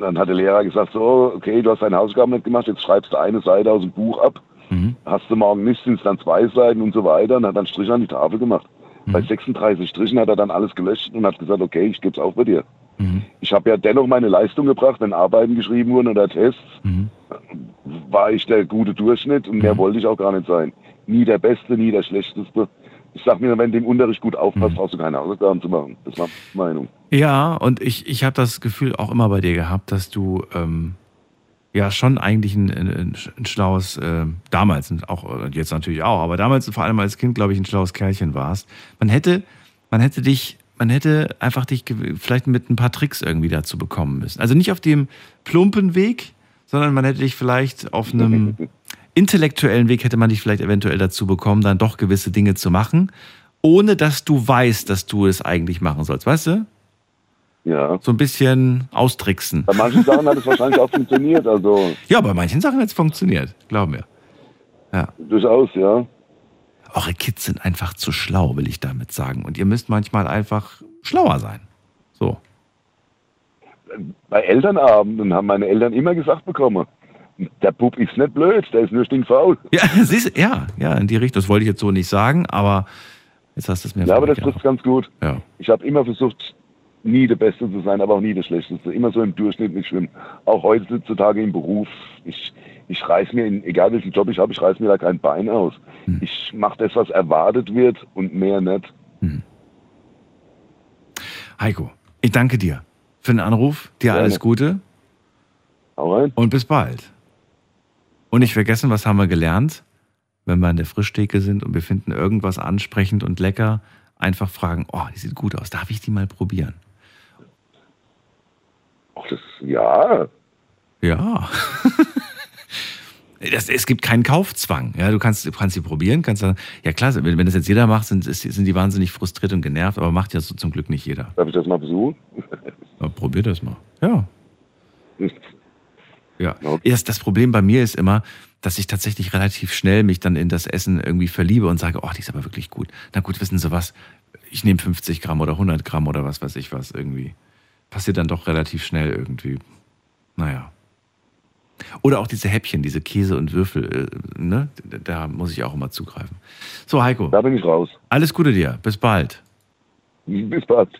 dann hat der Lehrer gesagt, so, okay, du hast deine Hausaufgaben nicht gemacht, jetzt schreibst du eine Seite aus dem Buch ab. Mhm. Hast du morgen nicht, sind es dann zwei Seiten und so weiter und hat dann Strich an die Tafel gemacht. Mhm. Bei 36 Strichen hat er dann alles gelöscht und hat gesagt, okay, ich gebe es auch bei dir. Mhm. Ich habe ja dennoch meine Leistung gebracht, wenn Arbeiten geschrieben wurden oder Tests, Mhm. war ich der gute Durchschnitt und mehr wollte ich auch gar nicht sein. Nie der Beste, nie der Schlechteste. Ich sag mir, wenn du im Unterricht gut Mhm. aufpasst, brauchst du keine Hausaufgaben zu machen. Das war meine Meinung. Ja, und ich, ich habe das Gefühl auch immer bei dir gehabt, dass du ähm, ja schon eigentlich ein, ein, ein schlaues, äh, damals und auch und jetzt natürlich auch, aber damals vor allem als Kind, glaube ich, ein schlaues Kerlchen warst. Man hätte, man hätte dich, man hätte einfach dich vielleicht mit ein paar Tricks irgendwie dazu bekommen müssen. Also nicht auf dem plumpen Weg, sondern man hätte dich vielleicht auf einem [laughs] intellektuellen Weg hätte man dich vielleicht eventuell dazu bekommen, dann doch gewisse Dinge zu machen, ohne dass du weißt, dass du es eigentlich machen sollst. Weißt du? Ja. So ein bisschen austricksen. Bei manchen Sachen hat es wahrscheinlich auch funktioniert, also Ja, bei manchen Sachen hat es funktioniert, glaub mir. Ja. durchaus, ja. Eure Kids sind einfach zu schlau, will ich damit sagen. Und ihr müsst manchmal einfach schlauer sein. So. Bei Elternabenden haben meine Eltern immer gesagt bekommen, der Bub ist nicht blöd, der ist nur stinkfaul. Ja, [laughs] siehst ja, ja, in die Richtung. Das wollte ich jetzt so nicht sagen, aber jetzt hast du es mir Ja, aber das vorweggenommen. trifft ganz gut. Ja. Ich habe immer versucht, nie der Beste zu sein, aber auch nie der Schlechteste. Immer so im Durchschnitt mitschwimmen. Auch heutzutage im Beruf. Ich, ich reiß mir, in, egal welchen Job ich habe, ich reiß mir da kein Bein aus. Hm. Ich mache das, was erwartet wird und mehr nicht. Heiko, ich danke dir für den Anruf. Dir Gerne. alles Gute. Rein. Und bis bald. Und nicht vergessen, was haben wir gelernt? Wenn wir an der Frischtheke sind und wir finden irgendwas ansprechend und lecker, einfach fragen, oh, die sieht gut aus, darf ich die mal probieren? Ach, das, ja. Ja. [laughs] Das, es gibt keinen Kaufzwang. Ja, du kannst, du kannst sie probieren, kannst sagen, ja klar, wenn, wenn das jetzt jeder macht, sind, ist- sind die wahnsinnig frustriert und genervt, aber macht ja so zum Glück nicht jeder. Darf ich das mal besuchen? [laughs] Ja, probier das mal. Ja. [laughs] Ja. Erst das Problem bei mir ist immer, dass ich tatsächlich relativ schnell mich dann in das Essen irgendwie verliebe und sage, oh, die ist aber wirklich gut. Na gut, wissen Sie was? Ich nehme 50 Gramm oder 100 Gramm oder was weiß ich was irgendwie. Passiert dann doch relativ schnell irgendwie. Naja. Oder auch diese Häppchen, diese Käse und Würfel, äh, ne? Da muss ich auch immer zugreifen. So, Heiko. Da bin ich raus. Alles Gute dir. Bis bald. Bis bald.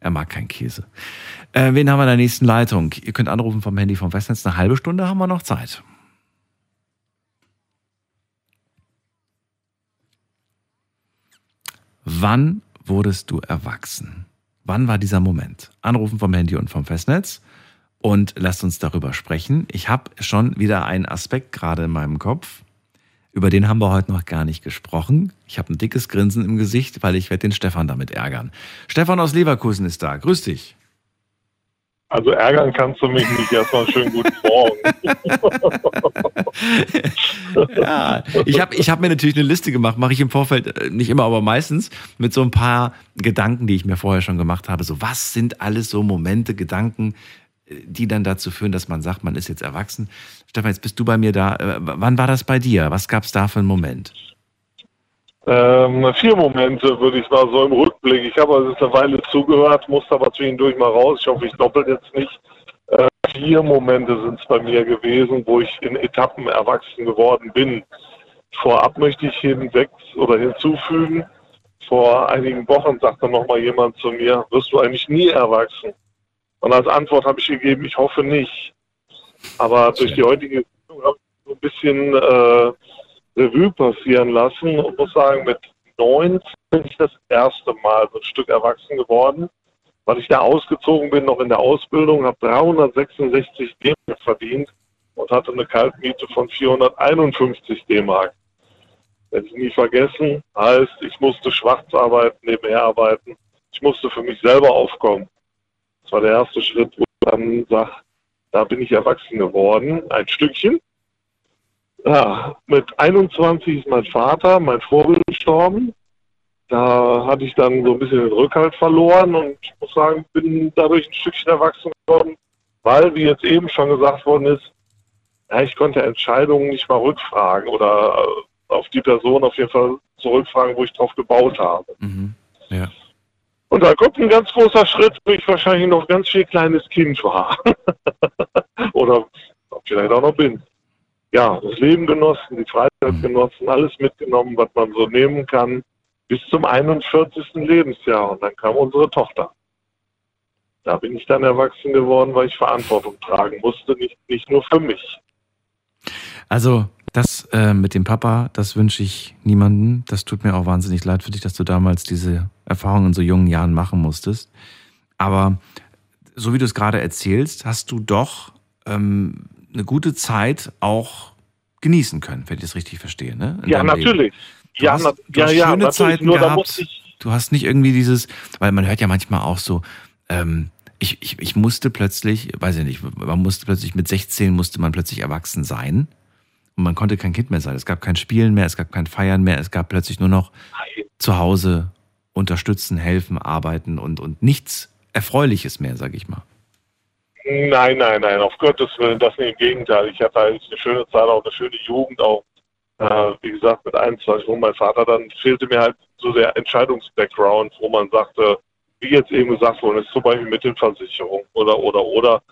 Er mag keinen Käse. Äh, wen haben wir in der nächsten Leitung? Ihr könnt anrufen vom Handy vom Festnetz. Eine halbe Stunde haben wir noch Zeit. Wann wurdest du erwachsen? Wann war dieser Moment? Anrufen vom Handy und vom Festnetz und lasst uns darüber sprechen. Ich habe schon wieder einen Aspekt gerade in meinem Kopf. Über den haben wir heute noch gar nicht gesprochen. Ich habe ein dickes Grinsen im Gesicht, weil ich werde den Stefan damit ärgern. Stefan aus Leverkusen ist da. Grüß dich. Also ärgern kannst du mich nicht. Erstmal einen schönen guten Morgen. [laughs] Ja, ich habe ich hab mir natürlich eine Liste gemacht, mache ich im Vorfeld äh, nicht immer, aber meistens mit so ein paar Gedanken, die ich mir vorher schon gemacht habe. So, was sind alles so Momente, Gedanken, die dann dazu führen, dass man sagt, man ist jetzt erwachsen. Stefan, jetzt bist du bei mir da. Äh, Wann war das bei dir? Was gab es da für einen Moment? Ähm, vier Momente würde ich mal so im Rückblick. Ich habe also eine Weile zugehört, musste aber zwischendurch mal raus. Ich hoffe, ich doppelt jetzt nicht. Äh, vier Momente sind es bei mir gewesen, wo ich in Etappen erwachsen geworden bin. Vorab möchte ich hinweg oder hinzufügen, vor einigen Wochen sagte noch mal jemand zu mir, wirst du eigentlich nie erwachsen? Und als Antwort habe ich gegeben, ich hoffe nicht. Aber durch die heutige Sendung habe ich so ein bisschen äh, Revue passieren lassen und muss sagen, mit 19 bin ich das erste Mal so ein Stück erwachsen geworden, weil ich da ausgezogen bin, noch in der Ausbildung, habe 366 D-Mark verdient und hatte eine Kaltmiete von 451 D-Mark. Werde ich nie vergessen, heißt, ich musste schwarz arbeiten, nebenher arbeiten. Ich musste für mich selber aufkommen. Das war der erste Schritt, wo ich dann sage, da bin ich erwachsen geworden, ein Stückchen. Ja, mit 21 ist mein Vater, mein Vorbild gestorben. Da hatte ich dann so ein bisschen den Rückhalt verloren und ich muss sagen, bin dadurch ein Stückchen erwachsen geworden, weil, wie jetzt eben schon gesagt worden ist, ja, ich konnte Entscheidungen nicht mal rückfragen oder auf die Person auf jeden Fall zurückfragen, wo ich drauf gebaut habe. Mhm. Ja. Und da kommt ein ganz großer Schritt, wo ich wahrscheinlich noch ganz viel kleines Kind war. [laughs] Oder vielleicht auch noch bin. Ja, das Leben genossen, die Freizeit genossen, alles mitgenommen, was man so nehmen kann, bis zum 41. Lebensjahr. Und dann kam unsere Tochter. Da bin ich dann erwachsen geworden, weil ich Verantwortung tragen musste, nicht, nicht nur für mich. Also das äh, mit dem Papa, das wünsche ich niemandem. Das tut mir auch wahnsinnig leid für dich, dass du damals diese Erfahrung in so jungen Jahren machen musstest. Aber so wie du es gerade erzählst, hast du doch ähm, eine gute Zeit auch genießen können, wenn ich das richtig verstehe. Ne? ja, natürlich. Du ja, hast, du ja, hast ja, schöne Zeiten nur, gehabt. Du hast nicht irgendwie dieses, weil man hört ja manchmal auch so, ähm, ich, ich, ich musste plötzlich, weiß ich nicht, man musste plötzlich mit 16 musste man plötzlich erwachsen sein. Und man konnte kein Kind mehr sein. Es gab kein Spielen mehr, es gab kein Feiern mehr, es gab plötzlich nur noch zu Hause unterstützen, helfen, arbeiten und, und nichts Erfreuliches mehr, sag ich mal. Nein, nein, nein, auf Gottes Willen, das nicht im Gegenteil. Ich hatte eigentlich eine schöne Zeit, auch eine schöne Jugend, auch äh, wie gesagt mit 21, wo mein Vater dann fehlte mir halt so der Entscheidungsbackground, wo man sagte, wie jetzt eben gesagt worden ist, zum Beispiel mit den Versicherungen oder, oder, oder.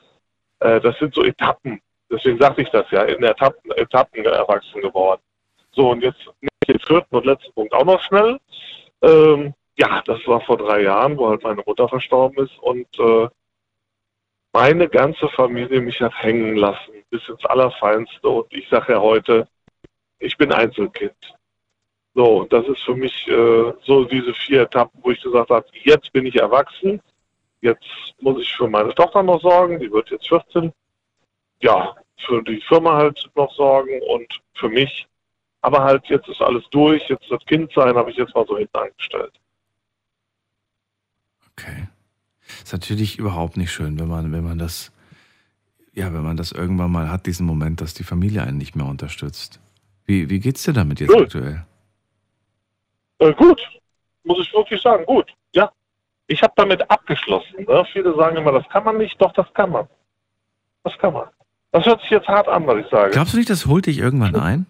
Äh, das sind so Etappen, Deswegen sagte ich das ja, in Etappen, Etappen erwachsen geworden. So, und jetzt den vierten und letzten Punkt auch noch schnell. Ähm, ja, das war vor drei Jahren, wo halt meine Mutter verstorben ist und äh, meine ganze Familie mich hat hängen lassen, bis ins Allerfeinste. Und ich sage ja heute, ich bin Einzelkind. So, das ist für mich äh, so diese vier Etappen, wo ich gesagt habe, jetzt bin ich erwachsen, jetzt muss ich für meine Tochter noch sorgen, die wird jetzt 14 ja, für die Firma halt noch sorgen und für mich. Aber halt, jetzt ist alles durch, jetzt das Kind sein, habe ich jetzt mal so hinten angestellt. Okay. Ist natürlich überhaupt nicht schön, wenn man, wenn man das, ja, wenn man das irgendwann mal hat, diesen Moment, dass die Familie einen nicht mehr unterstützt. Wie, wie geht's dir damit jetzt gut. aktuell? Äh, gut, muss ich wirklich sagen, gut. Ja, ich habe damit abgeschlossen. Ne? Viele sagen immer, das kann man nicht, doch, das kann man. Das kann man. Das hört sich jetzt hart an, was ich sage. Glaubst du nicht, das holt dich irgendwann ein?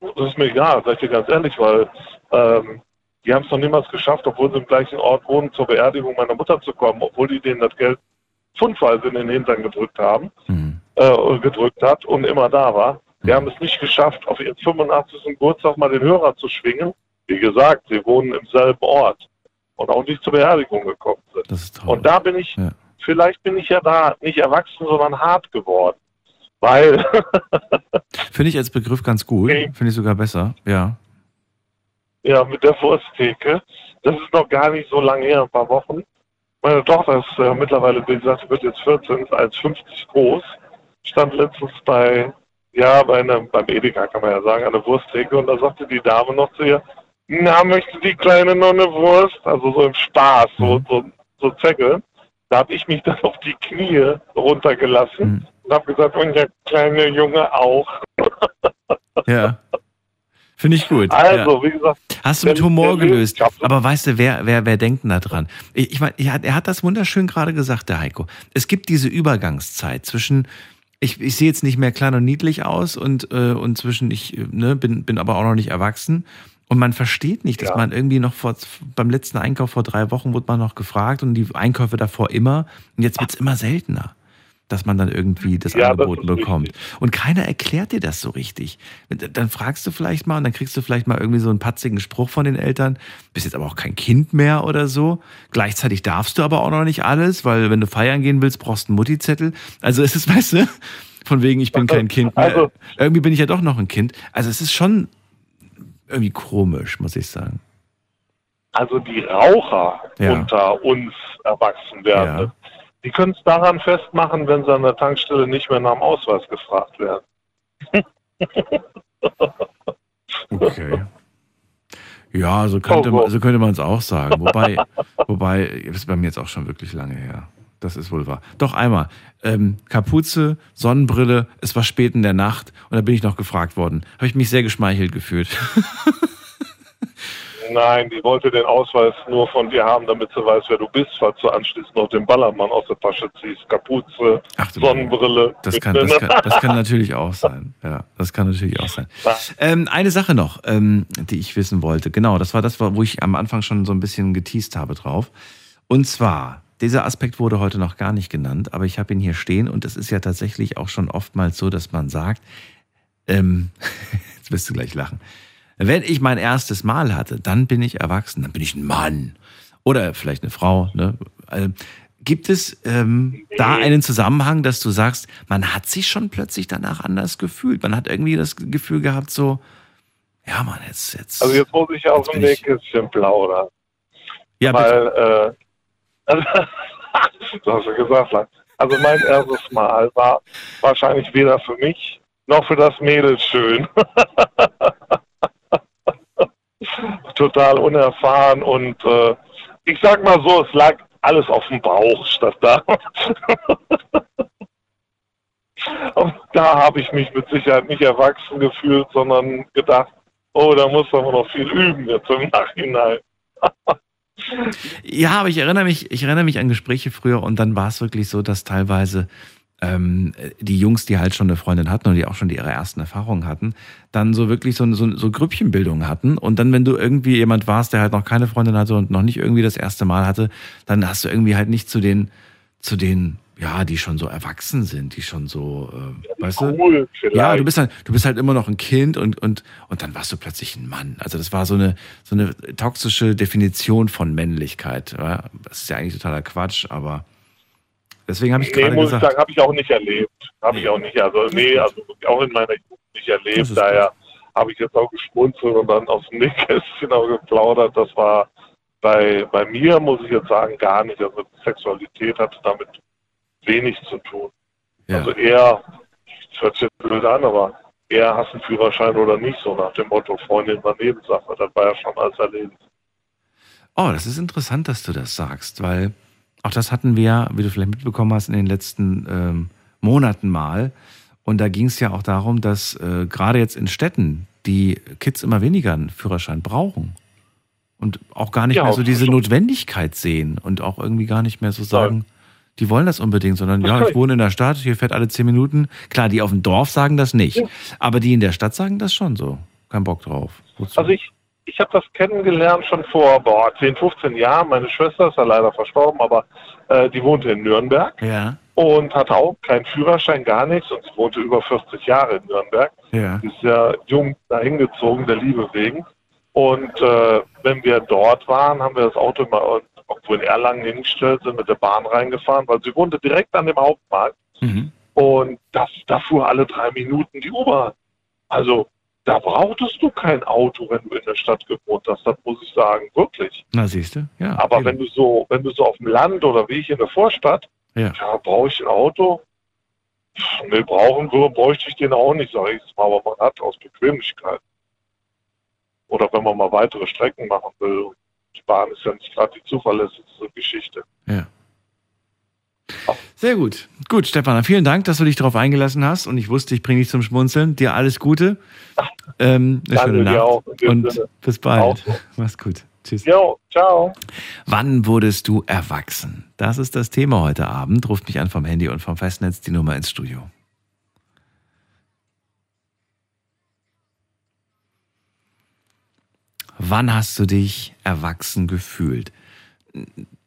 Das ist mir egal, sag ich dir ganz ehrlich, weil ähm, die haben es noch niemals geschafft, obwohl sie im gleichen Ort wohnen, zur Beerdigung meiner Mutter zu kommen, obwohl die denen das Geld pfundweise in den Hintern gedrückt haben, mhm. äh, gedrückt hat und immer da war. Die mhm. haben es nicht geschafft, auf ihren 85. Geburtstag mal den Hörer zu schwingen. Wie gesagt, sie wohnen im selben Ort und auch nicht zur Beerdigung gekommen sind. Und da bin ich ja vielleicht bin ich ja da nicht erwachsen, sondern hart geworden. Weil. Finde ich als Begriff ganz gut. Finde ich sogar besser, ja. Ja, mit der Wursttheke. Das ist noch gar nicht so lange her, ein paar Wochen. Meine Tochter ist äh, mittlerweile, wie gesagt, wird jetzt 14, ist 1,50 groß. Stand letztens bei, ja, bei einem, beim Edeka kann man ja sagen, an der Wursttheke und da sagte die Dame noch zu ihr, na, möchte die Kleine noch eine Wurst? Also so im Spaß, so, mhm. so, so Zecke. Da habe ich mich [laughs] dann auf die Knie runtergelassen mhm. und habe gesagt, und der kleine Junge auch. ja. [laughs] Finde ich gut. Also, ja. wie gesagt. Hast du mit Humor gelöst. Aber weißt du, wer, wer, wer denkt denn da dran? Ich, ich meine, er hat das wunderschön gerade gesagt, der Heiko. Es gibt diese Übergangszeit zwischen, ich, ich sehe jetzt nicht mehr klein und niedlich aus und, äh, und zwischen, ich ne, bin, bin aber auch noch nicht erwachsen. Und man versteht nicht, dass ja. man irgendwie noch vor, beim letzten Einkauf vor drei Wochen wurde man noch gefragt und die Einkäufe davor immer. Und jetzt wird es immer seltener, dass man dann irgendwie das ja, angeboten das bekommt. Richtig. Und keiner erklärt dir das so richtig. Dann fragst du vielleicht mal und dann kriegst du vielleicht mal irgendwie so einen patzigen Spruch von den Eltern. Bist jetzt aber auch kein Kind mehr oder so. Gleichzeitig darfst du aber auch noch nicht alles, weil wenn du feiern gehen willst, brauchst du einen Mutti-Zettel. Also es ist, [laughs] weißt du, von wegen, ich bin kein Kind mehr. Also, irgendwie bin ich ja doch noch ein Kind. Also es ist schon irgendwie komisch, muss ich sagen. Also die Raucher Ja. unter uns Erwachsenwerdenden, die können es daran festmachen, wenn sie an der Tankstelle nicht mehr nach dem Ausweis gefragt werden. [laughs] Okay. Ja, so könnte, Oh, man, so könnte man es auch sagen. Wobei, [laughs] wobei, das ist bei mir jetzt auch schon wirklich lange her. Das ist wohl wahr. Doch einmal. Ähm, Kapuze, Sonnenbrille, es war spät in der Nacht und da bin ich noch gefragt worden. Habe ich mich sehr geschmeichelt gefühlt. [laughs] Nein, die wollte den Ausweis nur von dir haben, damit sie weiß, wer du bist, falls du anschließend noch den Ballermann aus der Tasche ziehst. Kapuze, Sonnenbrille. Das kann, das, kann, das kann natürlich auch sein. Ja, das kann natürlich auch sein. Ähm, eine Sache noch, ähm, die ich wissen wollte. Genau, das war das, wo ich am Anfang schon so ein bisschen geteased habe drauf. Und zwar, dieser Aspekt wurde heute noch gar nicht genannt, aber ich habe ihn hier stehen und es ist ja tatsächlich auch schon oftmals so, dass man sagt, ähm, [laughs] jetzt wirst du gleich lachen. Wenn ich mein erstes Mal hatte, dann bin ich erwachsen, dann bin ich ein Mann. Oder vielleicht eine Frau. Ne? Äh, Gibt es ähm, da einen Zusammenhang, dass du sagst, man hat sich schon plötzlich danach anders gefühlt? Man hat irgendwie das Gefühl gehabt, so, ja, Mann, jetzt, jetzt. Also jetzt muss ich Jetzt dem bin ich- Nähkästchen plaudern. Ja, Weil, äh, also, [laughs] du hast ja gesagt, also mein erstes Mal war wahrscheinlich weder für mich noch für das Mädel schön. [laughs] Total unerfahren und äh, ich sag mal so, es lag alles auf dem Bauch statt da. [laughs] und da habe ich mich mit Sicherheit nicht erwachsen gefühlt, sondern gedacht, oh, da muss aber noch viel üben jetzt im Nachhinein. [laughs] Ja, aber ich erinnere mich, ich erinnere mich an Gespräche früher und dann war es wirklich so, dass teilweise ähm, die Jungs, die halt schon eine Freundin hatten und die auch schon ihre ersten Erfahrungen hatten, dann so wirklich so, so, so Grüppchenbildung hatten. Und dann, wenn du irgendwie jemand warst, der halt noch keine Freundin hatte und noch nicht irgendwie das erste Mal hatte, dann hast du irgendwie halt nicht zu den, zu den, ja, die schon so erwachsen sind, die schon so, äh, weißt du? Cool, vielleicht. Ja, du bist halt, du bist halt immer noch ein Kind und, und, und dann warst du plötzlich ein Mann. Also das war so eine, so eine toxische Definition von Männlichkeit. Ja? Das ist ja eigentlich totaler Quatsch, aber deswegen habe ich Nee, gerade muss ich gesagt. sagen, habe ich auch nicht erlebt. Habe ich auch nicht. Also, nee, also auch in meiner Jugend nicht erlebt. Daher habe ich jetzt auch geschmunzelt und dann aus dem Nähkästchen [laughs] auch geplaudert. Das war bei, bei mir, muss ich jetzt sagen, gar nicht. Also Sexualität hatte damit wenig zu tun. Ja. Also eher, das hört sich jetzt blöd an, aber eher hast du einen Führerschein oder nicht, so nach dem Motto Freundin war Nebensache. Das war ja schon alles erledigt. Oh, das ist interessant, dass du das sagst, weil auch das hatten wir, wie du vielleicht mitbekommen hast, in den letzten ähm, Monaten mal. Und da ging es ja auch darum, dass äh, gerade jetzt in Städten die Kids immer weniger einen Führerschein brauchen. Und auch gar nicht Ja, mehr so diese schon. Notwendigkeit sehen und auch irgendwie gar nicht mehr so sagen, die wollen das unbedingt, sondern ja, ich wohne in der Stadt, hier fährt alle zehn Minuten. Klar, die auf dem Dorf sagen das nicht, aber die in der Stadt sagen das schon so. Kein Bock drauf. Wozu? Also ich, ich habe das kennengelernt schon vor boah, 10, 15 Jahren. Meine Schwester ist ja leider verstorben, aber äh, die wohnte in Nürnberg ja, und hatte auch keinen Führerschein, gar nichts. Und sie wohnte über 40 Jahre in Nürnberg. ja. Sie ist ja jung dahin gezogen, der Liebe wegen. Und äh, wenn wir dort waren, haben wir das Auto immer irgendwo in Erlangen hingestellt, sind mit der Bahn reingefahren, weil sie wohnte direkt an dem Hauptmarkt. Mhm. Und das, da fuhr alle drei Minuten die U-Bahn. Also da brauchtest du kein Auto, wenn du in der Stadt gewohnt hast. Das muss ich sagen, wirklich. Na, siehst du? Ja. Aber eben. wenn du so, wenn du so auf dem Land oder wie ich in der Vorstadt, Ja. ja, brauche ich ein Auto? Nee, brauchen würde, bräuchte ich den auch nicht, sage ich jetzt mal, aber man hat aus Bequemlichkeit. Oder wenn man mal weitere Strecken machen will. Die Bahn ist ja nicht gerade die zuverlässigste Geschichte. Ja. Sehr gut. Gut, Stefan, vielen Dank, dass du dich darauf eingelassen hast und ich wusste, ich bringe dich zum Schmunzeln. Dir alles Gute. Ähm, eine Danke schöne dir Nacht auch, und Sinne. bis bald. Auch. Mach's gut. Tschüss. Jo, ciao. Wann wurdest du erwachsen? Das ist das Thema heute Abend. Ruft mich an vom Handy und vom Festnetz die Nummer ins Studio. Wann hast du dich erwachsen gefühlt?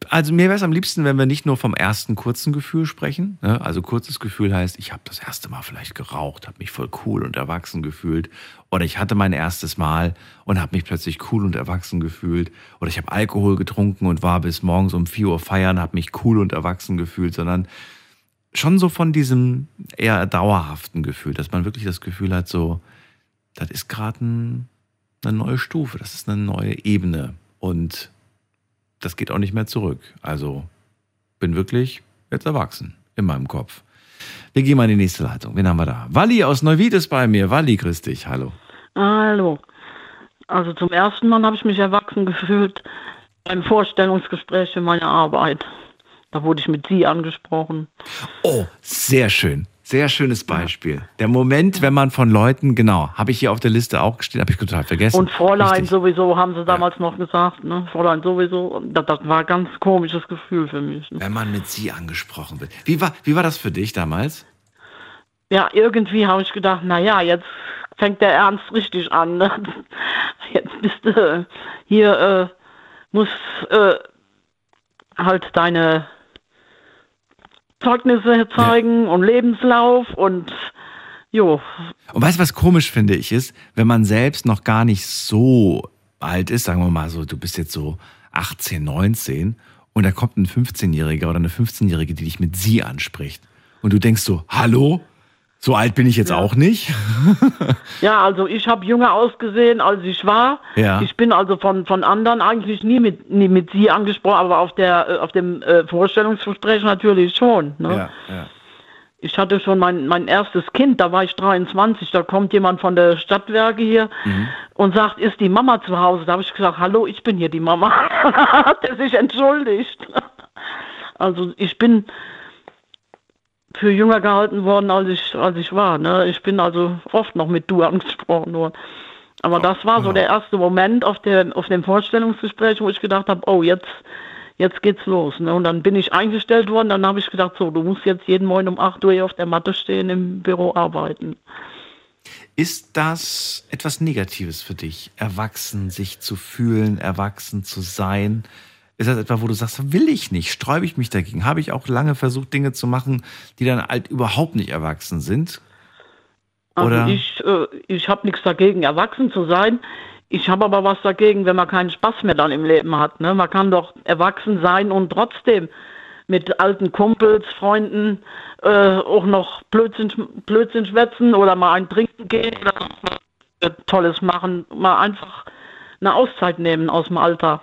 Also mir wäre es am liebsten, wenn wir nicht nur vom ersten kurzen Gefühl sprechen. Ne? Also kurzes Gefühl heißt, ich habe das erste Mal vielleicht geraucht, habe mich voll cool und erwachsen gefühlt. Oder ich hatte mein erstes Mal und habe mich plötzlich cool und erwachsen gefühlt. Oder ich habe Alkohol getrunken und war bis morgens um 4 Uhr feiern, habe mich cool und erwachsen gefühlt. Sondern schon so von diesem eher dauerhaften Gefühl, dass man wirklich das Gefühl hat, so, das ist gerade ein, eine neue Stufe, das ist eine neue Ebene. Und das geht auch nicht mehr zurück. Also bin wirklich jetzt erwachsen in meinem Kopf. Wir gehen mal in die nächste Leitung. Wen haben wir da? Walli aus Neuwied ist bei mir. Walli, grüß dich. Hallo. Hallo. Also zum ersten Mal habe ich mich erwachsen gefühlt beim Vorstellungsgespräch für meine Arbeit. Da wurde ich mit Sie angesprochen. Oh, sehr schön. Sehr schönes Beispiel. Der Moment, wenn man von Leuten, genau, habe ich hier auf der Liste auch stehen, habe ich total vergessen. Und Fräulein Richtig. sowieso, haben sie damals noch gesagt, ne? Fräulein sowieso. Das, das war ein ganz komisches Gefühl für mich. Ne? Wenn man mit Sie angesprochen wird. Wie war, wie war das für dich damals? Ja, irgendwie habe ich gedacht, na ja, jetzt fängt der Ernst richtig an. Ne? [laughs] Jetzt bist du hier, äh, muss äh, halt deine Zeugnisse zeigen und Lebenslauf und jo. Und weißt du, was komisch finde ich ist, wenn man selbst noch gar nicht so alt ist, sagen wir mal so, du bist jetzt so 18, 19 und da kommt ein 15-Jähriger oder eine 15-Jährige, die dich mit sie anspricht. Und du denkst so, hallo? So alt bin ich jetzt auch nicht. [laughs] Ja, also ich habe jünger ausgesehen, als ich war. Ja. Ich bin also von, von anderen eigentlich nie mit, nie mit sie angesprochen, aber auf, der, äh, auf dem äh, Vorstellungsgespräch natürlich schon. Ne? Ja, ja. Ich hatte schon mein, mein erstes Kind, da war ich 23, da kommt jemand von der Stadtwerke hier Mhm. und sagt, ist die Mama zu Hause? Da habe ich gesagt, hallo, ich bin hier die Mama. [laughs] Hat er sich entschuldigt. Also ich bin für jünger gehalten worden, als ich, als ich war. Ne? Ich bin also oft noch mit du angesprochen worden. Aber das war so der erste Moment auf, der, auf dem Vorstellungsgespräch, wo ich gedacht habe, oh, jetzt, jetzt geht's los. Ne? Und dann bin ich eingestellt worden, dann habe ich gedacht, so, du musst jetzt jeden Morgen um 8 Uhr hier auf der Matte stehen, im Büro arbeiten. Ist das etwas Negatives für dich, erwachsen sich zu fühlen, erwachsen zu sein? Ist das etwas, wo du sagst, will ich nicht, sträube ich mich dagegen? Habe ich auch lange versucht, Dinge zu machen, die dann halt überhaupt nicht erwachsen sind? Also Oder? ich, äh, ich habe nichts dagegen, erwachsen zu sein. Ich habe aber was dagegen, wenn man keinen Spaß mehr dann im Leben hat. Ne? Man kann doch erwachsen sein und trotzdem mit alten Kumpels, Freunden äh, auch noch Blödsinn, Blödsinn schwätzen oder mal ein Trinken gehen oder was äh, Tolles machen. Mal einfach eine Auszeit nehmen aus dem Alter.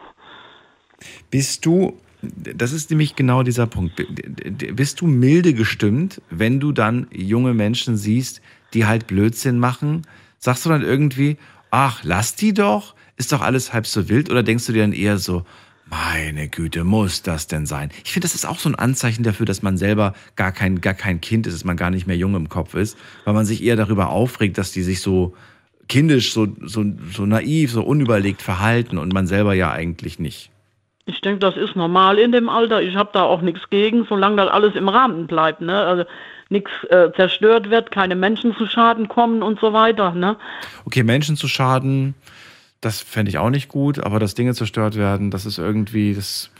Bist du, das ist nämlich genau dieser Punkt, bist du milde gestimmt, wenn du dann junge Menschen siehst, die halt Blödsinn machen? Sagst du dann irgendwie, ach, lass die doch, ist doch alles halb so wild? Oder denkst du dir dann eher so, meine Güte, muss das denn sein? Ich finde, das ist auch so ein Anzeichen dafür, dass man selber gar kein, gar kein Kind ist, dass man gar nicht mehr jung im Kopf ist, weil man sich eher darüber aufregt, dass die sich so kindisch, so, so, so naiv, so unüberlegt verhalten und man selber ja eigentlich nicht. Ich denke, das ist normal in dem Alter. Ich habe da auch nichts gegen, solange das alles im Rahmen bleibt. Ne? Also nichts äh, zerstört wird, keine Menschen zu Schaden kommen und so weiter. Ne? Okay, Menschen zu schaden, das fände ich auch nicht gut, aber dass Dinge zerstört werden, das ist irgendwie, das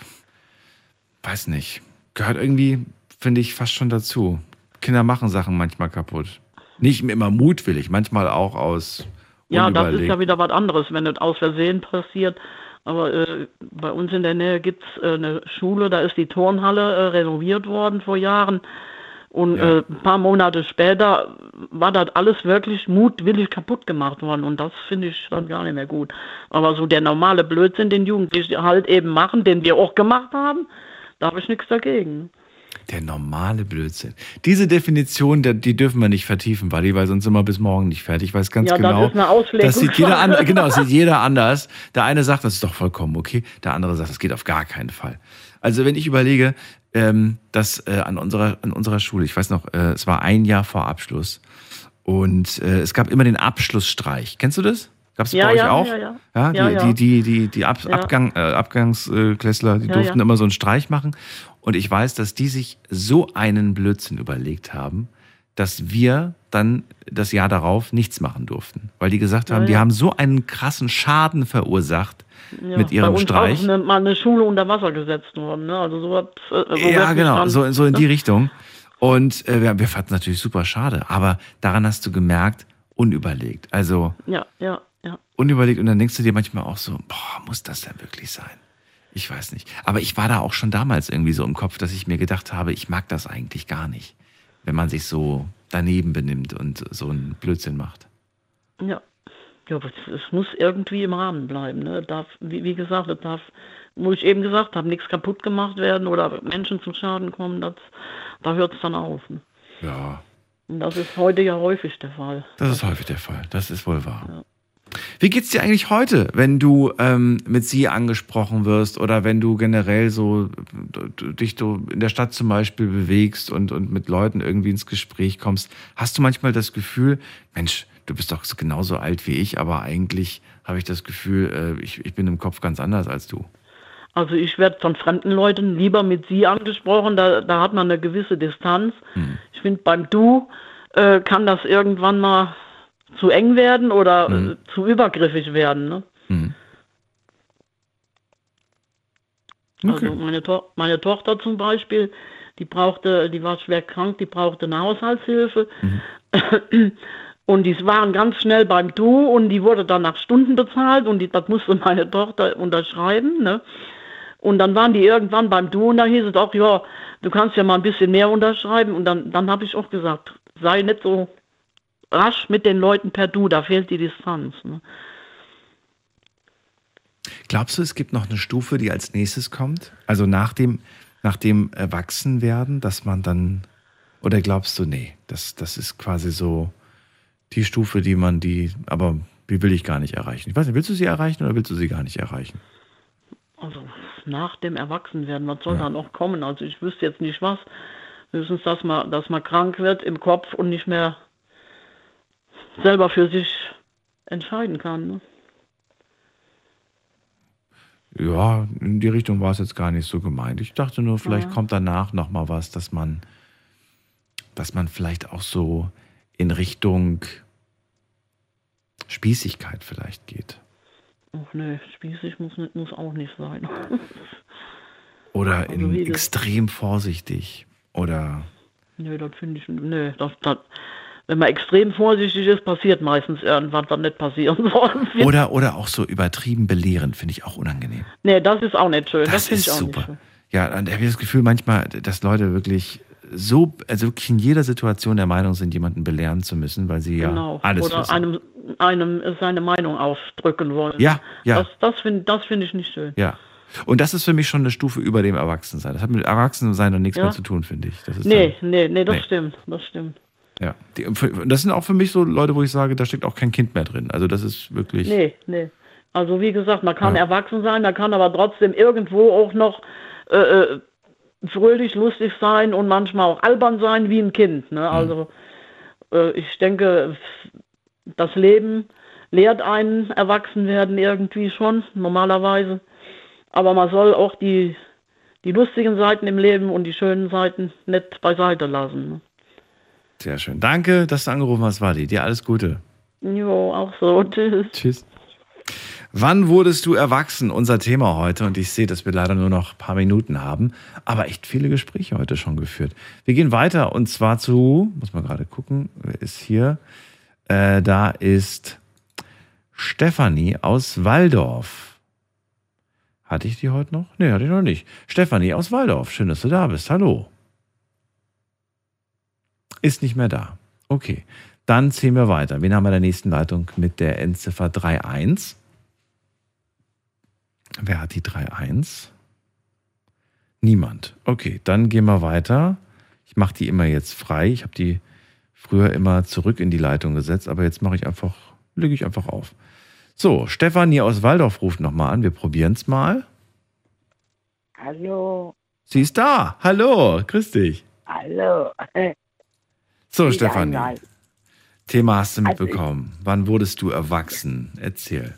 weiß nicht, gehört irgendwie, finde ich, fast schon dazu. Kinder machen Sachen manchmal kaputt. Nicht immer mutwillig, manchmal auch aus Ja, das ist ja wieder was anderes, wenn das aus Versehen passiert. Aber äh, bei uns in der Nähe gibt es äh, eine Schule, da ist die Turnhalle äh, renoviert worden vor Jahren. Und Ja. äh, ein paar Monate später war das alles wirklich mutwillig kaputt gemacht worden. Und das finde ich dann gar nicht mehr gut. Aber so der normale Blödsinn, den Jugendlichen halt eben machen, den wir auch gemacht haben, da habe ich nichts dagegen. Der normale Blödsinn. Diese Definition, die dürfen wir nicht vertiefen, Wally, weil sonst sind wir bis morgen nicht fertig. Ich weiß ganz Ja, das genau. ist eine Auslegung Das sieht jeder von- an, [laughs] genau, das sieht jeder anders. Der eine sagt, das ist doch vollkommen okay. Der andere sagt, das geht auf gar keinen Fall. Also wenn ich überlege, ähm, dass äh, an unserer an unserer Schule, ich weiß noch, äh, es war ein Jahr vor Abschluss und äh, es gab immer den Abschlussstreich. Kennst du das? Gab es Ja, bei euch ja, auch? ja, ja. Ja, die, die, die, die, Ab. Abgang, äh, Abgangsklässler, die durften immer so einen Streich machen. Und ich weiß, dass die sich so einen Blödsinn überlegt haben, dass wir dann das Jahr darauf nichts machen durften. Weil die gesagt haben, Ja, die ja. haben so einen krassen Schaden verursacht Ja, mit ihrem bei uns Streich. Auch eine, mal eine Schule unter Wasser gesetzt worden. Ne? Also sowas. Äh, wo Ja, genau, so, so in die? Richtung. Und äh, wir, wir fanden es natürlich super schade, aber daran hast du gemerkt, unüberlegt. Also Ja, ja, ja. unüberlegt und dann denkst du dir manchmal auch so, boah, muss das denn wirklich sein? Ich weiß nicht. Aber ich war da auch schon damals irgendwie so im Kopf, dass ich mir gedacht habe, ich mag das eigentlich gar nicht, wenn man sich so daneben benimmt und so einen Blödsinn macht. Ja. Ja, aber es, muss irgendwie im Rahmen bleiben. Ne? Darf, wie, wie gesagt, es darf, wo ich eben gesagt habe, nichts kaputt gemacht werden oder Menschen zum Schaden kommen, das, da hört es dann auf. Ne? Ja, Und das ist heute ja häufig der Fall. das ist häufig der Fall. Das ist wohl wahr. Wie geht's dir eigentlich heute, wenn du ähm, mit sie angesprochen wirst oder wenn du generell so d- d- dich so in der Stadt zum Beispiel bewegst und, und mit Leuten irgendwie ins Gespräch kommst? Hast du manchmal das Gefühl, Mensch, du bist doch so genauso alt wie ich, aber eigentlich habe ich das Gefühl, äh, ich, ich bin im Kopf ganz anders als du. Also ich werde von fremden Leuten lieber mit Sie angesprochen, da, da hat man eine gewisse Distanz. Ich finde, beim Du äh, kann das irgendwann mal zu eng werden oder äh, zu übergriffig werden. Ne? Also meine, to meine Tochter zum Beispiel, die brauchte, die war schwer krank, die brauchte eine Haushaltshilfe. Und die waren ganz schnell beim Du und die wurde dann nach Stunden bezahlt und die, das musste meine Tochter unterschreiben. Ne? Und dann waren die irgendwann beim Du und da hieß es auch, ja, du kannst ja mal ein bisschen mehr unterschreiben. Und dann, dann habe ich auch gesagt, sei nicht so rasch mit den Leuten per Du, da fehlt die Distanz. Ne? Glaubst du, es gibt noch eine Stufe, die als nächstes kommt? Also nach dem, nach dem Erwachsenwerden, dass man dann, oder glaubst du, nee, das, das ist quasi so die Stufe, die man die, aber die will ich gar nicht erreichen. Ich weiß nicht, willst du sie erreichen oder willst du sie gar nicht erreichen? Also nach dem Erwachsenwerden, was soll da noch kommen? Also ich wüsste jetzt nicht was. Höchstens, dass man, dass man krank wird im Kopf und nicht mehr selber für sich entscheiden kann. Ne? Ja, in die Richtung war es jetzt gar nicht so gemeint. Ich dachte nur, vielleicht Ja. kommt danach noch mal was, dass man, dass man vielleicht auch so in Richtung Spießigkeit vielleicht geht. Ach nee, spießig muss, nicht, muss auch nicht sein. [laughs] Oder Also in das- extrem vorsichtig. Oder nee, das finde ich, nee, das, das, wenn man extrem vorsichtig ist, passiert meistens irgendwas, was nicht passieren [laughs] soll. Oder, oder auch so übertrieben belehrend, finde ich auch unangenehm. Nee, das ist auch nicht schön. Das, Das finde ist ich auch super. nicht schön. Ja, und da habe ich das Gefühl manchmal, dass Leute wirklich so, also wirklich in jeder Situation der Meinung sind, jemanden belehren zu müssen, weil sie ja genau. alles Oder wissen. einem, einem seine Meinung ausdrücken wollen. Ja, ja. Das, das finde das find ich nicht schön. Ja. Und das ist für mich schon eine Stufe über dem Erwachsensein. Das hat mit Erwachsensein dann nichts Ja. mehr zu tun, finde ich. Das ist Nee, nee, nee, das Nee. stimmt. Das stimmt. Ja. Die, das sind auch für mich so Leute, wo ich sage, da steckt auch kein Kind mehr drin. Also das ist wirklich. Nee, nee. Also wie gesagt, man kann erwachsen sein, man kann aber trotzdem irgendwo auch noch äh, äh, fröhlich, lustig sein und manchmal auch albern sein wie ein Kind. Ne? Also äh, ich denke, das Leben lehrt einen erwachsen werden irgendwie schon, normalerweise. Aber man soll auch die, die lustigen Seiten im Leben und die schönen Seiten nicht beiseite lassen. Sehr schön. Danke, dass du angerufen hast, Wadi. Dir alles Gute. Jo, auch so. Tschüss. Tschüss. Wann wurdest du erwachsen? Unser Thema heute. Und ich sehe, dass wir leider nur noch ein paar Minuten haben. Aber echt viele Gespräche heute schon geführt. Wir gehen weiter und zwar zu, muss man gerade gucken, wer ist hier? Äh, da ist Stefanie aus Waldorf. Hatte ich die heute noch? Nee, hatte ich noch nicht. Stefanie aus Waldorf. Schön, dass du da bist. Hallo. Ist nicht mehr da. Okay. Dann ziehen wir weiter. Wen haben wir in der nächsten Leitung mit der Endziffer 31? Wer hat die 31? Niemand. Okay, dann gehen wir weiter. Ich mache die immer jetzt frei. Ich habe die früher immer zurück in die Leitung gesetzt, aber jetzt mache ich einfach, lege ich einfach auf. So, Stefanie aus Waldorf ruft nochmal an. Wir probieren es mal. Hallo, Sie ist da. Hallo, grüß dich. hallo. [laughs] So, Stefanie. einmal. Thema hast du Also mitbekommen. Wann wurdest du erwachsen? Erzähl.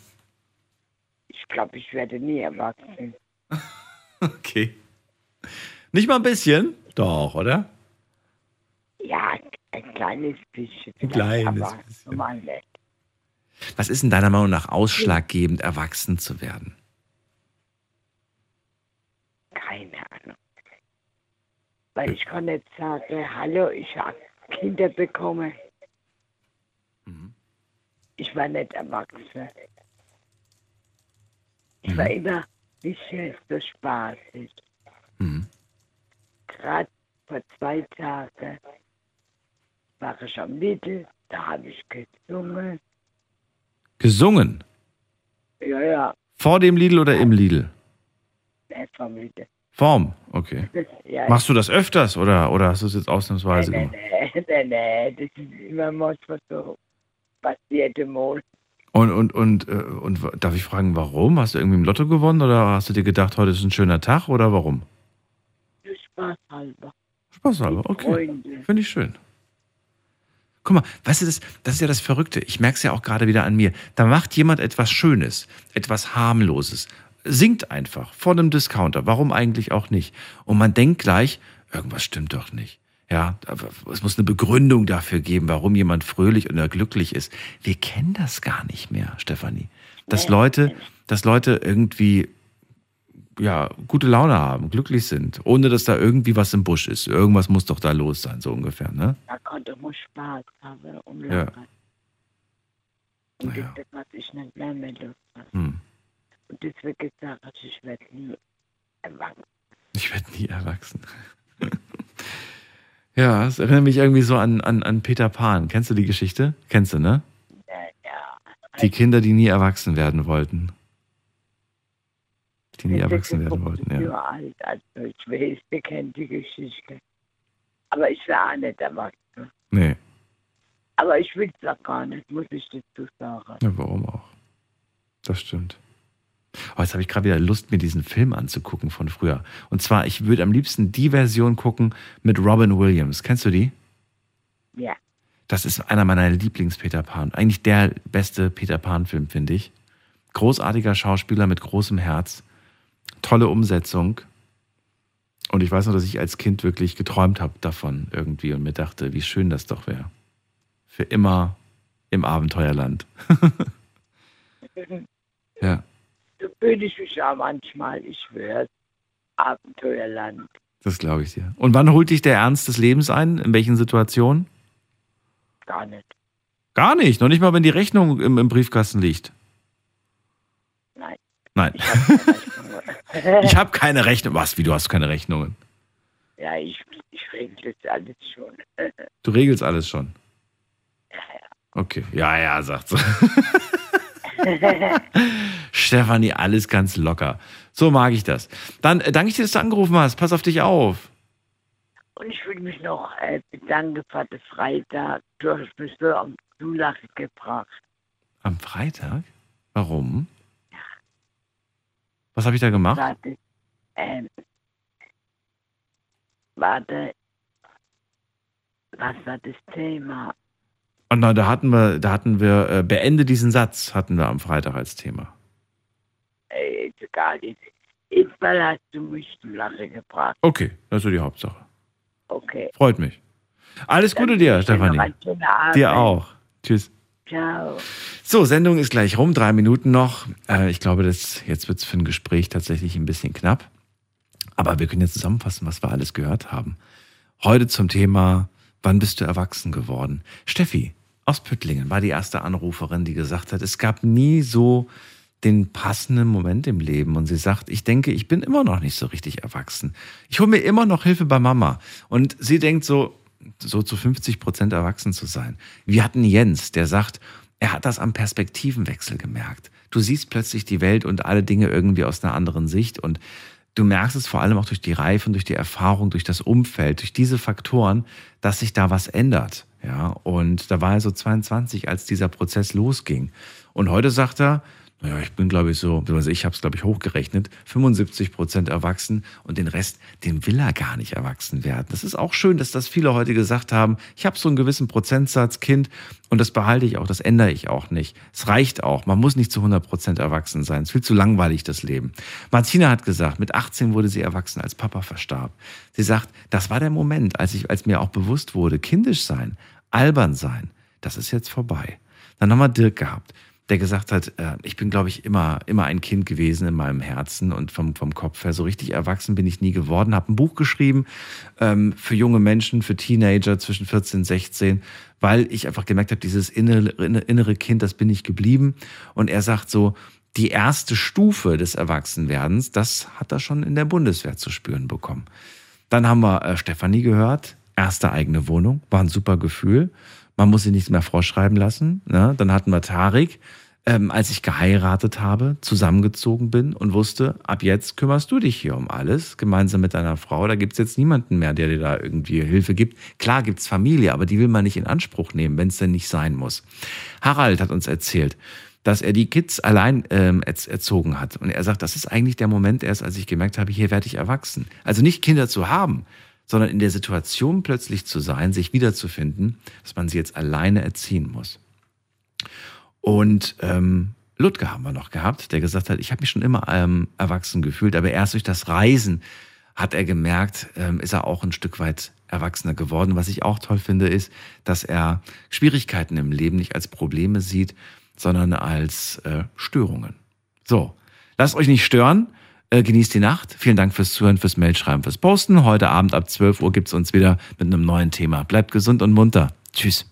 Ich glaube, ich werde nie erwachsen. [laughs] Okay. Nicht mal ein bisschen? Doch, oder? Ja, ein kleines bisschen. Ein kleines bisschen. Was ist in deiner Meinung nach ausschlaggebend, erwachsen zu werden? Keine Ahnung. Weil ich kann nicht sagen, hallo, ich habe Kinder bekommen. Mhm. Ich war nicht erwachsen. Ich war immer bisschen so spaßig. Mhm. Gerade vor zwei Tagen war ich am Mittel, da habe ich gesungen. Gesungen? Ja, ja. Vor dem Lidl oder im Lidl? Nee, Familie. Vorm, okay. Ja, Machst du das öfters oder, oder hast du es jetzt ausnahmsweise nee, gemacht? nee, nee, nee, das ist immer manchmal so passiert mal. Und, und, und, äh, und darf ich fragen, warum? Hast du irgendwie im Lotto gewonnen oder hast du dir gedacht, heute ist ein schöner Tag oder warum? Spaß halber. Spaß halber, okay. Finde ich schön. Guck mal, weißt du, das, das ist ja das Verrückte. Ich merke es ja auch gerade wieder an mir. Da macht jemand etwas Schönes, etwas harmloses, singt einfach vor einem Discounter. Warum eigentlich auch nicht? Und man denkt gleich, irgendwas stimmt doch nicht. Ja, es muss eine Begründung dafür geben, warum jemand fröhlich oder glücklich ist. Wir kennen das gar nicht mehr, Stefanie. Dass Leute, dass Leute irgendwie ja, gute Laune haben, glücklich sind, ohne dass da irgendwie was im Busch ist. Irgendwas muss doch da los sein, so ungefähr, ne? Da konnte man Spaß haben und Ja. Und das, das was ich nicht mehr mehr Lust. Hm. Und deswegen gesagt, ich werde nie erwachsen. Ich werde nie erwachsen. [laughs] ja, es erinnert mich irgendwie so an, an, an Peter Pan. Kennst du die Geschichte? Kennst du, ne? Die Kinder, die nie erwachsen werden wollten. Die nie erwachsen werden wollten, ja. Alt, also ich weiß, wir kennen die Geschichte. Aber ich war auch nicht erwachsen. Nee, Aber ich will es auch gar nicht, muss ich dazu sagen. ja, warum auch? Das stimmt. Oh, jetzt habe ich gerade wieder Lust, mir diesen Film anzugucken von früher. Und zwar, ich würde am liebsten die Version gucken mit Robin Williams. Kennst du die? Ja. Das ist einer meiner Lieblings-Peter Pan. Eigentlich der beste Peter Pan-Film, finde ich. Großartiger Schauspieler mit großem Herz. Tolle Umsetzung. Und ich weiß noch, dass ich als Kind wirklich geträumt habe davon irgendwie und mir dachte, wie schön das doch wäre. Für immer im Abenteuerland. [laughs] ja, So fühle ich mich auch manchmal, ich schwöre. Abenteuerland. das glaube ich dir. Und wann holt dich der Ernst des Lebens ein? In welchen Situationen? Gar nicht. Gar nicht. Noch nicht mal, wenn die Rechnung im, im Briefkasten liegt. Nein. Nein. Ich habe [laughs] keine Rechnung. Was? Wie, du hast keine Rechnungen? Ja, ich, ich regle das alles schon. Du regelst alles schon. Okay. Ja, ja, sagt sie. [laughs] [laughs] Stefanie, alles ganz locker. So mag ich das. Dann äh, danke ich dir, dass du angerufen hast. Pass auf dich auf. Und ich will mich noch äh, bedanken für den Freitag. Du hast mich so am Zulachen gebracht. Am Freitag? Warum? Was habe ich da gemacht? Warte. Ähm, warte. Was war das Thema? Und na, da hatten wir, da hatten wir, äh, beende diesen Satz, hatten wir am Freitag als Thema. Äh, ist egal. Jedenfalls hast du mich zum Lachen gebracht. Okay, das ist so die Hauptsache. Okay. Freut mich. Alles Gute dir, ich Stefanie. Dir auch. Tschüss. Ciao. So, Sendung ist gleich rum, drei Minuten noch. Äh, ich glaube, das, jetzt wird es für ein Gespräch tatsächlich ein bisschen knapp. Aber wir können jetzt zusammenfassen, was wir alles gehört haben. Heute zum Thema, wann bist du erwachsen geworden? Steffi aus Püttlingen war die erste Anruferin, die gesagt hat, es gab nie so den passenden Moment im Leben. Und sie sagt, ich denke, ich bin immer noch nicht so richtig erwachsen. Ich hole mir immer noch Hilfe bei Mama. Und sie denkt so, so zu 50 Prozent erwachsen zu sein. Wir hatten Jens, der sagt, er hat das am Perspektivenwechsel gemerkt. Du siehst plötzlich die Welt und alle Dinge irgendwie aus einer anderen Sicht und du merkst es vor allem auch durch die Reife und durch die Erfahrung, durch das Umfeld, durch diese Faktoren, dass sich da was ändert. Ja, und da war er so 22, als dieser Prozess losging. Und heute sagt er, naja, ich bin, glaube ich, so, also ich habe es, glaube ich, hochgerechnet, 75 Prozent erwachsen und den Rest, den will er gar nicht erwachsen werden. Das ist auch schön, dass das viele heute gesagt haben, ich habe so einen gewissen Prozentsatz Kind und das behalte ich auch, das ändere ich auch nicht. Es reicht auch, man muss nicht zu 100 Prozent erwachsen sein, es ist viel zu langweilig, das Leben. Martina hat gesagt, mit 18 wurde sie erwachsen, als Papa verstarb. Sie sagt, das war der Moment, als, ich, als mir auch bewusst wurde, kindisch sein, albern sein, das ist jetzt vorbei. Dann haben wir Dirk gehabt der gesagt hat, äh, ich bin, glaube ich, immer, immer ein Kind gewesen in meinem Herzen und vom, vom Kopf her. So richtig erwachsen bin ich nie geworden. Habe ein Buch geschrieben ähm, für junge Menschen, für Teenager zwischen 14 und 16, weil ich einfach gemerkt habe, dieses innere, innere Kind, das bin ich geblieben. Und er sagt so, die erste Stufe des Erwachsenwerdens, das hat er schon in der Bundeswehr zu spüren bekommen. Dann haben wir äh, Stefanie gehört, erste eigene Wohnung, war ein super Gefühl. Man muss sie nichts mehr vorschreiben lassen. Ne? Dann hatten wir Tarik, ähm, als ich geheiratet habe, zusammengezogen bin und wusste, ab jetzt kümmerst du dich hier um alles, gemeinsam mit deiner Frau. Da gibt es jetzt niemanden mehr, der dir da irgendwie Hilfe gibt. Klar gibt es Familie, aber die will man nicht in Anspruch nehmen, wenn es denn nicht sein muss. Harald hat uns erzählt, dass er die Kids allein ähm, erzogen hat. Und er sagt, das ist eigentlich der Moment erst, als ich gemerkt habe, hier werde ich erwachsen. Also nicht Kinder zu haben, sondern in der Situation plötzlich zu sein, sich wiederzufinden, dass man sie jetzt alleine erziehen muss. Und ähm, Ludger haben wir noch gehabt, der gesagt hat, ich habe mich schon immer ähm, erwachsen gefühlt, aber erst durch das Reisen hat er gemerkt, ähm, ist er auch ein Stück weit erwachsener geworden. Was ich auch toll finde, ist, dass er Schwierigkeiten im Leben nicht als Probleme sieht, sondern als äh, Störungen. So, lasst euch nicht stören. Äh, genießt die Nacht. Vielen Dank fürs Zuhören, fürs Mailschreiben, fürs Posten. Heute Abend ab 12 Uhr gibt's uns wieder mit einem neuen Thema. Bleibt gesund und munter. Tschüss.